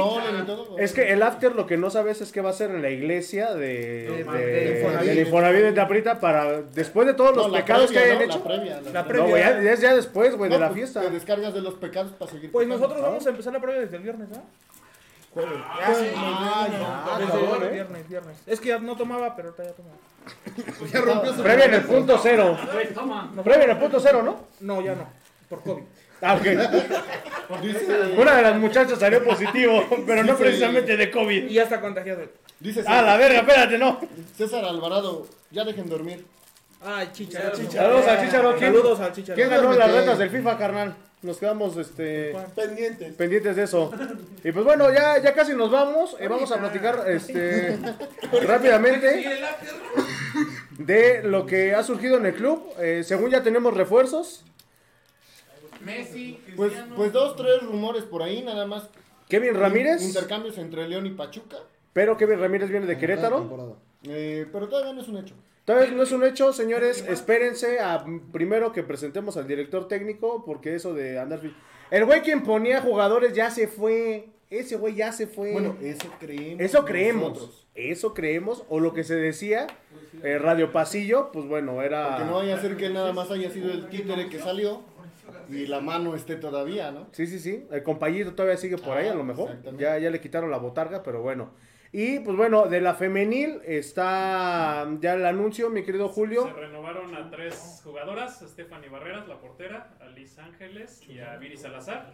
Es que el after lo que no sabes es que va a ser en la iglesia de, De- de, de Infonavit. del Infonavit de Taprita para después de todos los No, pecados previa, que hayan ¿no? hecho. La previa. La No, previa. güey, ya, ya es ya después, güey, de No, la pues, fiesta. Te descargas de los pecados para seguir. Pues pecando. nosotros vamos a empezar la prueba desde el viernes, ¿no? Ah, sí. Ah, ya. Desde cabrón, el ¿eh? viernes, viernes. Es que ya no tomaba, pero ahorita ya tomaba. Ya rompió su Previa en el punto cero. Previa en el punto cero, ¿no? No, ya no. Por COVID. Ah, ok. Una de las muchachas salió positivo, pero no Dice- precisamente de COVID. Y ya está contagiado. Dice Ah, la verga, espérate, no. César Alvarado, ya dejen dormir. Ay, chicha, chicha. Saludos al Chicharo. ¿Quién, Saludos al chicha. ¿quién ganó las retas del FIFA, carnal? Nos quedamos, este... Pendientes. pendientes de eso. Y pues bueno, ya, ya casi nos vamos. Eh, vamos a platicar este rápidamente de lo que ha surgido en el club. Eh, según ya tenemos refuerzos. Messi, Pues, Cristiano. pues dos, tres rumores por ahí, nada más. Kevin Ramírez. Intercambios entre León y Pachuca. Pero Kevin Ramírez viene de Querétaro. Eh, pero todavía no es un hecho. Todavía no es un hecho, señores. Espérense a primero que presentemos al director técnico. Porque eso de andar. El güey quien ponía jugadores ya se fue. Ese güey ya se fue. Bueno, eso creemos. Eso creemos. nosotros. Eso creemos. O lo que se decía, eh, Radio Pasillo, pues bueno, era. Porque no vaya a ser que nada más haya sido el títere que salió y la mano esté todavía, ¿no? Sí, sí, sí. El compañero todavía sigue por ahí, a lo mejor. Ya, ya le quitaron la botarga, pero bueno. Y pues bueno, de la femenil está ya el anuncio, mi querido Julio. Se renovaron a tres jugadoras, Stephanie Barreras, la portera, a Liz Ángeles y a Viri Salazar.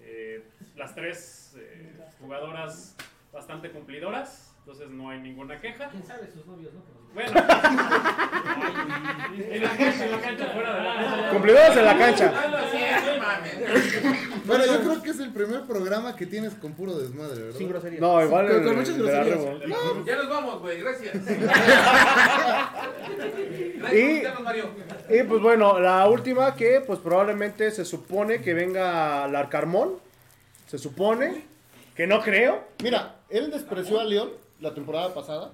Eh, las tres eh, jugadoras bastante cumplidoras, entonces no hay ninguna queja. ¿Quién sabe sus novios, no? Bueno. en la cancha, en la cancha, fuera de la cancha. Cumplidoras en la cancha. Mames. Bueno, yo creo que es el primer programa que tienes con puro desmadre, ¿verdad? Sin grosería. No, igual Con- con muchas groserías. Ya nos vamos, güey, gracias. Y-. Y pues bueno, la última que pues probablemente se supone que venga Larcarmón. Se supone. Que no creo. Mira, él despreció a León la temporada pasada.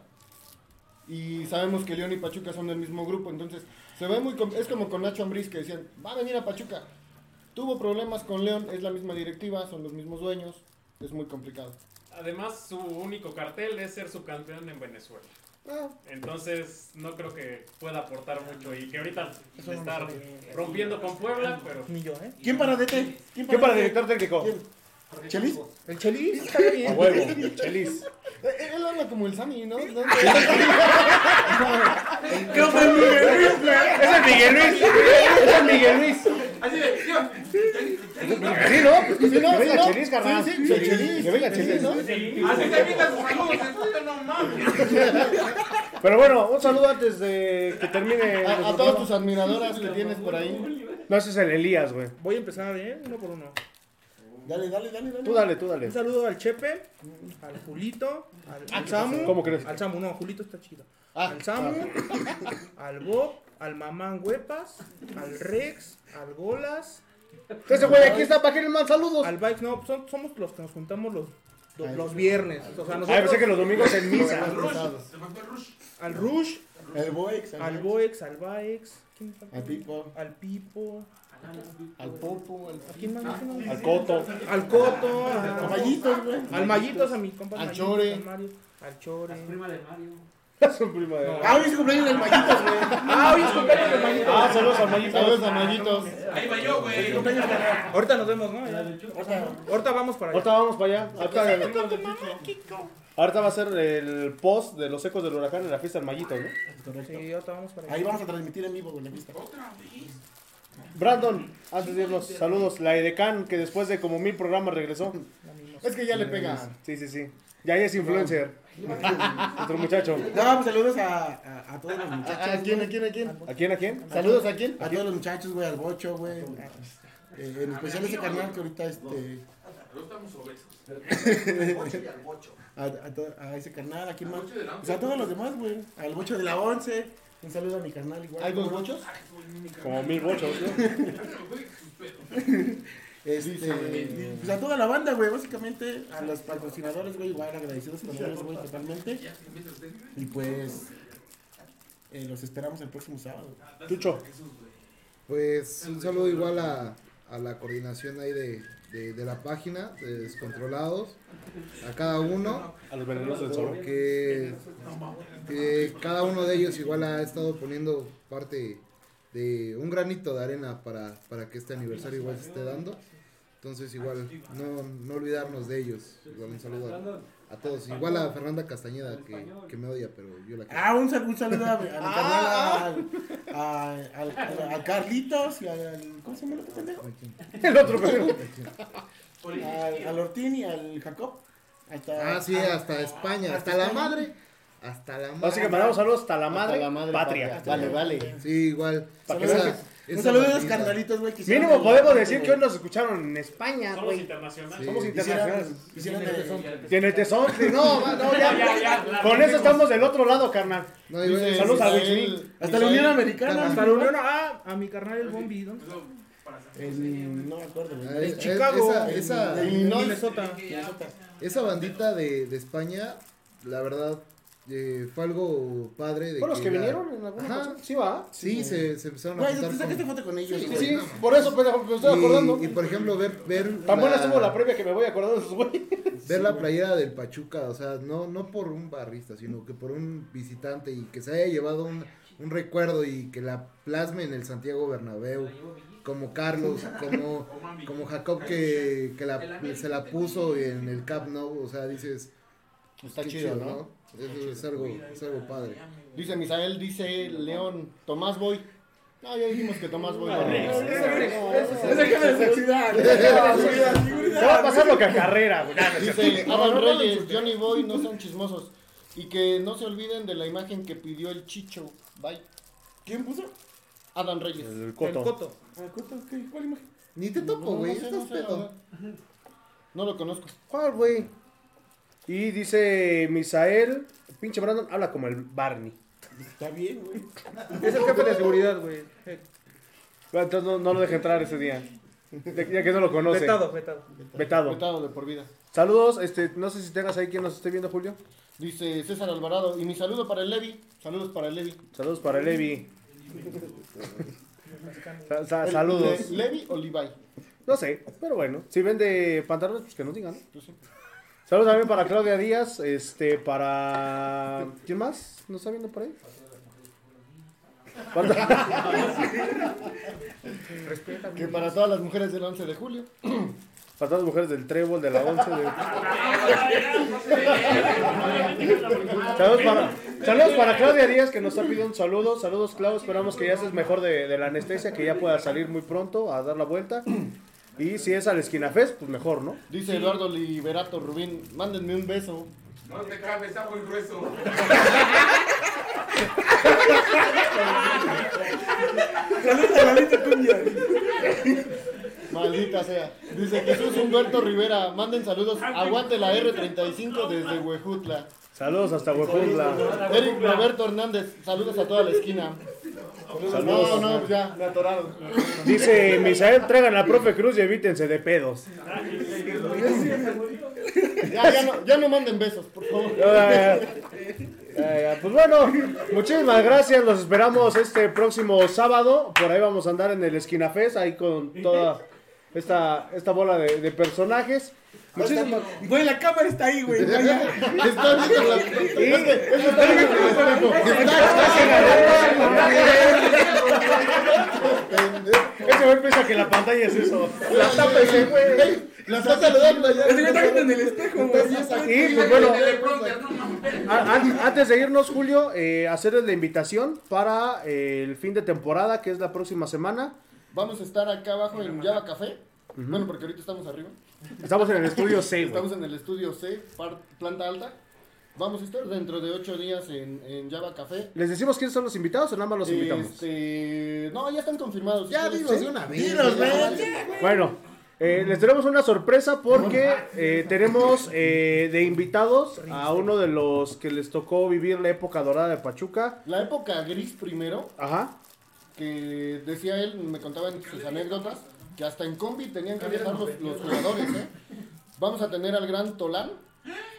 Y sabemos que León y Pachuca son del mismo grupo. Entonces, se ve muy. Es como con Nacho Ambriz que decían: Va a venir a Pachuca. Tuvo problemas con León, es la misma directiva, son los mismos dueños, es muy complicado. Además, su único cartel es ser subcampeón en Venezuela. Ah, Entonces, no creo que pueda aportar mucho. Y que ahorita Eso estar rompiendo con Puebla, pero Ni yo, ¿eh? ¿Quién para DT? ¿Qué para DT? director técnico? ¿Quién? ¿Chelis? El Chelis está A huevo, Chelis. Eh, él habla como el Sammy, ¿no? ¿No? ¿Qué fue Miguel Luis, güey? Ese es Miguel Luis. Ese es Miguel Luis. Así de, yo, Sí, ¿no? Pues que Sí, no, que venga sí, no. Chelis, carnal. Sí, sí. Que venga Chelis. ¿no? así te quitas sus saludos, entonces no mames. Pero bueno, un saludo antes de que termine. A, a todas tus admiradoras que tienes por ahí. No, ese es el Elías, güey. Voy a empezar, ¿eh? Uno por uno. Dale, dale, dale, dale. Tú dale, tú dale. Un saludo al Chepe, al Julito, al, al Samu. ¿Cómo crees? Al Samu, no, Julito está chido. Ah, al Samu, al Bob, al Mamán Huepas, al Rex, al Golas, Ese güey aquí está para que le manden saludos. al Bikes. No, son- somos los que nos juntamos los, los, los viernes. O sea, Ah, nosotros, pensé que los domingos en misa. Se faltó el rush. al Rush, El Boex, al Boex, al. Al Pipo. al Pipo, al Popo, al, ¿a quién más? mencionó? Al Coto. Al Coto, a- Al Mallitos, güey. al Mallitos, a mi compa Al Mallitos, Chore. al Mario, al Chore. Es un primo de. Ah, hoy es cumpleaños del Mallitos, güey. Ah, hoy es cumpleaños del Mallitos. Ah, saludos al Mayito. Saludos a Mallitos. Ahí va yo, güey. Ahorita nos vemos, ¿no? Ahorita, vamos para allá. Ahorita vamos para allá. Ahorita, ahorita va a ser el post de los ecos del huracán en la fiesta del Mayito, ¿no? Sí, ahorita vamos para allá. Ahí vamos a transmitir en vivo, güey, la pista. Brandon, antes de irnos, saludos. La Edecán, que después de como mil programas regresó. Es que ya le pega. Sí, sí, sí. Ya es influencer. Otro muchacho. No, pues saludos a, a, a todos los muchachos. ¿A, a quién, a quién, a quién? ¿A quién, a quién? Saludos a quién. A todos los muchachos, güey, al Bocho, güey. Eh, en especial ese carnal que ahorita, este. Estamos obesos. A, a, to- a ese carnal, ¿a quién más? Pues a todos los demás, güey. Al Bocho de la 11. Un saludo a mi carnal igual. ¿Hay dos bochos? Como mil bochos, ¿no? Este, pues a toda la banda, güey, básicamente, a los patrocinadores, güey, igual agradecidos con ellos, güey, totalmente. Y pues, eh, los esperamos el próximo sábado. Chucho. Pues un saludo igual a, a la coordinación ahí de, de, de la página, de Descontrolados, a cada uno, A los del zorro. que cada uno de ellos igual ha estado poniendo parte de un granito de arena para, para que este aniversario igual se esté dando. Entonces igual no, no olvidarnos de ellos. Igual un saludo a, a todos. Igual a Fernanda Castañeda que, que me odia, pero yo la quiero. Ah, un, un saludo a, mi- a mi carnal, al, a, al- al- a Carlitos y al. ¿Cómo se llama el otro pendejo? El otro pendejo. Al, al Ortín y al Jacob. Hasta, Ah, sí, hasta España, hasta la madre. Hasta la madre. Así que mandamos saludos hasta la madre, Hasta la madre patria. Vale, vale. Sí, igual. Pa' que veas Un saludo a los carnalitos, güey. Mínimo podemos decir que hoy nos escucharon en España, Somos güey. internacionales. Somos internacionales. hicieron el- Tiene tesón, sí, no, no, ya, Ya, ya, ya. Con eso estamos del otro lado, carnal. Saludos a Luis Hasta la Unión Americana. Hasta la unión, ah, a mi carnal el Bombi. En- no me acuerdo, Ah, güey. es- Chicago, Esa, En- esa, en Illinois. Minnesota. Minnesota. esa bandita de, de España, la verdad, eh, fue algo padre. De ¿Fueron los que la- vinieron en alguna Ajá. Sí, va. Sí, se, se empezaron a Güey, juntar tú sacaste con- foto con ellos, Sí, güey. sí, Por eso, pero me estoy acordando. Y, y, por ejemplo, ver, ver, Tan buena estuvo la previa que me voy acordando de esos güey. ver la playera del Pachuca, o sea, no, no por un barrista, sino que por un visitante y que se haya llevado un, un recuerdo y que la plasme en el Santiago Bernabéu, como Carlos, como, como Jacob que, que la, se la puso en el Cap Nou, o sea, dices, Está qué chido, ¿no? Eso es algo, es algo padre. Dice Misael, dice León, Tomás Boy. No, ya dijimos que Tomás Boy. no. Ese que de sexualidad. Se va a pasar lo que a carrera, güey. Dice no, Reyes, Johnny Boy, no sean chismosos. Y que no se olviden de la imagen que pidió el Chicho. Bye. ¿Quién puso? Adam Reyes. El El coto. Coto. Ah. ¿Cuál imagen? Ni te topo, güey, no no. No lo conozco. ¿Cuál, güey? Y dice Misael, pinche Brandon, habla como el Barney. Está bien, güey. Es el jefe de seguridad, güey. Eh, Entonces no, no lo deje entrar ese día. Ya ya que no lo conoce. Vetado, vetado. Vetado. Vetado de por vida. Saludos, este, no sé si tengas ahí quien nos esté viendo, Julio. Dice César Alvarado. Y mi saludo para el Levi. Saludos para el Levi. Saludos para Levi. Sa- sa- El- saludos. ¿Le- ¿Levi o Levi? No sé, pero bueno, si vende pantalones, pues que nos digan. ¿no? Saludos también para Claudia Díaz, este, para... ¿Quién más? ¿No está viendo por ahí? Que para todas las mujeres del 11 de julio. Para todas las mujeres del Trébol, de la 11. de- Saludos para, saludos para Claudia Díaz que nos está pidiendo un saludo. Saludos, Clau. Esperamos que ya estés mejor de, de la anestesia, que ya pueda salir muy pronto a dar la vuelta. Y si es al Esquina Fest, pues mejor, ¿no? Dice Eduardo Liberato Rubín, mándenme un beso. No te cabe, está muy grueso. Maldita sea. Dice Jesús Humberto Rivera, manden saludos. Aguante la R35 desde Huejutla. Saludos hasta Huejutla. Eric Roberto Hernández, saludos a toda la esquina. Saludos. No, no, ya, me atoraron. Dice Misael, traigan a profe Cruz y evítense de pedos. Ya, ya, no, ya no manden besos, por favor. Ya, ya, ya, Pues bueno, muchísimas gracias. Los esperamos este próximo sábado. Por ahí vamos a andar en el Esquina Fest, ahí con toda esta, esta bola de, de personajes. Muchísimas Güey, la cámara está ahí, güey. Está viendo la- Este- este está viendo el espejo. Ese güey piensa que la pantalla es eso. La tapa ese güey. La está saludando güey está viendo en el espejo, güey. Y pues bueno, antes de irnos, Julio, eh, hacerles la invitación para eh, el fin de temporada, que es la próxima semana. Vamos a estar acá abajo en Java Café. Bueno, porque ahorita estamos arriba. Estamos en el estudio 6, güey. Estamos en el estudio C, planta alta. Vamos a estar dentro de ocho días en, en Java Café. ¿Les decimos quiénes son los invitados o nada más los invitamos? Este, no, ya están confirmados. Ya quieres- de una vez. Ven. Bueno, eh, les tenemos una sorpresa porque eh, tenemos eh, de invitados a uno de los que les tocó vivir la época dorada de Pachuca. La época gris primero, Ajá. Que decía él, me contaban sus anécdotas, que hasta en combi tenían que viajar los, los jugadores, ¿eh? Vamos a tener al gran Tolán,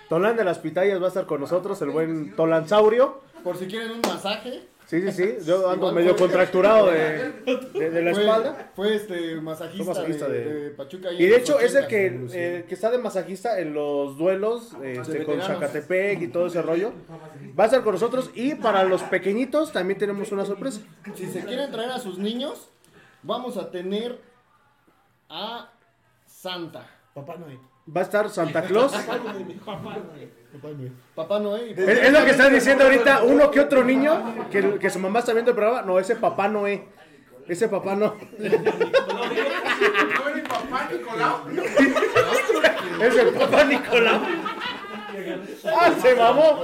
Tolán de las Pitayas va a estar con nosotros, el buen Tolansaurio. por si quieren un masaje. Sí, sí, sí. Yo ando Igual medio fue- contracturado de, de- de la Fue- espalda. Fue este masajista, Fue masajista de, de- de Pachuca. ahí Y en de los hecho es el 80s. que, el que está de masajista en los duelos este, con veteranos. Zacatepec y todo ese rollo. Va a estar con nosotros. Y para los pequeñitos también tenemos una sorpresa. Si se quieren traer a sus niños, vamos a tener a Santa. Papá Noé. Va a estar Santa Claus. Papá Noé. y- Es, es lo que están diciendo ahorita uno que otro niño que, que su mamá está viendo el programa. No, ese papá Noé. Ese papá no. ¿No eres papá, Nicolau? Es el papá Nicolau. Ah, se mamó.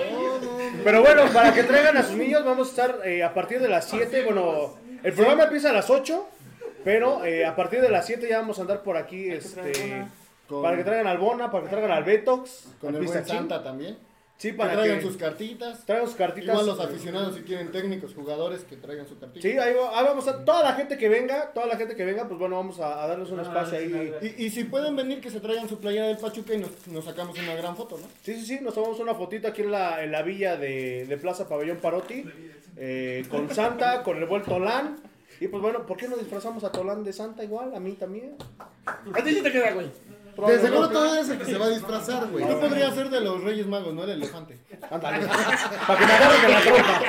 Pero bueno, para que traigan a sus niños, vamos a estar eh, a partir de las 7. Bueno, el programa empieza a las 8. Pero eh, a partir de las 7 ya vamos a andar por aquí. Este, Con- para que traigan al Bona, para que traigan al Betox. Con al el buen. Santa también. Sí, Que para traigan que sus cartitas. traigan sus cartitas. Igual los aficionados si quieren técnicos, jugadores, que traigan su cartita. Sí, ahí, va- ahí vamos a. Toda la gente que venga, toda la gente que venga, pues bueno, vamos a, a darles un espacio ahí. Y, y si pueden venir, que se traigan su playera del Pachuca y nos, nos sacamos una gran foto, ¿no? Sí, sí, sí, nos tomamos una fotito aquí en la, en la villa de, de Plaza Pabellón Parotti, eh, con Santa, con el buen Tolán. Y pues bueno, ¿por qué no disfrazamos a Tolán de Santa igual? A mí también. A ti sí te queda, güey. De seguro todo es el que se va a disfrazar, güey. Tú podrías ser de los Reyes Magos, ¿no? El elefante. Ándale. Para que me agarres de la trompa.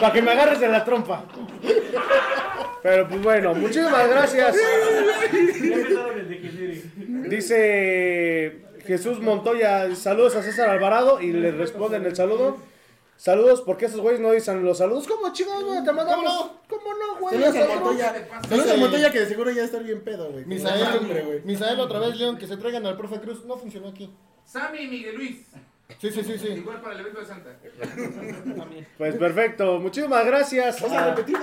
Para que me agarres de la trompa. Pero pues bueno, muchísimas gracias. Dice Jesús Montoya, saludos a César Alvarado y le responden el saludo. Saludos, porque esos güeyes no dicen los saludos. ¿Cómo chingados, güey? Te mandamos. ¿Cómo no, güey? Saludos a. Montoya. Saludos a Montoya que de seguro ya está bien pedo, güey. Misael, Hombre, güey. Misael otra vez, León, que se traigan al profe Cruz. No funcionó aquí. Sammy y Miguel Luis. Sí, sí, sí, sí. Igual para el evento de Santa. Pues perfecto, muchísimas gracias. ¿Vas a repetir?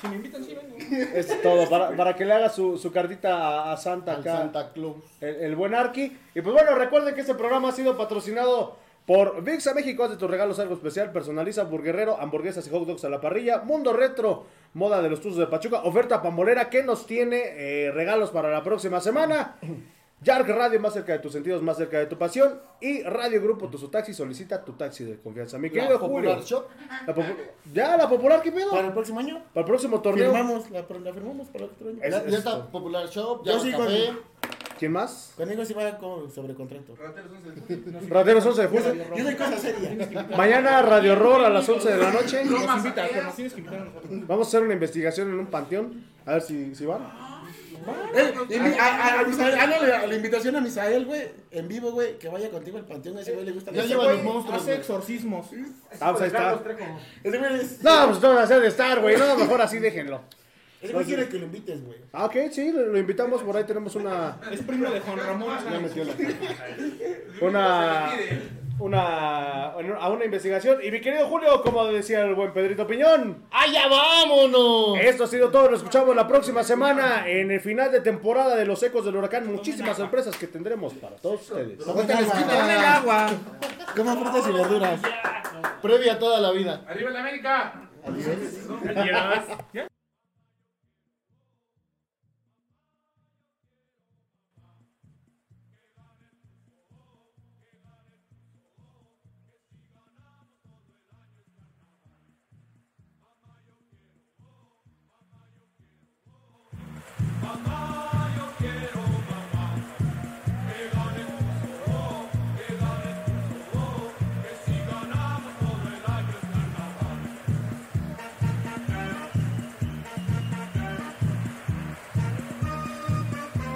Si me invitan, sí vengo. Es todo, para, para que le haga su, su cartita a, a Santa Al acá. Santa Claus. el, el buen Arqui. Y pues bueno, recuerden que este programa ha sido patrocinado por VIXA México. Haz de tus regalos algo especial. Personaliza Burguerrero, hamburguesas y hot dogs a la parrilla. Mundo Retro, moda de los tuzos de Pachuca. Oferta pambolera que nos tiene eh, regalos para la próxima semana. Yark Radio, más cerca de tus sentidos, más cerca de tu pasión. Y Radio Grupo Tu Su Taxi solicita tu taxi de confianza. Mi querido La Julio. Popular Shop. La popu- ¿Ya la popular qué pedo? Para el próximo año, Para el próximo torneo. firmamos, la, la firmamos para el otro año. Es- Ya, es- ya está Popular Shop, ya Yo está sí, con- café. ¿Quién más? Conmigo sí va como sobre contrato. Rateros 11 de Rateros 11 de Yo soy, yo soy cosa seria. Mañana Radio Horror a las 11 de la noche. No Nos más invita, nos tienes que invitar a nosotros. Vamos a hacer una investigación en un panteón. A ver si, si van. Eh, a, a, a a la invitación a Misael, güey, en vivo, güey, que vaya contigo al panteón, ese güey le gusta. Ya lleva los monstruos. Hace exorcismos. Ah, pues ahí está. No, pues no van a hacer de estar, güey. No, mejor así déjenlo. Güey quiere que lo invites, güey. Ah, ok, sí, lo, lo invitamos. Por ahí tenemos una. Es primo de Juan Ramón. Ya metió la- Una. Una. A una investigación. Y mi querido Julio, como decía el buen Pedrito Piñón. ¡Allá vámonos! Esto ha sido todo. Nos escuchamos la próxima semana en el final de temporada de los ecos del huracán. Muchísimas sorpresas que tendremos para todos ustedes. El esquina. agua. Coma frutas y verduras. Previa a toda la vida. ¡Arriba la América! Adiós.